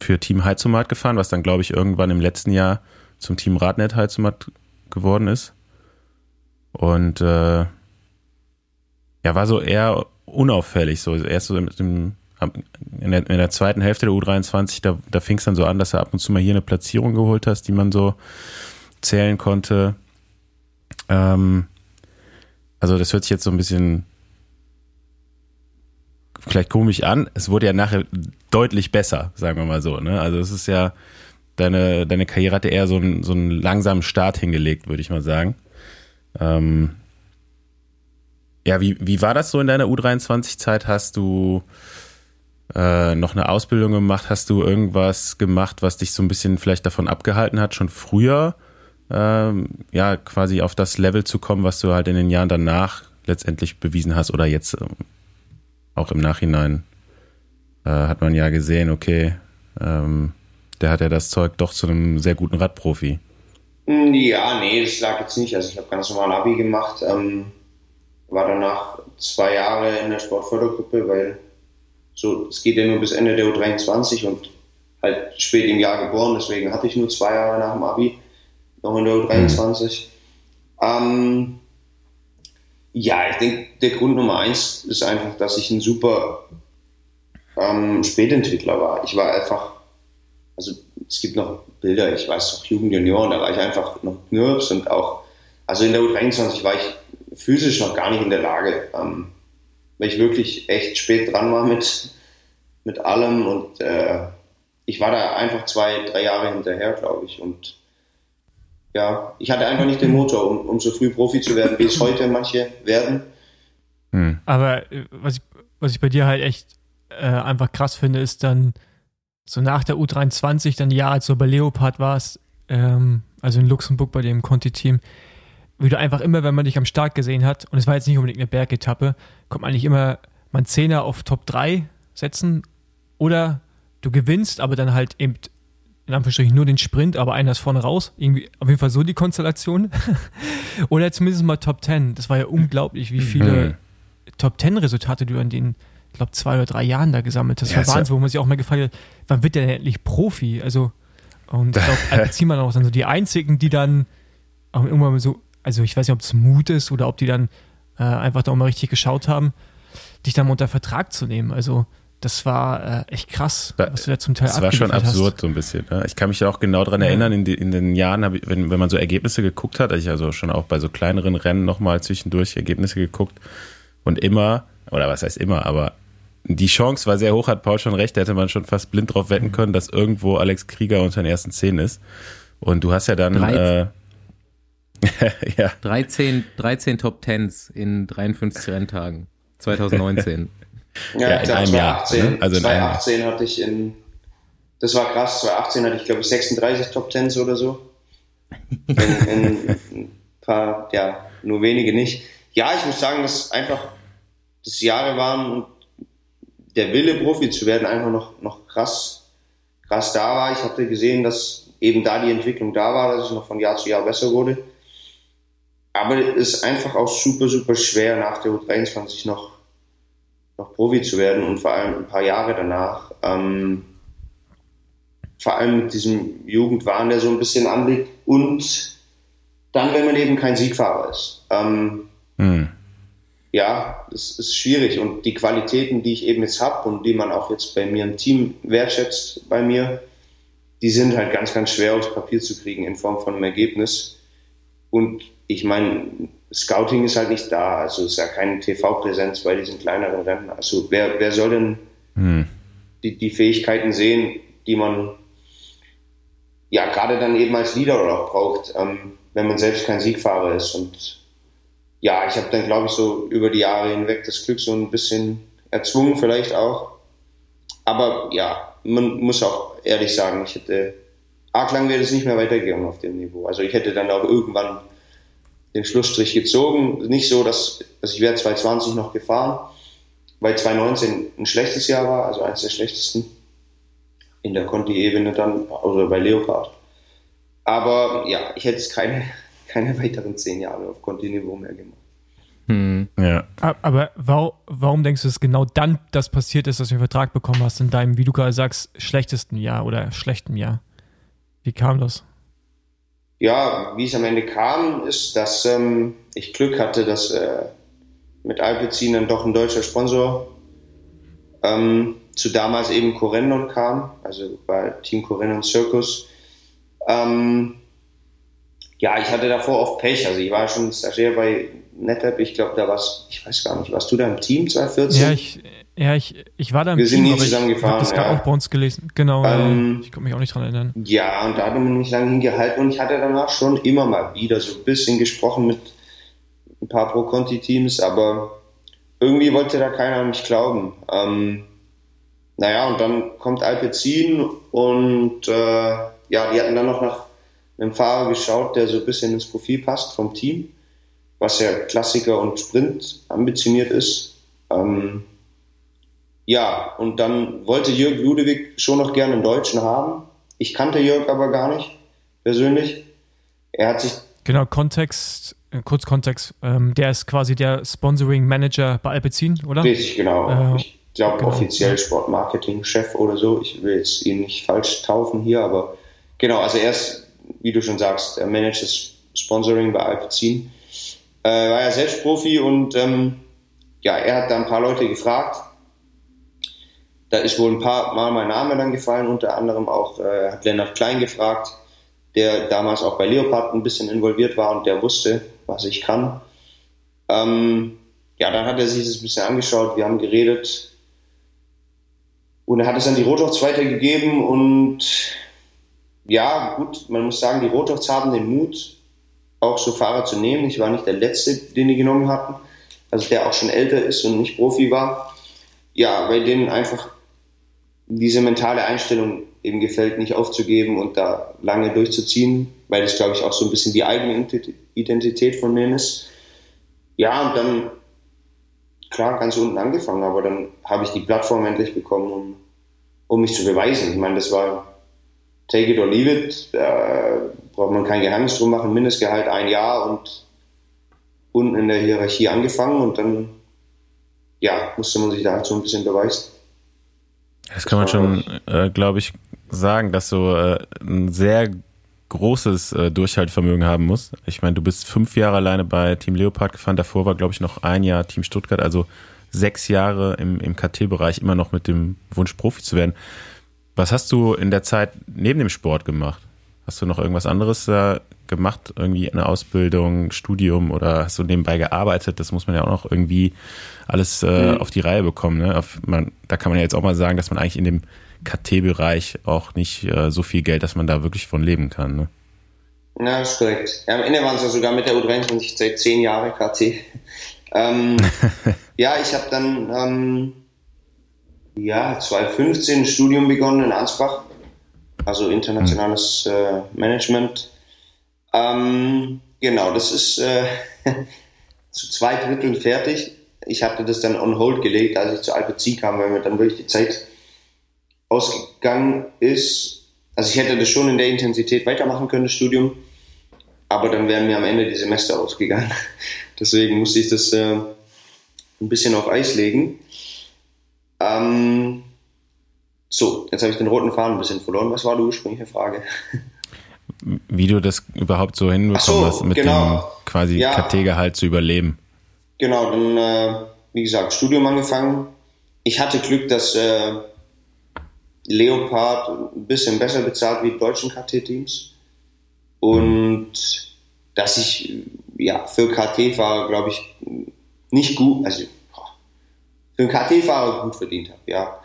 Speaker 4: für Team Heizomat gefahren, was dann, glaube ich, irgendwann im letzten Jahr zum Team Radnet Heizomat geworden ist. Und äh, ja, war so eher unauffällig. So erst so dem, in, der, in der zweiten Hälfte der U23, da, da fing es dann so an, dass du ab und zu mal hier eine Platzierung geholt hast, die man so zählen konnte. Ähm, also das hört sich jetzt so ein bisschen vielleicht komisch an, es wurde ja nachher deutlich besser, sagen wir mal so. Ne? Also es ist ja, deine, deine Karriere hatte eher so einen, so einen langsamen Start hingelegt, würde ich mal sagen. Ähm, ja, wie, wie war das so in deiner U23-Zeit? Hast du äh, noch eine Ausbildung gemacht? Hast du irgendwas gemacht, was dich so ein bisschen vielleicht davon abgehalten hat, schon früher ähm, ja quasi auf das Level zu kommen, was du halt in den Jahren danach letztendlich bewiesen hast oder jetzt ähm, auch im Nachhinein äh, hat man ja gesehen, okay, ähm, der hat ja das Zeug doch zu einem sehr guten Radprofi.
Speaker 6: Ja, nee, das lag jetzt nicht. Also ich habe ganz normal Abi gemacht, ähm, war danach zwei Jahre in der Sportfördergruppe, weil so es geht ja nur bis Ende der U23 und halt spät im Jahr geboren, deswegen hatte ich nur zwei Jahre nach dem Abi noch in der U23. Mhm. Ähm, ja, ich denke, der Grund Nummer eins ist einfach, dass ich ein super ähm, Spätentwickler war. Ich war einfach, also es gibt noch Bilder, ich weiß noch Jugend Junioren, da war ich einfach noch Knirps und auch, also in der U23 war ich physisch noch gar nicht in der Lage, ähm, weil ich wirklich echt spät dran war mit, mit allem und äh, ich war da einfach zwei, drei Jahre hinterher, glaube ich. Und ja, ich hatte einfach nicht den Motor, um, um so früh Profi zu werden, wie es heute manche werden.
Speaker 3: Hm. Aber äh, was ich, was ich bei dir halt echt äh, einfach krass finde, ist dann so nach der U23, dann Jahre, als du bei Leopard warst, ähm, also in Luxemburg bei dem Conti-Team, wie du einfach immer, wenn man dich am Start gesehen hat, und es war jetzt nicht unbedingt eine Bergetappe, kommt man nicht immer man Zehner auf Top 3 setzen oder du gewinnst, aber dann halt eben in Anführungsstrichen nur den Sprint, aber einer ist vorne raus. Irgendwie auf jeden Fall so die Konstellation. oder zumindest mal Top 10. Das war ja unglaublich, wie viele mhm. Top 10 Resultate du an den, ich glaube, zwei oder drei Jahren da gesammelt hast. Das ja, war Wahnsinn, wo man sich auch mal gefragt hat, wann wird der denn endlich Profi? Also, und ich glaube, Alpecin auch dann so die einzigen, die dann auch irgendwann so, also ich weiß nicht, ob es Mut ist oder ob die dann äh, einfach da auch mal richtig geschaut haben, dich dann mal unter Vertrag zu nehmen. Also, das war äh, echt krass, was du da zum Teil
Speaker 4: Das war schon absurd hast. so ein bisschen. Ne? Ich kann mich ja auch genau daran ja. erinnern, in, die, in, den Jahren, ich, wenn, wenn man so Ergebnisse geguckt hat, ich also schon auch bei so kleineren Rennen nochmal zwischendurch Ergebnisse geguckt und immer, oder was heißt immer, aber die Chance war sehr hoch, hat Paul schon recht, da hätte man schon fast blind drauf wetten können, dass irgendwo Alex Krieger unter den ersten zehn ist. Und du hast ja dann... 13,
Speaker 2: äh, ja. 13, 13 Top Tens in 53 Renntagen 2019.
Speaker 6: Ja, ja in glaub, einem 2018, Jahr. Ne? Also 2018 in hatte ich in, das war krass, 2018 hatte ich glaube ich 36 Top Tens oder so. In, in ein paar, ja, nur wenige nicht. Ja, ich muss sagen, dass einfach das Jahre waren und der Wille, Profi zu werden, einfach noch, noch krass, krass da war. Ich hatte gesehen, dass eben da die Entwicklung da war, dass es noch von Jahr zu Jahr besser wurde. Aber es ist einfach auch super, super schwer, nach der U23 noch noch Profi zu werden und vor allem ein paar Jahre danach. Ähm, vor allem mit diesem Jugendwahn, der so ein bisschen anliegt und dann, wenn man eben kein Siegfahrer ist. Ähm, mhm. Ja, es ist schwierig und die Qualitäten, die ich eben jetzt habe und die man auch jetzt bei mir im Team wertschätzt bei mir, die sind halt ganz, ganz schwer aufs Papier zu kriegen in Form von einem Ergebnis. Und ich meine, Scouting ist halt nicht da, also ist ja keine TV-Präsenz bei diesen kleineren Rennen. Also wer, wer soll denn hm. die, die Fähigkeiten sehen, die man ja gerade dann eben als Leader auch braucht, ähm, wenn man selbst kein Siegfahrer ist. Und ja, ich habe dann, glaube ich, so über die Jahre hinweg das Glück so ein bisschen erzwungen, vielleicht auch. Aber ja, man muss auch ehrlich sagen, ich hätte arg lang wäre es nicht mehr weitergegangen auf dem Niveau. Also ich hätte dann auch irgendwann den Schlussstrich gezogen. Nicht so, dass also ich wäre 2020 noch gefahren, weil 2019 ein schlechtes Jahr war, also eines der schlechtesten in der Conti-Ebene dann, oder bei Leopard. Aber ja, ich hätte es keine, keine weiteren zehn Jahre auf Conti-Niveau mehr gemacht.
Speaker 3: Hm. Ja. Aber warum, warum denkst du, dass genau dann das passiert ist, dass du einen Vertrag bekommen hast in deinem, wie du gerade sagst, schlechtesten Jahr oder schlechten Jahr? Wie kam das?
Speaker 6: Ja, wie es am Ende kam, ist, dass ähm, ich Glück hatte, dass äh, mit Alpecin dann doch ein deutscher Sponsor ähm, zu damals eben Corendon kam, also bei Team Corendon Circus. Ähm, ja, ich hatte davor oft Pech. Also ich war schon Stagiaire bei NetApp. Ich glaube, da warst, ich weiß gar nicht, warst du da im Team 2014?
Speaker 3: Ja, ich, ja, ich, ich war da im
Speaker 6: Wir
Speaker 3: Team,
Speaker 6: sind nie zusammen
Speaker 3: ich,
Speaker 6: gefahren.
Speaker 3: Ich habe das ja. auch bei uns gelesen. Genau, ähm, ich kann mich auch nicht dran erinnern.
Speaker 6: Ja, und da hat man mich lange hingehalten und ich hatte danach schon immer mal wieder so ein bisschen gesprochen mit ein paar Pro-Conti-Teams, aber irgendwie wollte da keiner an mich glauben. Ähm, naja, und dann kommt Alpecin und äh, ja, die hatten dann noch nach einem Fahrer geschaut, der so ein bisschen ins Profil passt vom Team, was ja Klassiker und Sprint ambitioniert ist. Ähm, ja, und dann wollte Jörg Ludewig schon noch gerne einen Deutschen haben. Ich kannte Jörg aber gar nicht, persönlich. Er hat sich.
Speaker 3: Genau, Kontext, äh, kurz Kontext. Ähm, der ist quasi der Sponsoring Manager bei Alpecin, oder?
Speaker 6: Richtig, genau. Äh, ich glaube genau. offiziell Sportmarketing-Chef oder so. Ich will jetzt ihn nicht falsch taufen hier, aber genau, also er ist, wie du schon sagst, er managt das Sponsoring bei Alpecin. Äh, war ja selbst Profi und ähm, ja, er hat da ein paar Leute gefragt da ist wohl ein paar Mal mein Name dann gefallen, unter anderem auch äh, hat Lennart Klein gefragt, der damals auch bei Leopard ein bisschen involviert war und der wusste, was ich kann. Ähm, ja, dann hat er sich das ein bisschen angeschaut, wir haben geredet und er hat es an die Rotochts weitergegeben und ja, gut, man muss sagen, die Rotochts haben den Mut, auch so Fahrer zu nehmen. Ich war nicht der Letzte, den die genommen hatten, also der auch schon älter ist und nicht Profi war. Ja, bei denen einfach diese mentale Einstellung eben gefällt, nicht aufzugeben und da lange durchzuziehen, weil das, glaube ich, auch so ein bisschen die eigene Identität von denen ist. Ja, und dann, klar, ganz unten angefangen, aber dann habe ich die Plattform endlich bekommen, um, um mich zu beweisen. Ich meine, das war take it or leave it. Da braucht man kein Geheimnis drum machen. Mindestgehalt ein Jahr und unten in der Hierarchie angefangen und dann ja, musste man sich da halt so ein bisschen beweisen.
Speaker 4: Das kann man schon, äh, glaube ich, sagen, dass du äh, ein sehr großes äh, Durchhaltevermögen haben muss. Ich meine, du bist fünf Jahre alleine bei Team Leopard gefahren, davor war, glaube ich, noch ein Jahr Team Stuttgart, also sechs Jahre im, im KT-Bereich immer noch mit dem Wunsch, Profi zu werden. Was hast du in der Zeit neben dem Sport gemacht? Hast du noch irgendwas anderes äh, gemacht? Irgendwie eine Ausbildung, Studium oder hast du nebenbei gearbeitet? Das muss man ja auch noch irgendwie alles äh, mhm. auf die Reihe bekommen. Ne? Auf, man, da kann man ja jetzt auch mal sagen, dass man eigentlich in dem KT-Bereich auch nicht äh, so viel Geld, dass man da wirklich von leben kann. Ne?
Speaker 6: Ja, das ist korrekt. Ja, am Ende waren es ja sogar mit der U23 seit zehn Jahren KT. Ähm, ja, ich habe dann ähm, ja, 2015 ein Studium begonnen in Ansbach, also internationales äh, Management. Ähm, genau, das ist äh, zu zwei Dritteln fertig. Ich hatte das dann on hold gelegt, als ich zu Alpecin kam, weil mir dann wirklich die Zeit ausgegangen ist. Also ich hätte das schon in der Intensität weitermachen können, das Studium, aber dann wären mir am Ende die Semester ausgegangen. Deswegen musste ich das äh, ein bisschen auf Eis legen. Ähm, so, jetzt habe ich den roten Faden ein bisschen verloren. Was war die ursprüngliche Frage?
Speaker 4: Wie du das überhaupt so hinbekommen so, hast, mit genau. dem quasi ja, KT-Gehalt zu überleben.
Speaker 6: Genau, dann, äh, wie gesagt, Studium angefangen. Ich hatte Glück, dass äh, Leopard ein bisschen besser bezahlt wie die deutschen KT-Teams. Und dass ich ja, für KT-Fahrer, glaube ich, nicht gut, also für einen KT-Fahrer gut verdient habe, ja.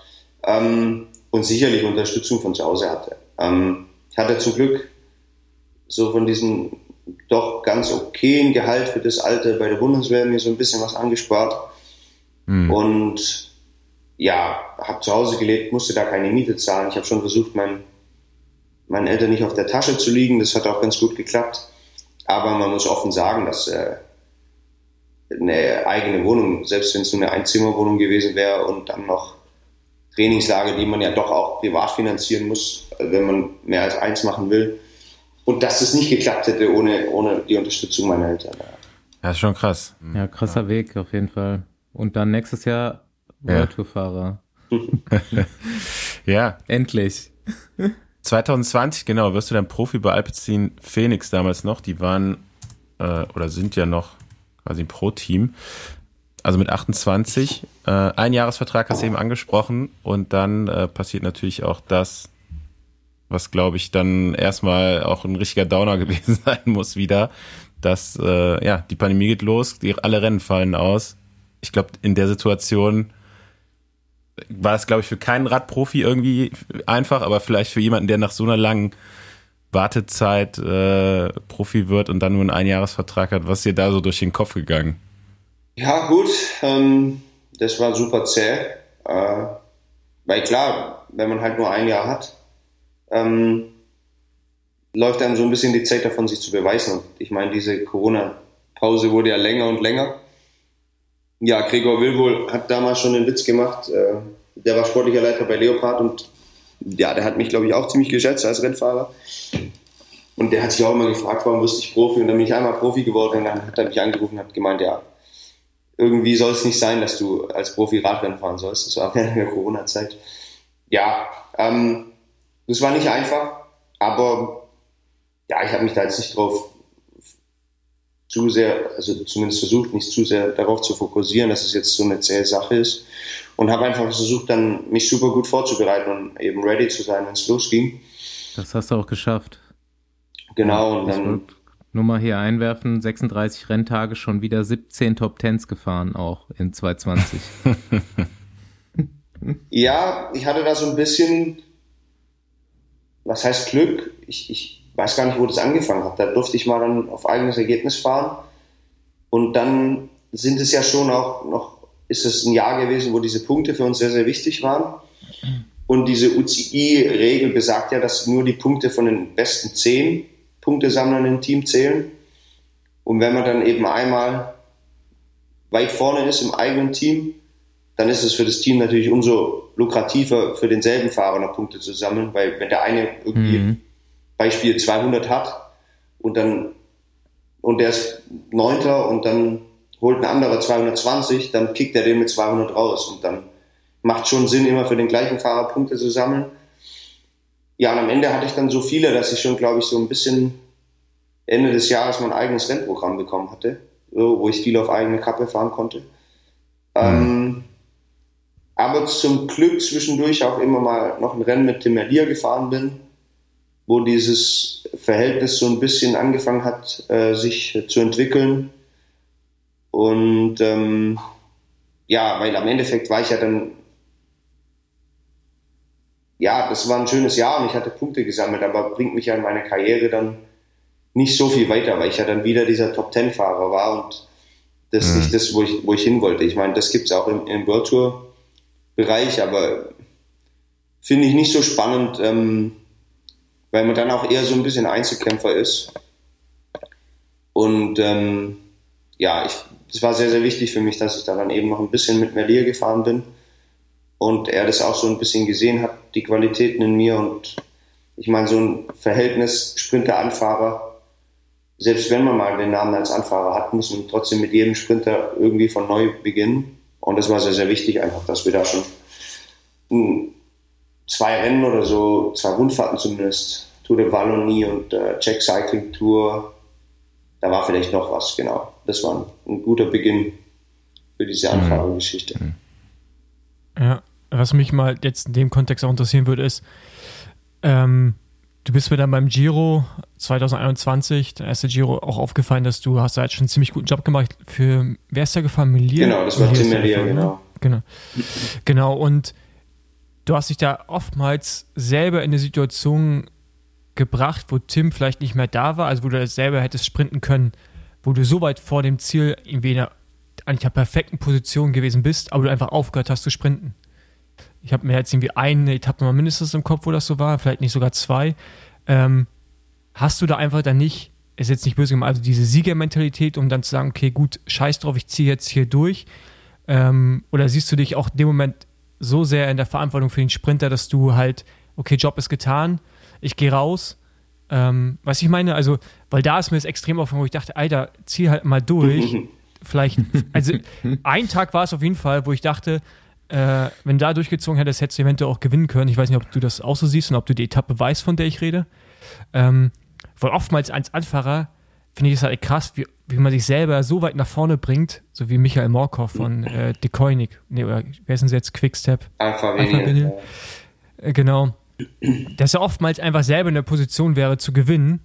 Speaker 6: Ähm, und sicherlich Unterstützung von zu Hause hatte. Ähm, ich hatte zum Glück so von diesem doch ganz okayen Gehalt für das Alter bei der Bundeswehr mir so ein bisschen was angespart. Mhm. Und ja, habe zu Hause gelebt, musste da keine Miete zahlen. Ich habe schon versucht, mein, meinen Eltern nicht auf der Tasche zu liegen. Das hat auch ganz gut geklappt. Aber man muss offen sagen, dass äh, eine eigene Wohnung, selbst wenn es nur eine Einzimmerwohnung gewesen wäre und dann noch Trainingslager, die man ja doch auch privat finanzieren muss, wenn man mehr als eins machen will. Und dass es nicht geklappt hätte ohne, ohne die Unterstützung meiner Eltern.
Speaker 4: Ja, ist schon krass.
Speaker 2: Ja, krasser ja. Weg auf jeden Fall. Und dann nächstes Jahr World Tour Fahrer.
Speaker 4: ja.
Speaker 2: Endlich.
Speaker 4: 2020, genau, wirst du dann Profi bei Alpecin Phoenix damals noch. Die waren äh, oder sind ja noch quasi ein Pro-Team. Also mit 28. Äh, ein Jahresvertrag hast du eben angesprochen und dann äh, passiert natürlich auch das, was glaube ich dann erstmal auch ein richtiger Downer gewesen sein muss wieder, dass äh, ja die Pandemie geht los, die, alle Rennen fallen aus. Ich glaube in der Situation war es glaube ich für keinen Radprofi irgendwie einfach, aber vielleicht für jemanden, der nach so einer langen Wartezeit äh, Profi wird und dann nur einen Einjahresvertrag hat. Was ist dir da so durch den Kopf gegangen?
Speaker 6: Ja, gut, ähm, das war super zäh. Äh, weil klar, wenn man halt nur ein Jahr hat, ähm, läuft einem so ein bisschen die Zeit davon, sich zu beweisen. Und ich meine, diese Corona-Pause wurde ja länger und länger. Ja, Gregor Wilwohl hat damals schon den Witz gemacht. Äh, der war sportlicher Leiter bei Leopard und ja, der hat mich, glaube ich, auch ziemlich geschätzt als Rennfahrer. Und der hat sich auch immer gefragt, warum wirst ich Profi? Und dann bin ich einmal Profi geworden und dann hat er mich angerufen und hat gemeint, ja, irgendwie soll es nicht sein, dass du als Profi Radrennen fahren sollst. Das war während der Corona-Zeit. Ja, ähm, das war nicht einfach, aber ja, ich habe mich da jetzt nicht drauf zu sehr, also zumindest versucht, nicht zu sehr darauf zu fokussieren, dass es jetzt so eine zähe Sache ist und habe einfach versucht, dann mich super gut vorzubereiten und eben ready zu sein, wenn es losging.
Speaker 2: Das hast du auch geschafft.
Speaker 6: Genau, und dann.
Speaker 2: Nur mal hier einwerfen, 36 Renntage, schon wieder 17 Top Tens gefahren, auch in 2020.
Speaker 6: ja, ich hatte da so ein bisschen, was heißt Glück? Ich, ich weiß gar nicht, wo das angefangen hat. Da durfte ich mal dann auf eigenes Ergebnis fahren. Und dann sind es ja schon auch noch ist es ein Jahr gewesen, wo diese Punkte für uns sehr, sehr wichtig waren. Und diese UCI-Regel besagt ja, dass nur die Punkte von den besten zehn Punktesammlern im Team zählen. Und wenn man dann eben einmal weit vorne ist im eigenen Team, dann ist es für das Team natürlich umso lukrativer für denselben Fahrer noch Punkte zu sammeln, weil wenn der eine irgendwie mhm. Beispiel 200 hat und dann und der ist Neunter und dann holt ein anderer 220, dann kickt er den mit 200 raus und dann macht schon Sinn, immer für den gleichen Fahrer Punkte zu sammeln. Ja, und am Ende hatte ich dann so viele, dass ich schon, glaube ich, so ein bisschen Ende des Jahres mein eigenes Rennprogramm bekommen hatte, wo ich viel auf eigene Kappe fahren konnte. Ähm, aber zum Glück zwischendurch auch immer mal noch ein Rennen mit Tim Merlier gefahren bin, wo dieses Verhältnis so ein bisschen angefangen hat, äh, sich zu entwickeln. Und ähm, ja, weil am Endeffekt war ich ja dann, ja, das war ein schönes Jahr und ich hatte Punkte gesammelt, aber bringt mich ja in meiner Karriere dann nicht so viel weiter, weil ich ja dann wieder dieser Top-Ten-Fahrer war und das ist mhm. nicht das, wo ich, wo ich hin wollte. Ich meine, das gibt es auch im, im World Tour-Bereich, aber finde ich nicht so spannend, ähm, weil man dann auch eher so ein bisschen Einzelkämpfer ist. Und ähm, ja, das war sehr, sehr wichtig für mich, dass ich da dann eben noch ein bisschen mit Merlier gefahren bin und er das auch so ein bisschen gesehen hat, die Qualitäten in mir und ich meine, so ein Verhältnis Sprinter-Anfahrer selbst wenn man mal den Namen als Anfahrer hat, muss man trotzdem mit jedem Sprinter irgendwie von neu beginnen. Und das war sehr, sehr wichtig, einfach, dass wir da schon zwei Rennen oder so, zwei Rundfahrten zumindest, Tour de Wallonie und äh, Czech Cycling Tour, da war vielleicht noch was, genau. Das war ein, ein guter Beginn für diese mhm. Anfahrergeschichte. Mhm.
Speaker 3: Ja, was mich mal jetzt in dem Kontext auch interessieren würde, ist, ähm, Du bist mir dann beim Giro 2021, der erste Giro, auch aufgefallen, dass du hast da jetzt schon einen ziemlich guten Job gemacht für, wer ist der gefahren? Melier?
Speaker 6: Genau, das war Tim Melier, genau.
Speaker 3: genau. Genau, und du hast dich da oftmals selber in eine Situation gebracht, wo Tim vielleicht nicht mehr da war, also wo du selber hättest sprinten können, wo du so weit vor dem Ziel irgendwie in einer, eigentlich einer perfekten Position gewesen bist, aber du einfach aufgehört hast zu sprinten. Ich habe mir jetzt irgendwie eine Etappe mal mindestens im Kopf, wo das so war, vielleicht nicht sogar zwei. Ähm, hast du da einfach dann nicht, ist jetzt nicht böse gemeint, also diese Siegermentalität, um dann zu sagen, okay, gut, scheiß drauf, ich ziehe jetzt hier durch? Ähm, oder siehst du dich auch in dem Moment so sehr in der Verantwortung für den Sprinter, dass du halt, okay, Job ist getan, ich gehe raus. Ähm, was ich meine, also, weil da ist mir das extrem aufgefallen, wo ich dachte, Alter, zieh halt mal durch. Vielleicht, also ein Tag war es auf jeden Fall, wo ich dachte, äh, wenn du da durchgezogen hättest, hättest du eventuell auch gewinnen können. Ich weiß nicht, ob du das auch so siehst und ob du die Etappe weißt, von der ich rede. Ähm, weil oftmals als Anfahrer finde ich es halt krass, wie, wie man sich selber so weit nach vorne bringt, so wie Michael Morkov von äh, De Koenig. Nee, oder wer ist denn jetzt? Quickstep?
Speaker 6: Alpha Vinyl.
Speaker 3: Äh, genau. Dass er oftmals einfach selber in der Position wäre zu gewinnen.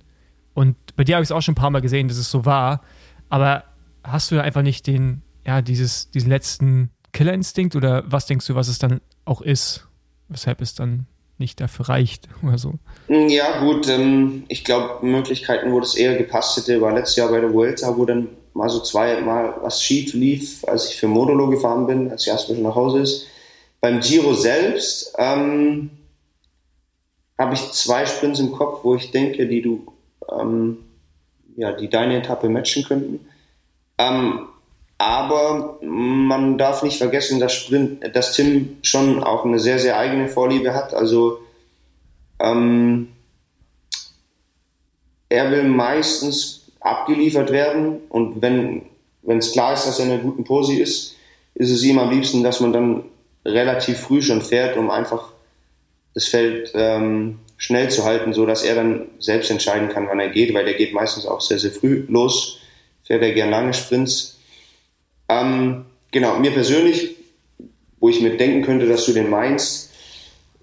Speaker 3: Und bei dir habe ich es auch schon ein paar Mal gesehen, dass es so war. Aber hast du einfach nicht den, ja, dieses, diesen letzten Killerinstinkt oder was denkst du, was es dann auch ist, weshalb es dann nicht dafür reicht oder so?
Speaker 6: Ja, gut, ähm, ich glaube, Möglichkeiten, wo das eher gepasst hätte, war letztes Jahr bei der Vuelta, wo dann mal so zweimal was schief lief, als ich für Modulo gefahren bin, als Jasper schon nach Hause ist. Beim Giro selbst ähm, habe ich zwei Sprints im Kopf, wo ich denke, die du, ähm, ja, die deine Etappe matchen könnten. Ähm, aber man darf nicht vergessen, dass, Sprint, dass Tim schon auch eine sehr, sehr eigene Vorliebe hat. Also ähm, er will meistens abgeliefert werden. Und wenn es klar ist, dass er in einer guten Pose ist, ist es ihm am liebsten, dass man dann relativ früh schon fährt, um einfach das Feld ähm, schnell zu halten, so dass er dann selbst entscheiden kann, wann er geht, weil er geht meistens auch sehr, sehr früh los, fährt er gern lange Sprints ähm, genau, mir persönlich, wo ich mir denken könnte, dass du den meinst,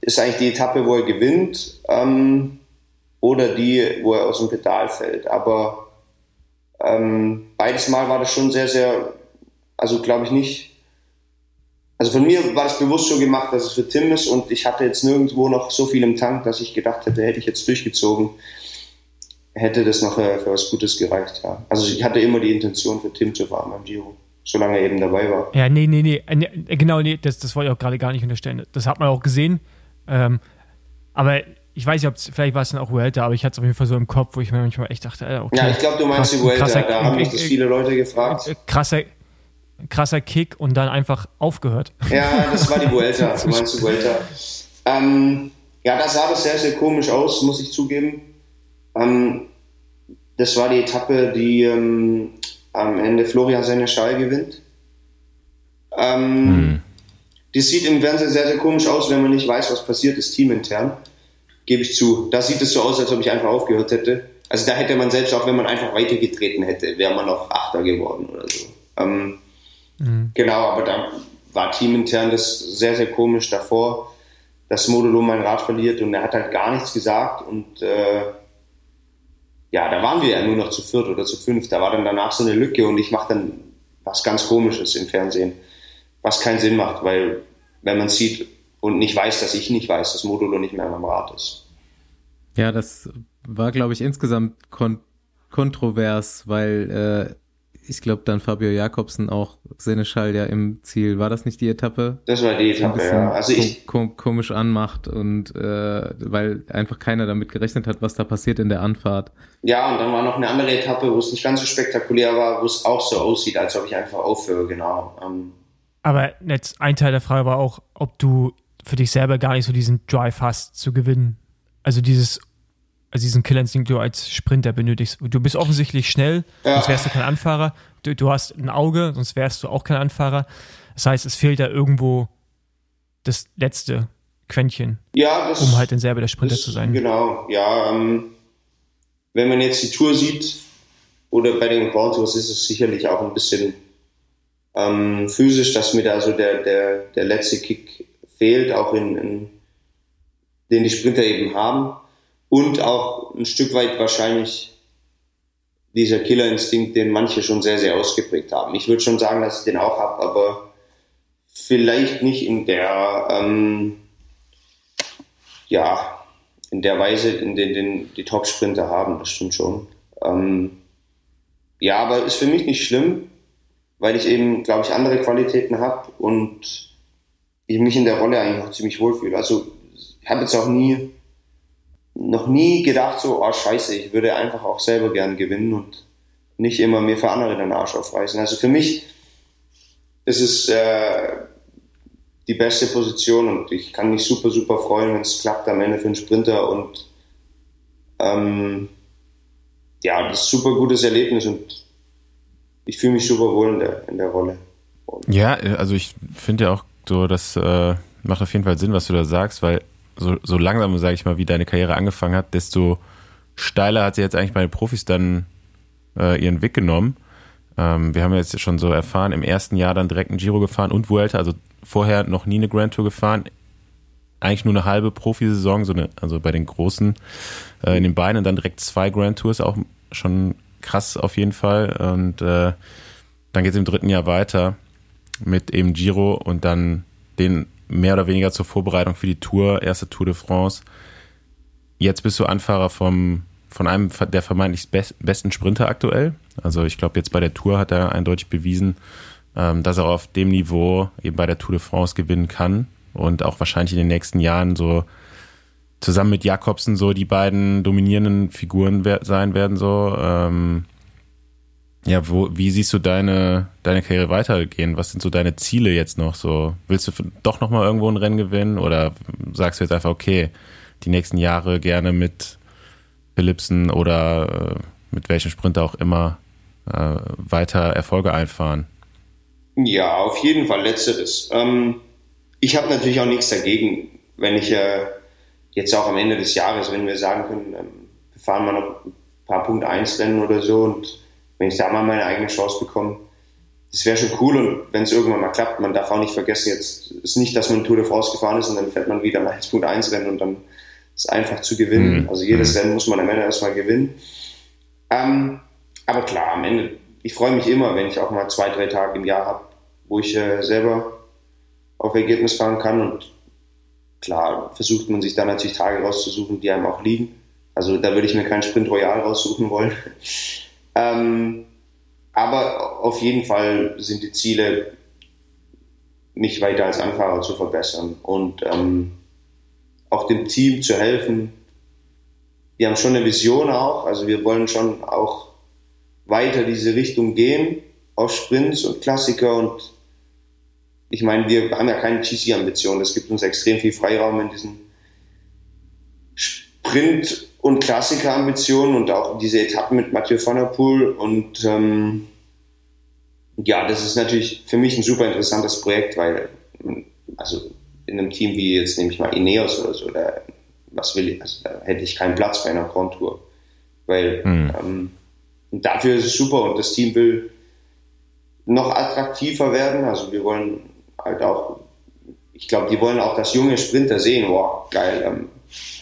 Speaker 6: ist eigentlich die Etappe, wo er gewinnt ähm, oder die, wo er aus dem Pedal fällt. Aber ähm, beides Mal war das schon sehr, sehr, also glaube ich nicht. Also von mir war es bewusst so gemacht, dass es für Tim ist und ich hatte jetzt nirgendwo noch so viel im Tank, dass ich gedacht hätte, hätte ich jetzt durchgezogen, hätte das noch für was Gutes gereicht. Ja. Also ich hatte immer die Intention für Tim zu fahren beim Giro solange er eben dabei war.
Speaker 3: Ja, nee, nee, nee, äh, genau, nee, das, das wollte ich auch gerade gar nicht unterstellen. Das hat man auch gesehen. Ähm, aber ich weiß nicht, ob vielleicht war es dann auch Vuelta, aber ich hatte es auf jeden Fall so im Kopf, wo ich mir manchmal echt dachte,
Speaker 6: okay. Ja, ich glaube, du meinst krass, die Vuelta, krasser, da haben mich das viele Leute gefragt.
Speaker 3: Krasser, krasser Kick und dann einfach aufgehört.
Speaker 6: Ja, das war die Vuelta. du meinst die Vuelta. Ähm, ja, da sah das sehr, sehr komisch aus, muss ich zugeben. Ähm, das war die Etappe, die ähm, am Ende Florian seine Schall gewinnt. Ähm, hm. Das sieht im Fernsehen sehr, sehr komisch aus, wenn man nicht weiß, was passiert ist, teamintern. Gebe ich zu. Da sieht es so aus, als ob ich einfach aufgehört hätte. Also da hätte man selbst, auch wenn man einfach weitergetreten hätte, wäre man noch Achter geworden oder so. Ähm, mhm. Genau, aber da war teamintern das sehr, sehr komisch davor, dass Modulo mein Rad verliert und er hat halt gar nichts gesagt und äh, ja, da waren wir ja nur noch zu viert oder zu fünf. Da war dann danach so eine Lücke und ich mache dann was ganz Komisches im Fernsehen, was keinen Sinn macht, weil wenn man sieht und nicht weiß, dass ich nicht weiß, dass Modulo nicht mehr am Rad ist.
Speaker 2: Ja, das war, glaube ich, insgesamt kon kontrovers, weil äh, ich glaube, dann Fabio Jakobsen auch Seneschall ja im Ziel. War das nicht die Etappe?
Speaker 6: Das war die Etappe, ja.
Speaker 2: Also ich kom komisch anmacht und äh, weil einfach keiner damit gerechnet hat, was da passiert in der Anfahrt.
Speaker 6: Ja, und dann war noch eine andere Etappe, wo es nicht ganz so spektakulär war, wo es auch so aussieht, als ob ich einfach aufhöre, genau. Ähm.
Speaker 3: Aber jetzt ein Teil der Frage war auch, ob du für dich selber gar nicht so diesen Drive hast zu gewinnen. Also dieses also diesen Killerinstinkt, den du als Sprinter benötigst. Du bist offensichtlich schnell, ja. sonst wärst du kein Anfahrer. Du, du, hast ein Auge, sonst wärst du auch kein Anfahrer. Das heißt, es fehlt da irgendwo das letzte Quäntchen,
Speaker 6: ja, das,
Speaker 3: um halt dann selber der Sprinter
Speaker 6: das,
Speaker 3: zu sein.
Speaker 6: Genau, ja. Ähm, wenn man jetzt die Tour sieht, oder bei den Grand Tours ist es sicherlich auch ein bisschen ähm, physisch, dass mir da so der, der, der letzte Kick fehlt, auch in, in den die Sprinter eben haben und auch ein Stück weit wahrscheinlich dieser Killerinstinkt, den manche schon sehr, sehr ausgeprägt haben. Ich würde schon sagen, dass ich den auch habe, aber vielleicht nicht in der, ähm, ja, in der Weise, in der den die Top-Sprinter haben, das stimmt schon. Ähm, ja, aber ist für mich nicht schlimm, weil ich eben, glaube ich, andere Qualitäten habe und ich mich in der Rolle eigentlich auch ziemlich wohlfühle. Also ich habe jetzt auch nie noch nie gedacht, so, oh scheiße, ich würde einfach auch selber gern gewinnen und nicht immer mir für andere den Arsch aufreißen. Also für mich ist es äh, die beste Position und ich kann mich super, super freuen, wenn es klappt am Ende für einen Sprinter und ähm, ja, das ist ein super gutes Erlebnis und ich fühle mich super wohl in der, in der Rolle.
Speaker 4: Und ja, also ich finde ja auch so, das äh, macht auf jeden Fall Sinn, was du da sagst, weil so, so langsam, sage ich mal, wie deine Karriere angefangen hat, desto steiler hat sie jetzt eigentlich bei den Profis dann äh, ihren Weg genommen. Ähm, wir haben jetzt schon so erfahren, im ersten Jahr dann direkt ein Giro gefahren und Vuelta, also vorher noch nie eine Grand Tour gefahren. Eigentlich nur eine halbe Profisaison, so eine, also bei den Großen äh, in den Beinen, dann direkt zwei Grand Tours, auch schon krass auf jeden Fall. Und äh, dann geht es im dritten Jahr weiter mit eben Giro und dann den mehr oder weniger zur Vorbereitung für die Tour, erste Tour de France. Jetzt bist du Anfahrer vom, von einem der vermeintlich besten Sprinter aktuell. Also ich glaube, jetzt bei der Tour hat er eindeutig bewiesen, ähm, dass er auf dem Niveau eben bei der Tour de France gewinnen kann und auch wahrscheinlich in den nächsten Jahren so zusammen mit Jakobsen so die beiden dominierenden Figuren sein werden so. Ähm, ja, wo, wie siehst du deine, deine Karriere weitergehen? Was sind so deine Ziele jetzt noch? So, willst du doch nochmal irgendwo ein Rennen gewinnen oder sagst du jetzt einfach, okay, die nächsten Jahre gerne mit Philipsen oder äh, mit welchem Sprinter auch immer äh, weiter Erfolge einfahren?
Speaker 6: Ja, auf jeden Fall letzteres. Ähm, ich habe natürlich auch nichts dagegen, wenn ich äh, jetzt auch am Ende des Jahres, wenn wir sagen können, ähm, wir fahren mal noch ein paar Punkt 1 Rennen oder so und wenn ich da mal meine eigene Chance bekomme, das wäre schon cool und wenn es irgendwann mal klappt, man darf auch nicht vergessen, jetzt ist nicht, dass man Tour de France gefahren ist und dann fährt man wieder mal 1.1 Rennen und dann ist einfach zu gewinnen. Mhm. Also jedes mhm. Rennen muss man am Ende erstmal gewinnen. Ähm, aber klar, am Ende, ich freue mich immer, wenn ich auch mal zwei, drei Tage im Jahr habe, wo ich äh, selber auf Ergebnis fahren kann und klar versucht man sich dann natürlich Tage rauszusuchen, die einem auch liegen. Also da würde ich mir keinen Sprint Royal raussuchen wollen. Ähm, aber auf jeden Fall sind die Ziele, mich weiter als Anfahrer zu verbessern und ähm, auch dem Team zu helfen. Wir haben schon eine Vision auch, also wir wollen schon auch weiter diese Richtung gehen, auf Sprints und Klassiker und ich meine, wir haben ja keine GC-Ambition. Das gibt uns extrem viel Freiraum in diesen Sprint- und Klassiker-Ambitionen und auch diese Etappen mit Mathieu van der Poel. Und ähm, ja, das ist natürlich für mich ein super interessantes Projekt, weil also in einem Team wie jetzt nehme ich mal Ineos oder so, da, was will ich, also da hätte ich keinen Platz bei einer Grand Tour. Weil mhm. ähm, dafür ist es super und das Team will noch attraktiver werden. Also wir wollen halt auch, ich glaube, die wollen auch das junge Sprinter sehen. Wow, geil. Ähm,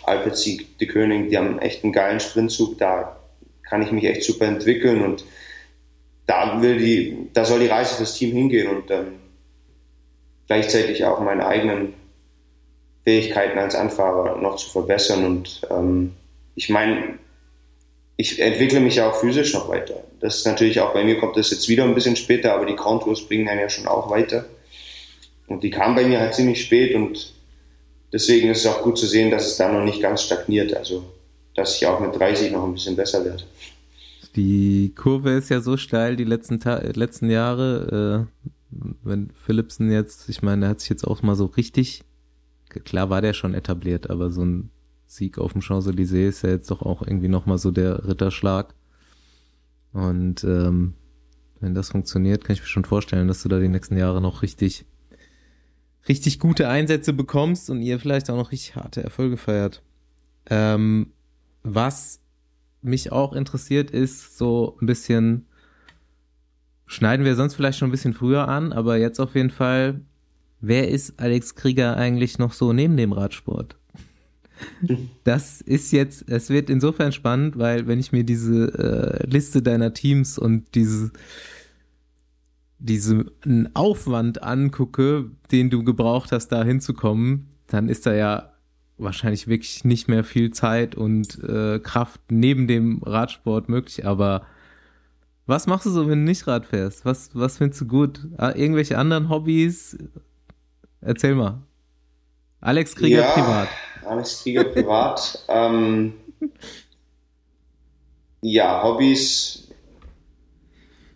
Speaker 6: Alpecin, die König, die haben echt einen geilen Sprintzug. Da kann ich mich echt super entwickeln und da will die, da soll die Reise fürs Team hingehen und ähm, gleichzeitig auch meine eigenen Fähigkeiten als Anfahrer noch zu verbessern. Und ähm, ich meine, ich entwickle mich ja auch physisch noch weiter. Das ist natürlich auch bei mir kommt das jetzt wieder ein bisschen später, aber die Grand Tours bringen einen ja schon auch weiter. Und die kam bei mir halt ziemlich spät und deswegen ist es auch gut zu sehen, dass es da noch nicht ganz stagniert. Also, dass ich auch mit 30 noch ein bisschen besser werde.
Speaker 2: Die Kurve ist ja so steil die letzten, Ta letzten Jahre. Äh, wenn Philipsen jetzt, ich meine, der hat sich jetzt auch mal so richtig, klar war der schon etabliert, aber so ein Sieg auf dem Champs-Élysées ist ja jetzt doch auch irgendwie nochmal so der Ritterschlag. Und ähm, wenn das funktioniert, kann ich mir schon vorstellen, dass du da die nächsten Jahre noch richtig richtig gute Einsätze bekommst und ihr vielleicht auch noch richtig harte Erfolge feiert. Ähm, was mich auch interessiert, ist so ein bisschen, schneiden wir sonst vielleicht schon ein bisschen früher an, aber jetzt auf jeden Fall, wer ist Alex Krieger eigentlich noch so neben dem Radsport? Das ist jetzt, es wird insofern spannend, weil wenn ich mir diese äh, Liste deiner Teams und diese diesen Aufwand angucke, den du gebraucht hast, da hinzukommen, dann ist da ja wahrscheinlich wirklich nicht mehr viel Zeit und äh, Kraft neben dem Radsport möglich. Aber was machst du so, wenn du nicht Rad fährst? Was, was findest du gut? Ah, irgendwelche anderen Hobbys? Erzähl mal. Alex Krieger ja, privat.
Speaker 6: Alex Krieger privat. ähm, ja, Hobbys.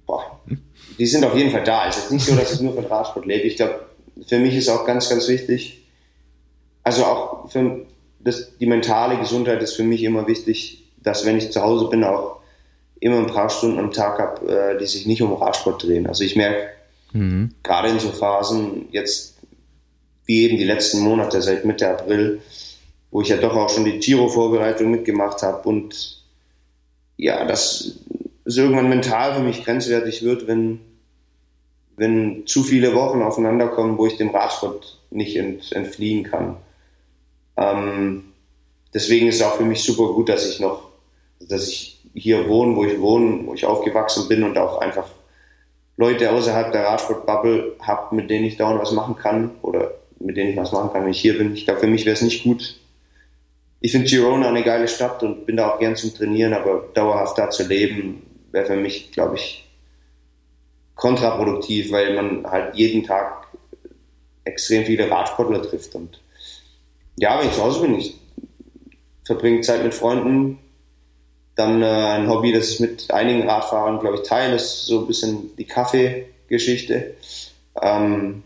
Speaker 6: Boah die sind auf jeden Fall da. Es ist nicht so, dass ich nur von Radsport lebe. Ich glaube, für mich ist auch ganz, ganz wichtig, also auch für das, die mentale Gesundheit ist für mich immer wichtig, dass wenn ich zu Hause bin, auch immer ein paar Stunden am Tag habe, äh, die sich nicht um Radsport drehen. Also ich merke, mhm. gerade in so Phasen, jetzt wie eben die letzten Monate seit Mitte April, wo ich ja doch auch schon die Giro-Vorbereitung mitgemacht habe und ja, dass es irgendwann mental für mich grenzwertig wird, wenn wenn zu viele Wochen aufeinander kommen, wo ich dem Radsport nicht ent, entfliehen kann. Ähm, deswegen ist es auch für mich super gut, dass ich noch, dass ich hier wohne, wo ich wohne, wo ich aufgewachsen bin und auch einfach Leute außerhalb der Radsportbubble habe, mit denen ich dauernd was machen kann oder mit denen ich was machen kann, wenn ich hier bin. Ich glaube, für mich wäre es nicht gut. Ich finde Girona eine geile Stadt und bin da auch gern zum Trainieren, aber dauerhaft da zu leben, wäre für mich, glaube ich, kontraproduktiv, weil man halt jeden Tag extrem viele Radsportler trifft. Und ja, wenn ich zu Hause bin, ich verbringe Zeit mit Freunden. Dann äh, ein Hobby, das ich mit einigen Radfahrern, glaube ich, teile, ist so ein bisschen die Kaffeegeschichte. Ähm,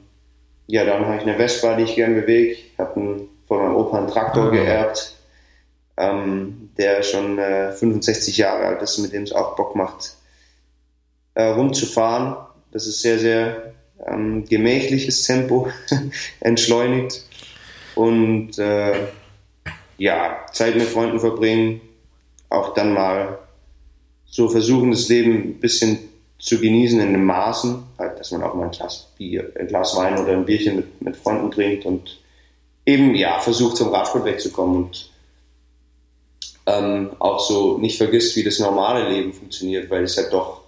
Speaker 6: ja, dann habe ich eine Vespa, die ich gerne bewege. Ich habe von meinem Opa einen Traktor ah. geerbt, ähm, der schon äh, 65 Jahre alt ist, mit dem es auch Bock macht, äh, rumzufahren. Das ist sehr, sehr ähm, gemächliches Tempo, entschleunigt. Und äh, ja, Zeit mit Freunden verbringen, auch dann mal so versuchen, das Leben ein bisschen zu genießen in den Maßen, halt, dass man auch mal ein Glas Bier, ein Glas Wein oder ein Bierchen mit, mit Freunden trinkt und eben ja versucht zum Radsport wegzukommen und ähm, auch so nicht vergisst, wie das normale Leben funktioniert, weil es halt doch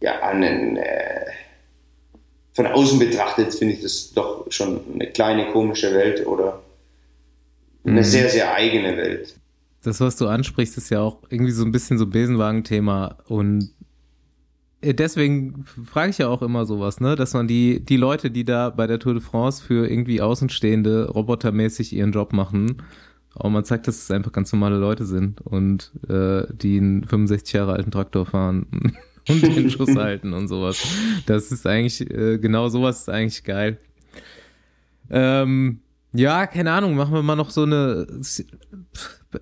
Speaker 6: ja, einen, äh, von außen betrachtet finde ich das doch schon eine kleine komische Welt oder eine mhm. sehr, sehr eigene Welt.
Speaker 2: Das, was du ansprichst, ist ja auch irgendwie so ein bisschen so Besenwagen-Thema und äh, deswegen frage ich ja auch immer sowas, ne, dass man die, die Leute, die da bei der Tour de France für irgendwie Außenstehende robotermäßig ihren Job machen, auch man zeigt, dass es einfach ganz normale Leute sind und äh, die einen 65 Jahre alten Traktor fahren und den Schuss halten und sowas. Das ist eigentlich, äh, genau sowas ist eigentlich geil. Ähm, ja, keine Ahnung, machen wir mal noch so eine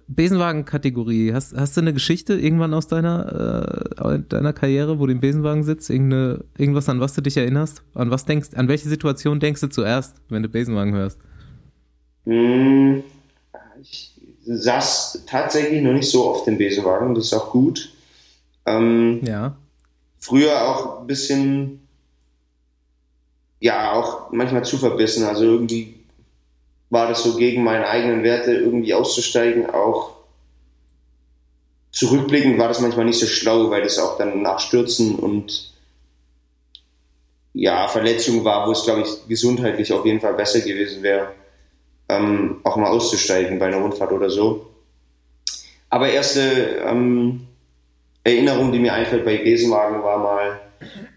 Speaker 2: Besenwagen-Kategorie. Hast, hast du eine Geschichte irgendwann aus deiner, äh, deiner Karriere, wo du im Besenwagen sitzt? Irgende, irgendwas, an was du dich erinnerst? An was denkst, an welche Situation denkst du zuerst, wenn du Besenwagen hörst?
Speaker 6: Hm, ich saß tatsächlich noch nicht so oft im Besenwagen, das ist auch gut. Ähm,
Speaker 2: ja.
Speaker 6: Früher auch ein bisschen, ja, auch manchmal zu verbissen. Also irgendwie war das so gegen meine eigenen Werte irgendwie auszusteigen. Auch zurückblickend war das manchmal nicht so schlau, weil das auch dann nach Stürzen und ja, Verletzungen war, wo es, glaube ich, gesundheitlich auf jeden Fall besser gewesen wäre, ähm, auch mal auszusteigen bei einer Rundfahrt oder so. Aber erste ähm, Erinnerung, die mir einfällt bei Besenwagen, war mal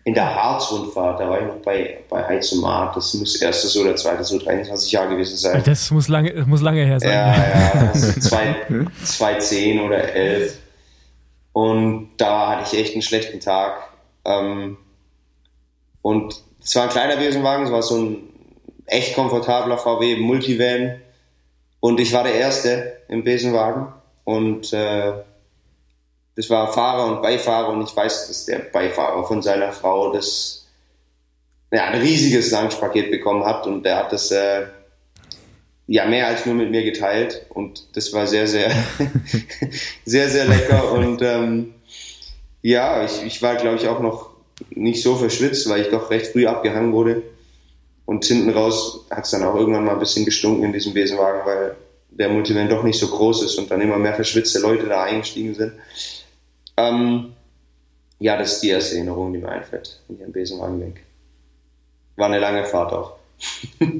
Speaker 6: in der Harzrundfahrt, da war ich noch bei, bei Heiz und Mart, das muss erstes oder zweites, so 23 Jahre gewesen sein.
Speaker 3: Das muss lange, muss lange her sein.
Speaker 6: Ja, ja, das zwei, 2010 oder 11. Und da hatte ich echt einen schlechten Tag. Ähm, und es war ein kleiner Besenwagen, es war so ein echt komfortabler VW Multivan. Und ich war der Erste im Besenwagen. Und äh, das war Fahrer und Beifahrer und ich weiß, dass der Beifahrer von seiner Frau das ja, ein riesiges Lunchpaket bekommen hat und der hat das äh, ja mehr als nur mit mir geteilt und das war sehr, sehr, sehr, sehr lecker und ähm, ja, ich, ich war glaube ich auch noch nicht so verschwitzt, weil ich doch recht früh abgehangen wurde und hinten raus hat es dann auch irgendwann mal ein bisschen gestunken in diesem Besenwagen, weil der Multivan doch nicht so groß ist und dann immer mehr verschwitzte Leute da eingestiegen sind. Ähm, ja, das ist die erste Erinnerung, die mir einfällt, wenn ich an Besenwagen denke. War eine lange Fahrt auch.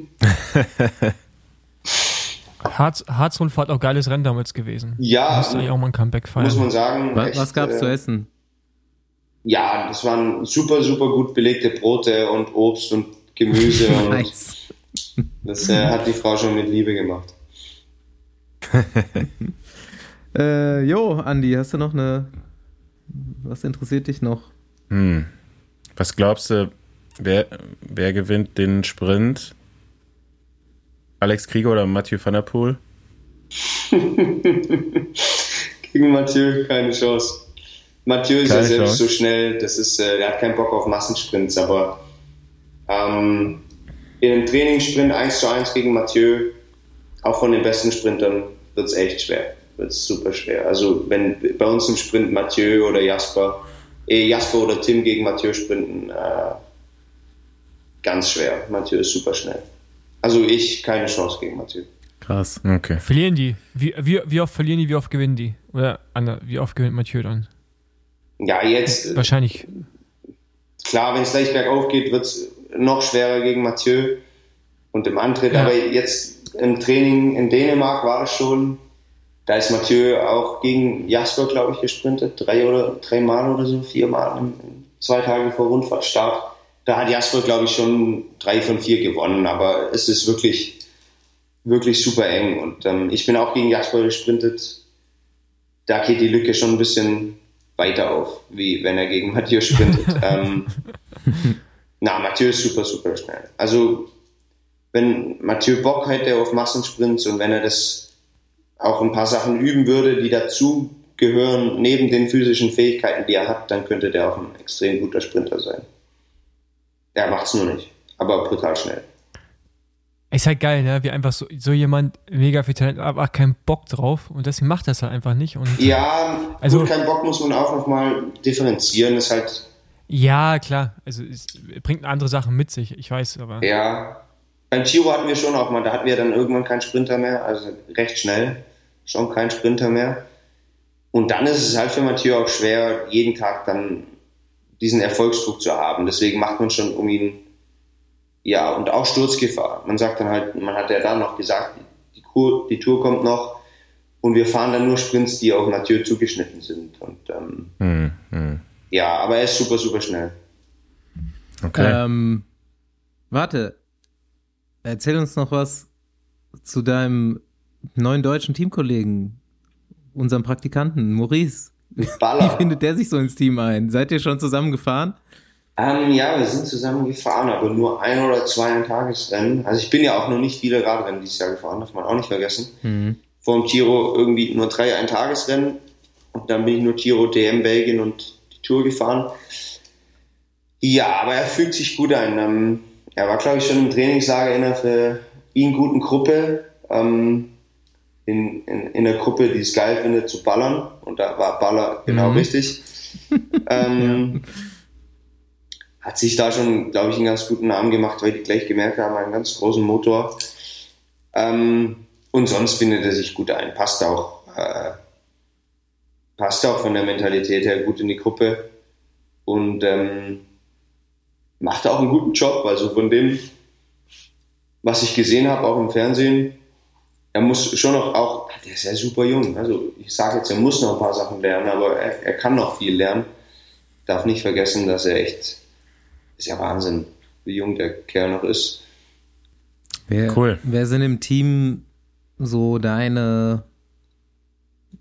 Speaker 3: Harz, Harzrundfahrt auch geiles Rennen damals gewesen.
Speaker 6: Ja,
Speaker 3: muss eigentlich auch mal ein Comeback feiern.
Speaker 6: Muss man sagen.
Speaker 2: Was, echt, was gab's äh, zu essen?
Speaker 6: Ja, das waren super, super gut belegte Brote und Obst und Gemüse. nice. und das äh, hat die Frau schon mit Liebe gemacht.
Speaker 2: äh, jo, Andi, hast du noch eine was interessiert dich noch?
Speaker 4: Hm. Was glaubst du, wer, wer gewinnt den Sprint? Alex Krieger oder Mathieu van der Poel?
Speaker 6: Gegen Mathieu keine Chance. Mathieu ist keine ja selbst Chance. so schnell, das ist, äh, der hat keinen Bock auf Massensprints, aber ähm, in einem Trainingssprint 1 zu 1 gegen Mathieu, auch von den besten Sprintern, wird es echt schwer wird es super schwer. Also wenn bei uns im Sprint Mathieu oder Jasper, eh Jasper oder Tim gegen Mathieu sprinten, äh, ganz schwer. Mathieu ist super schnell. Also ich keine Chance gegen Mathieu.
Speaker 2: Krass.
Speaker 3: Okay. Verlieren die? Wie, wie, wie oft verlieren die, wie oft gewinnen die? Oder Anna, wie oft gewinnt Mathieu dann?
Speaker 6: Ja, jetzt.
Speaker 3: Wahrscheinlich.
Speaker 6: Klar, wenn es leicht bergauf geht, wird es noch schwerer gegen Mathieu und im Antritt. Ja. Aber jetzt im Training in Dänemark war es schon da ist Mathieu auch gegen Jasper, glaube ich, gesprintet. Drei oder drei Mal oder so, vier Mal zwei Tage vor Rundfahrtstart. Da hat Jasper, glaube ich, schon drei von vier gewonnen, aber es ist wirklich, wirklich super eng. Und ähm, ich bin auch gegen Jasper gesprintet. Da geht die Lücke schon ein bisschen weiter auf, wie wenn er gegen Mathieu sprintet. ähm, na, Mathieu ist super, super schnell. Also, wenn Mathieu Bock hätte auf Massensprints und wenn er das auch ein paar Sachen üben würde, die dazu gehören, neben den physischen Fähigkeiten, die er hat, dann könnte der auch ein extrem guter Sprinter sein. Er macht es nur nicht, aber brutal schnell.
Speaker 3: Ist halt geil, ne? Wie einfach so, so jemand mega viel Talent, aber keinen Bock drauf und deswegen macht das halt einfach nicht. Und
Speaker 6: ja, also gut, keinen Bock muss man auch nochmal differenzieren, ist halt.
Speaker 3: Ja, klar. Also es bringt andere Sachen mit sich, ich weiß, aber.
Speaker 6: Ja, beim Giro hatten wir schon auch mal, da hatten wir dann irgendwann keinen Sprinter mehr, also recht schnell schon kein Sprinter mehr. Und dann ist es halt für Mathieu auch schwer, jeden Tag dann diesen Erfolgsdruck zu haben. Deswegen macht man schon um ihn, ja, und auch Sturzgefahr. Man sagt dann halt, man hat ja da noch gesagt, die, Kur, die Tour kommt noch und wir fahren dann nur Sprints, die auf Mathieu zugeschnitten sind. Und ähm, hm, hm. ja, aber er ist super, super schnell.
Speaker 2: Okay. Ähm, warte, Erzähl uns noch was zu deinem neuen deutschen Teamkollegen, unserem Praktikanten, Maurice. Baller. Wie findet der sich so ins Team ein? Seid ihr schon zusammen gefahren?
Speaker 6: Ähm, ja, wir sind zusammen gefahren, aber nur ein oder zwei ein Tagesrennen. Also ich bin ja auch noch nicht viele Radrennen dieses Jahr gefahren, darf man auch nicht vergessen. Mhm. Vor dem Giro irgendwie nur drei ein Tagesrennen und dann bin ich nur Giro, DM, Belgien und die Tour gefahren. Ja, aber er fühlt sich gut ein. Ähm, er war, glaube ich, schon im Trainingslager in einer für ihn guten Gruppe. Ähm, in, in, in der Gruppe, die es geil findet, zu ballern. Und da war Baller genau mhm. richtig. ähm, ja hat sich da schon, glaube ich, einen ganz guten Namen gemacht, weil die gleich gemerkt haben, einen ganz großen Motor. Ähm, und sonst findet er sich gut ein, passt auch, äh, passt auch von der Mentalität her gut in die Gruppe und ähm, macht auch einen guten Job. Also von dem, was ich gesehen habe, auch im Fernsehen, er muss schon noch auch, der ist ja super jung. Also ich sage jetzt, er muss noch ein paar Sachen lernen, aber er, er kann noch viel lernen. Darf nicht vergessen, dass er echt ist ja Wahnsinn, wie jung der Kerl noch ist.
Speaker 2: Wer, cool. Wer sind im Team so deine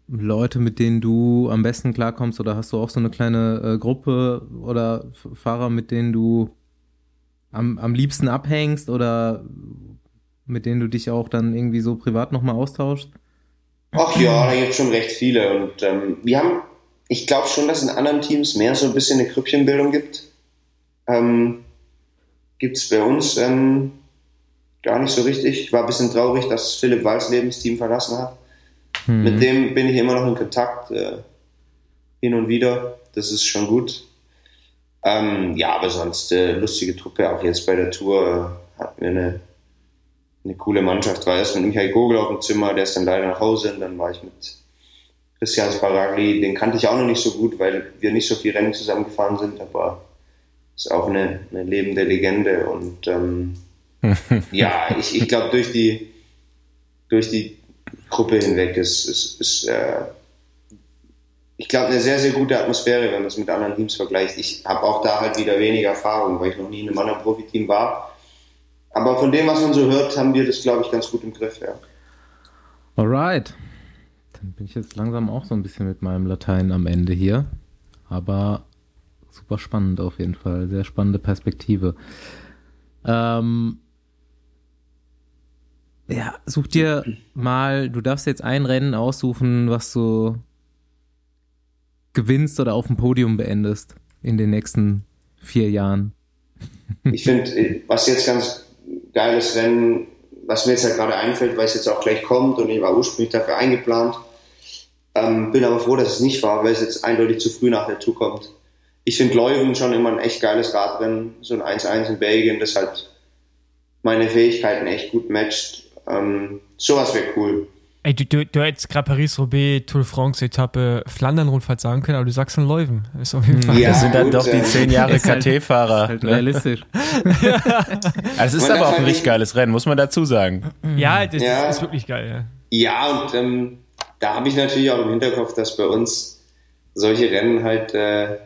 Speaker 2: Leute, mit denen du am besten klarkommst? Oder hast du auch so eine kleine äh, Gruppe oder Fahrer, mit denen du am, am liebsten abhängst oder mit denen du dich auch dann irgendwie so privat nochmal austauschst?
Speaker 6: Ach ja, da gibt es schon recht viele. Und ähm, wir haben, ich glaube schon, dass in anderen Teams mehr so ein bisschen eine Krüppchenbildung gibt ähm, gibt es bei uns ähm, gar nicht so richtig. Ich war ein bisschen traurig, dass Philipp Walz Lebensteam verlassen hat. Mhm. Mit dem bin ich immer noch in Kontakt, äh, hin und wieder. Das ist schon gut. Ähm, ja, aber sonst äh, lustige Truppe. Auch jetzt bei der Tour äh, hatten wir eine, eine coole Mannschaft. War erst mit Michael Gogel auf dem Zimmer, der ist dann leider nach Hause und dann war ich mit Christian Sparagli. Den kannte ich auch noch nicht so gut, weil wir nicht so viel Rennen zusammengefahren sind, aber ist auch eine, eine lebende Legende. Und ähm, ja, ich, ich glaube, durch die, durch die Gruppe hinweg ist, ist, ist äh, ich glaube, eine sehr, sehr gute Atmosphäre, wenn man es mit anderen Teams vergleicht. Ich habe auch da halt wieder weniger Erfahrung, weil ich noch nie in einem anderen Profiteam war. Aber von dem, was man so hört, haben wir das, glaube ich, ganz gut im Griff, ja.
Speaker 2: Alright. Dann bin ich jetzt langsam auch so ein bisschen mit meinem Latein am Ende hier. Aber super spannend auf jeden Fall. Sehr spannende Perspektive. Ähm, ja, such dir mal, du darfst jetzt ein Rennen aussuchen, was du gewinnst oder auf dem Podium beendest in den nächsten vier Jahren.
Speaker 6: Ich finde, was jetzt ganz geiles Rennen, was mir jetzt halt gerade einfällt, weil es jetzt auch gleich kommt und ich war ursprünglich dafür eingeplant, ähm, bin aber froh, dass es nicht war, weil es jetzt eindeutig zu früh nach der Tour kommt ich finde Leuven schon immer ein echt geiles Radrennen, so ein 1-1 in Belgien, das halt meine Fähigkeiten echt gut matcht. Ähm, sowas wäre cool.
Speaker 3: Ey, du, du, du hättest gerade Paris-Roubaix, Tour de France-Etappe, Flandern-Rundfahrt sagen können, aber du sagst dann Leuven.
Speaker 4: Ist auf jeden Fall. Ja, das sind dann doch die zehn Jahre KT-Fahrer. Halt, halt ne? realistisch. also es ist aber auch ein richtig geiles Rennen, muss man dazu sagen.
Speaker 3: Ja, das ja. ist wirklich geil.
Speaker 6: Ja, ja und ähm, da habe ich natürlich auch im Hinterkopf, dass bei uns solche Rennen halt äh,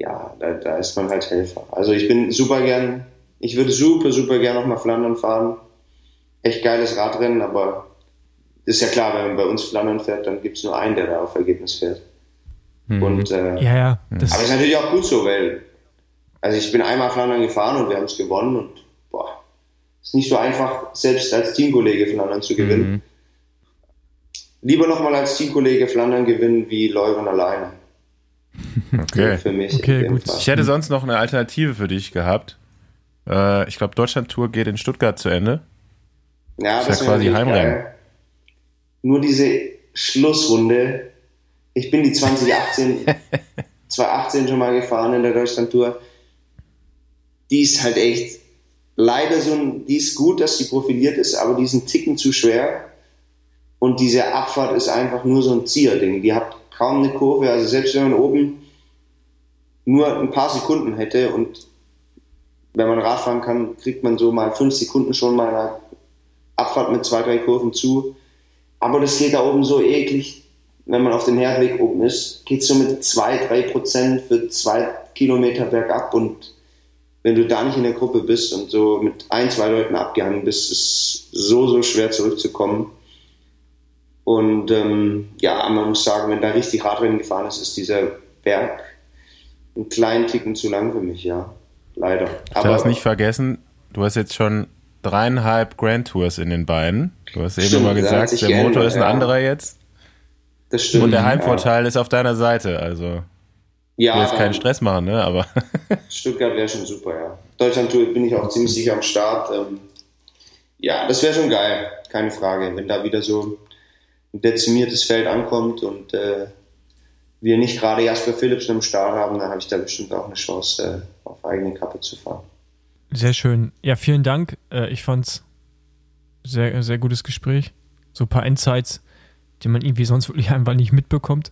Speaker 6: ja, da, da ist man halt Helfer. Also ich bin super gern, ich würde super, super gern nochmal Flandern fahren. Echt geiles Radrennen, aber ist ja klar, wenn man bei uns Flandern fährt, dann gibt es nur einen, der da auf Ergebnis fährt.
Speaker 3: Mhm. Und, äh, ja, ja,
Speaker 6: das aber ist natürlich auch gut so, weil also ich bin einmal Flandern gefahren und wir haben es gewonnen und boah, ist nicht so einfach, selbst als Teamkollege Flandern zu gewinnen. Mhm. Lieber nochmal als Teamkollege Flandern gewinnen wie Leuven alleine.
Speaker 4: Okay. Für mich. Okay, gut. Ich hätte sonst noch eine Alternative für dich gehabt. Äh, ich glaube, Deutschland-Tour geht in Stuttgart zu Ende.
Speaker 6: Ja, das, ist ja quasi Heimrennen. Geil. Nur diese Schlussrunde. Ich bin die 2018, 2018 schon mal gefahren in der Deutschland-Tour. Die ist halt echt leider so ein, die ist gut, dass sie profiliert ist, aber die ist ein Ticken zu schwer. Und diese Abfahrt ist einfach nur so ein Zierding. Die hat kaum eine Kurve. Also selbst wenn man oben nur ein paar Sekunden hätte und wenn man Radfahren kann, kriegt man so mal fünf Sekunden schon mal Abfahrt mit zwei, drei Kurven zu. Aber das geht da oben so eklig, wenn man auf dem Herdweg oben ist, geht so mit zwei, drei Prozent für zwei Kilometer bergab und wenn du da nicht in der Gruppe bist und so mit ein, zwei Leuten abgehangen bist, ist es so, so schwer zurückzukommen. Und ähm, ja, man muss sagen, wenn da richtig Radrennen gefahren ist, ist dieser Berg einen kleinen Ticken zu lang für mich, ja. Leider.
Speaker 4: Ich darf es nicht vergessen, du hast jetzt schon dreieinhalb Grand Tours in den Beinen. Du hast eben mal gesagt, der geändert, Motor ist ein ja. anderer jetzt. Das stimmt. Und der Heimvorteil ja. ist auf deiner Seite, also. Ja. Du willst keinen Stress machen, ne? Aber.
Speaker 6: Stuttgart wäre schon super, ja. Deutschland Tour bin ich auch ziemlich sicher am Start. Ähm, ja, das wäre schon geil, keine Frage. Wenn da wieder so ein dezimiertes Feld ankommt und äh, wir nicht gerade Jasper Philipsen am Start haben, dann habe ich da bestimmt auch eine Chance, äh, auf eigene Kappe zu fahren.
Speaker 3: Sehr schön. Ja, vielen Dank. Äh, ich fand's sehr, sehr gutes Gespräch. So ein paar Insights, die man irgendwie sonst wirklich einfach nicht mitbekommt.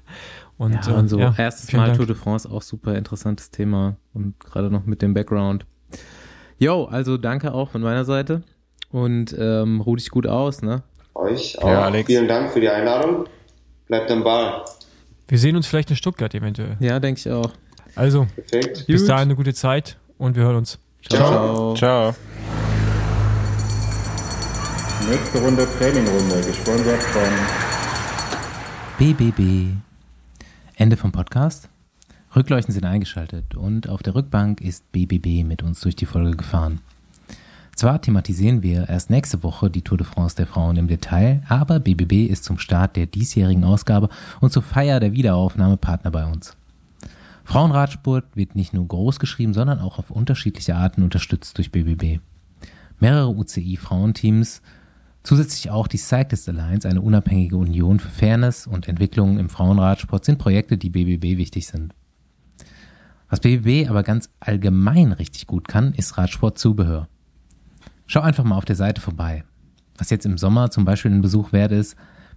Speaker 2: und, ja, und so ja, erstes Mal Dank. Tour de France auch super interessantes Thema und gerade noch mit dem Background. Jo, also danke auch von meiner Seite und ähm, ruh dich gut aus, ne?
Speaker 6: Euch auch. Ja, Alex. Vielen Dank für die Einladung. Bleibt am Ball.
Speaker 3: Wir sehen uns vielleicht in Stuttgart eventuell.
Speaker 2: Ja, denke ich auch.
Speaker 3: Also, Perfekt. bis dahin eine gute Zeit und wir hören uns.
Speaker 4: Ciao. Ciao. Ciao.
Speaker 5: Nächste Runde Trainingrunde, gesponsert von
Speaker 2: BBB. Ende vom Podcast. Rückleuchten sind eingeschaltet und auf der Rückbank ist BBB mit uns durch die Folge gefahren. Zwar thematisieren wir erst nächste Woche die Tour de France der Frauen im Detail, aber BBB ist zum Start der diesjährigen Ausgabe und zur Feier der Wiederaufnahme Partner bei uns. Frauenradsport wird nicht nur groß geschrieben, sondern auch auf unterschiedliche Arten unterstützt durch BBB. Mehrere UCI-Frauenteams, zusätzlich auch die Cyclist Alliance, eine unabhängige Union für Fairness und Entwicklung im Frauenradsport, sind Projekte, die BBB wichtig sind. Was BBB aber ganz allgemein richtig gut kann, ist Radsportzubehör. Schau einfach mal auf der Seite vorbei. Was jetzt im Sommer zum Beispiel ein Besuch wert ist,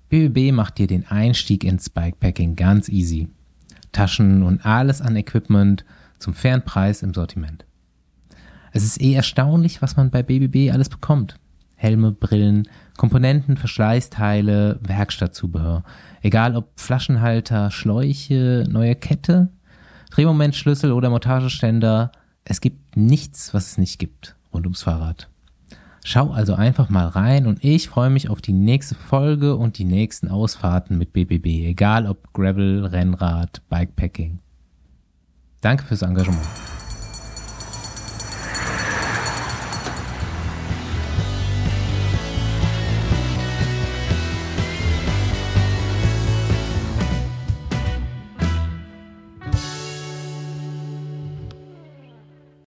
Speaker 2: BBB macht dir den Einstieg ins Bikepacking ganz easy. Taschen und alles an Equipment zum fairen Preis im Sortiment. Es ist eh erstaunlich, was man bei BBB alles bekommt. Helme, Brillen, Komponenten, Verschleißteile, Werkstattzubehör. Egal ob Flaschenhalter, Schläuche, neue Kette, Drehmomentschlüssel oder Montageständer. Es gibt nichts, was es nicht gibt rund ums Fahrrad. Schau also einfach mal rein und ich freue mich auf die nächste Folge und die nächsten Ausfahrten mit BBB, egal ob Gravel, Rennrad, Bikepacking. Danke fürs Engagement.